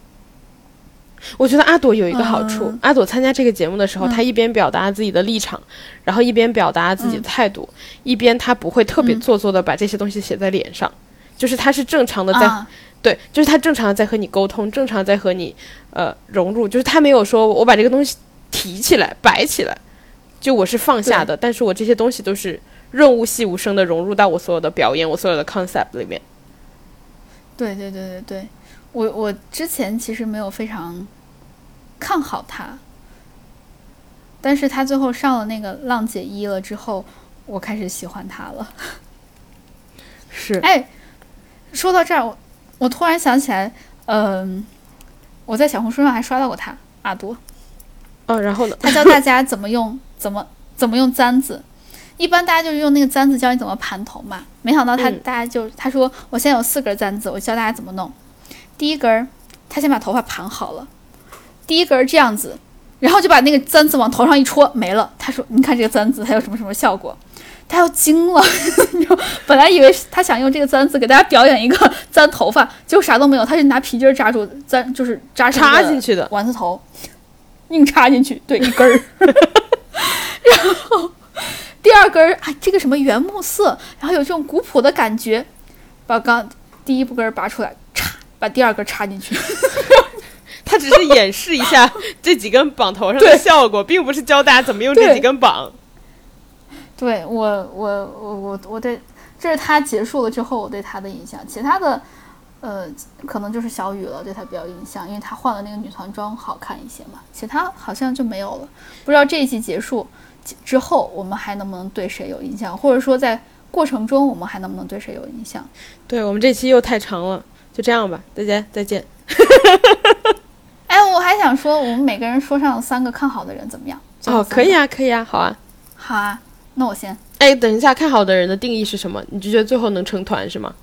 我觉得阿朵有一个好处，嗯阿朵参加这个节目的时候，嗯。她一边表达自己的立场，然后一边表达自己的态度，一边她不会特别嗯。做作的把这些东西写在脸上，就是她是正常的在、啊，对，就是她正常的在和你沟通，正常在和你呃融入，就是她没有说我把这个东西提起来摆起来，就我是放下的，但是我这些东西都是润物细无声的融入到我所有的表演，我所有的 concept 里面。对对对对对，我我之前其实没有非常看好他，但是他最后上了那个浪姐一了之后，我开始喜欢他了。[laughs] 是，哎，说到这儿，我我突然想起来，嗯、我在小红书上还刷到过他阿朵，哦，然后呢？他教大家怎么用怎么怎么用簪子。一般大家就是用那个簪子教你怎么盘头嘛，没想到他、嗯大家就他说我现在有四根簪子，我教大家怎么弄。第一根儿，他先把头发盘好了，第一根儿这样子，然后就把那个簪子往头上一戳，没了。他说：“你看这个簪子它有什么什么效果？”他要惊了，本来以为他想用这个簪子给大家表演一个簪头发，结果啥都没有，他是拿皮筋儿扎住簪，就是扎插进去的，丸子头，硬插进去，对，一根儿。然后第二根儿，哎，这个什么原木色，然后有这种古朴的感觉，把刚第一步根儿拔出来，把第二根插进去。[laughs] 他只是演示一下这几根绑头上的效果，并不是教大家怎么用这几根绑。对我，我，我，我，我对，这是他结束了之后我对他的印象，其他的，呃，可能就是小雨了，对他比较印象，因为他换了那个女团装好看一些嘛，其他好像就没有了。不知道这一季结束之后，我们还能不能对谁有印象，或者说在过程中我们还能不能对谁有印象？对我们这期又太长了，就这样吧，大家再见。[laughs] 哎，我还想说，我们每个人说上三个看好的人怎么样？哦，可以，啊，可以啊，好啊。好啊，那我先。哎，等一下，看好的人的定义是什么？你就觉得最后能成团是吗？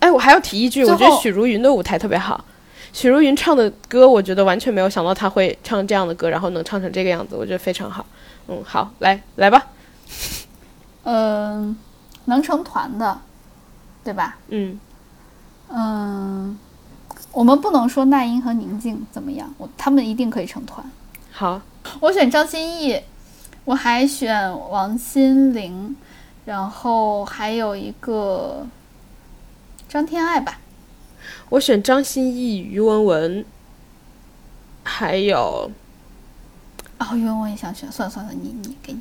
哎，我还要提一句，我觉得许茹芸的舞台特别好。许茹芸唱的歌，我觉得完全没有想到她会唱这样的歌，然后能唱成这个样子，我觉得非常好。嗯，好，来来吧。嗯、能成团的，对吧？嗯，嗯，我们不能说那英和宁静怎么样，我他们一定可以成团。好，我选张歆艺，我还选王心凌，然后还有一个张天爱吧。我选张歆艺、于文文，还有哦，于文文也想选，算了算了，你你给你。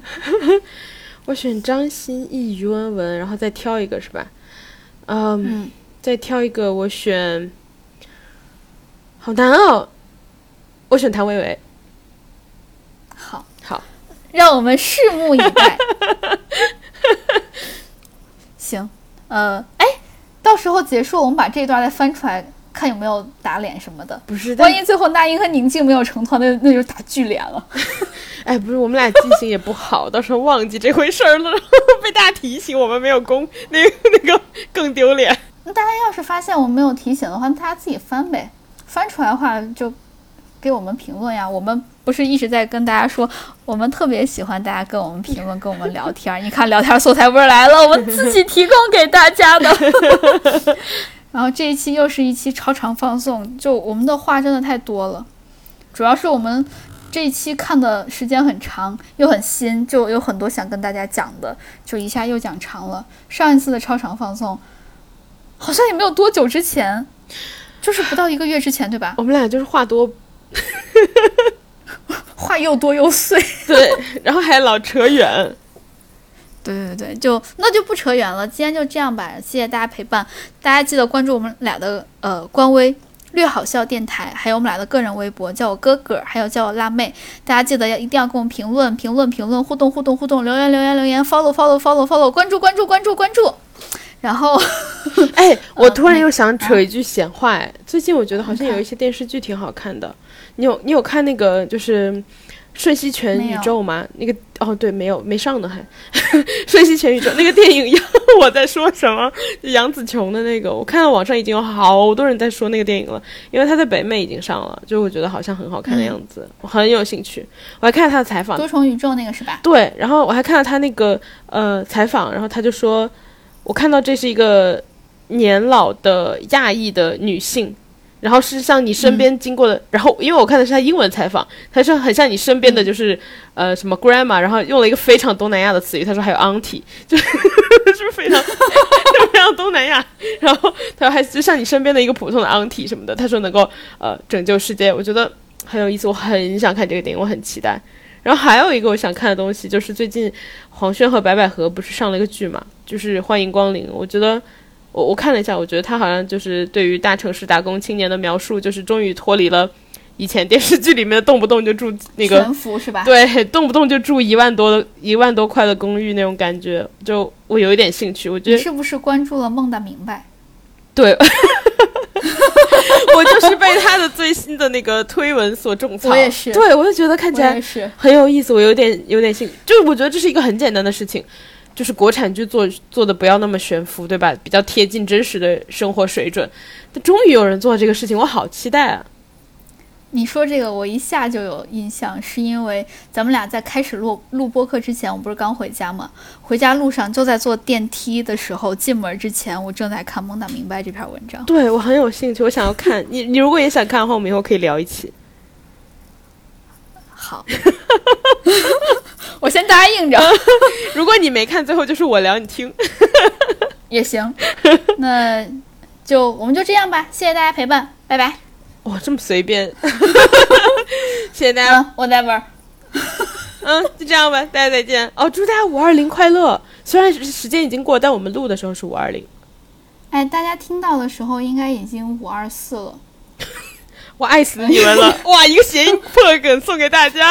[laughs] 我选张歆艺、于文文，然后再挑一个是吧？嗯，嗯，再挑一个，我选，好难哦。我选谭维维。好，好，让我们拭目以待。[laughs] 行，呃，哎，到时候结束，我们把这一段再翻出来，看有没有打脸什么的。不是，但万一最后那英和宁静没有成团，那那就打巨脸了。[laughs] 哎，不是，我们俩记性也不好，[laughs] 到时候忘记这回事儿了，被大家提醒，我们没有公，那个那个更丢脸。那大家要是发现我们没有提醒的话，大家自己翻呗。翻出来的话就给我们评论呀。我们不是一直在跟大家说，我们特别喜欢大家跟我们评论、跟我们聊天。你看聊天素材不是来了，我们自己提供给大家的。[laughs] 然后这一期又是一期超长放送，就我们的话真的太多了，主要是我们这一期看的时间很长，又很新，就有很多想跟大家讲的，就一下又讲长了。上一次的超长放送好像也没有多久之前，就是不到一个月之前，对吧？[laughs] 我们俩就是话多，[laughs] 话又多又碎。[laughs] 对，然后还老扯远。对对对，就那就不扯远了，今天就这样吧，谢谢大家陪伴，大家记得关注我们俩的呃官微“略好笑电台”，还有我们俩的个人微博，叫我哥哥，还有叫我辣妹，大家记得要一定要给我们评论评论评论，互动互动互动，留言留言留言，follow follow follow follow，关注关注关注关注，然后哎，我突然又想扯一句闲话，哎，最近我觉得好像有一些电视剧挺好看的，你有你有看那个就是《瞬息全宇宙》吗？那个哦，对，没有没上呢还，《[laughs] 瞬息全宇宙》那个电影，我在说什么？杨紫琼的那个，我看到网上已经有好多人在说那个电影了，因为他在北美已经上了，就我觉得好像很好看的样子，我很有兴趣。我还看了他的采访，多重宇宙那个是吧？对，然后我还看到他那个呃采访，然后他就说，我看到这是一个年老的亚裔的女性，然后是像你身边经过的，然后因为我看的是她英文采访，她说很像你身边的就是、呃什么 grandma，然后用了一个非常东南亚的词语，她说还有 auntie，就是是非常 [laughs] 非常东南亚，然后她说还就像你身边的一个普通的 auntie 什么的，她说能够呃拯救世界，我觉得很有意思，我很想看这个电影，我很期待。然后还有一个我想看的东西，就是最近黄轩和白百合不是上了一个剧嘛，就是《欢迎光临》。我觉得我我看了一下，我觉得他好像就是对于大城市打工青年的描述，就是终于脱离了以前电视剧里面动不动就住那个全服是吧？对，动不动就住一万多的一万多块的公寓那种感觉，就我有一点兴趣。我觉得你是不是关注了梦的明白？对，[laughs] 我就是被他的最新的那个推文所种草。我也是对我就觉得看起来很有意思，我有点有点兴，就是我觉得这是一个很简单的事情，就是国产剧做做的不要那么悬浮，对吧？比较贴近真实的生活水准。但终于有人做这个事情，我好期待啊！你说这个，我一下就有印象，是因为咱们俩在开始录录播课之前，我不是刚回家吗？回家路上就在坐电梯的时候，进门之前，我正在看《蒙大明白》这篇文章。对我很有兴趣，我想要看你。你如果也想看的话，我们以后可以聊一起。好，[laughs] 我先答应着 [laughs] 如果你没看，最后就是我聊你听。也行。那就我们就这样吧，谢谢大家陪伴，拜拜。哇，这么随便，[laughs] 谢谢大家。嗯，whatever。嗯，就这样吧，大家再见。哦，祝大家五二零快乐！虽然时间已经过，但我们录的时候是五二零。哎，大家听到的时候应该已经五二四了。[laughs] 我爱死你们了！[laughs] 哇，一个谐音破梗送给大家，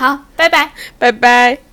好，拜拜。拜拜。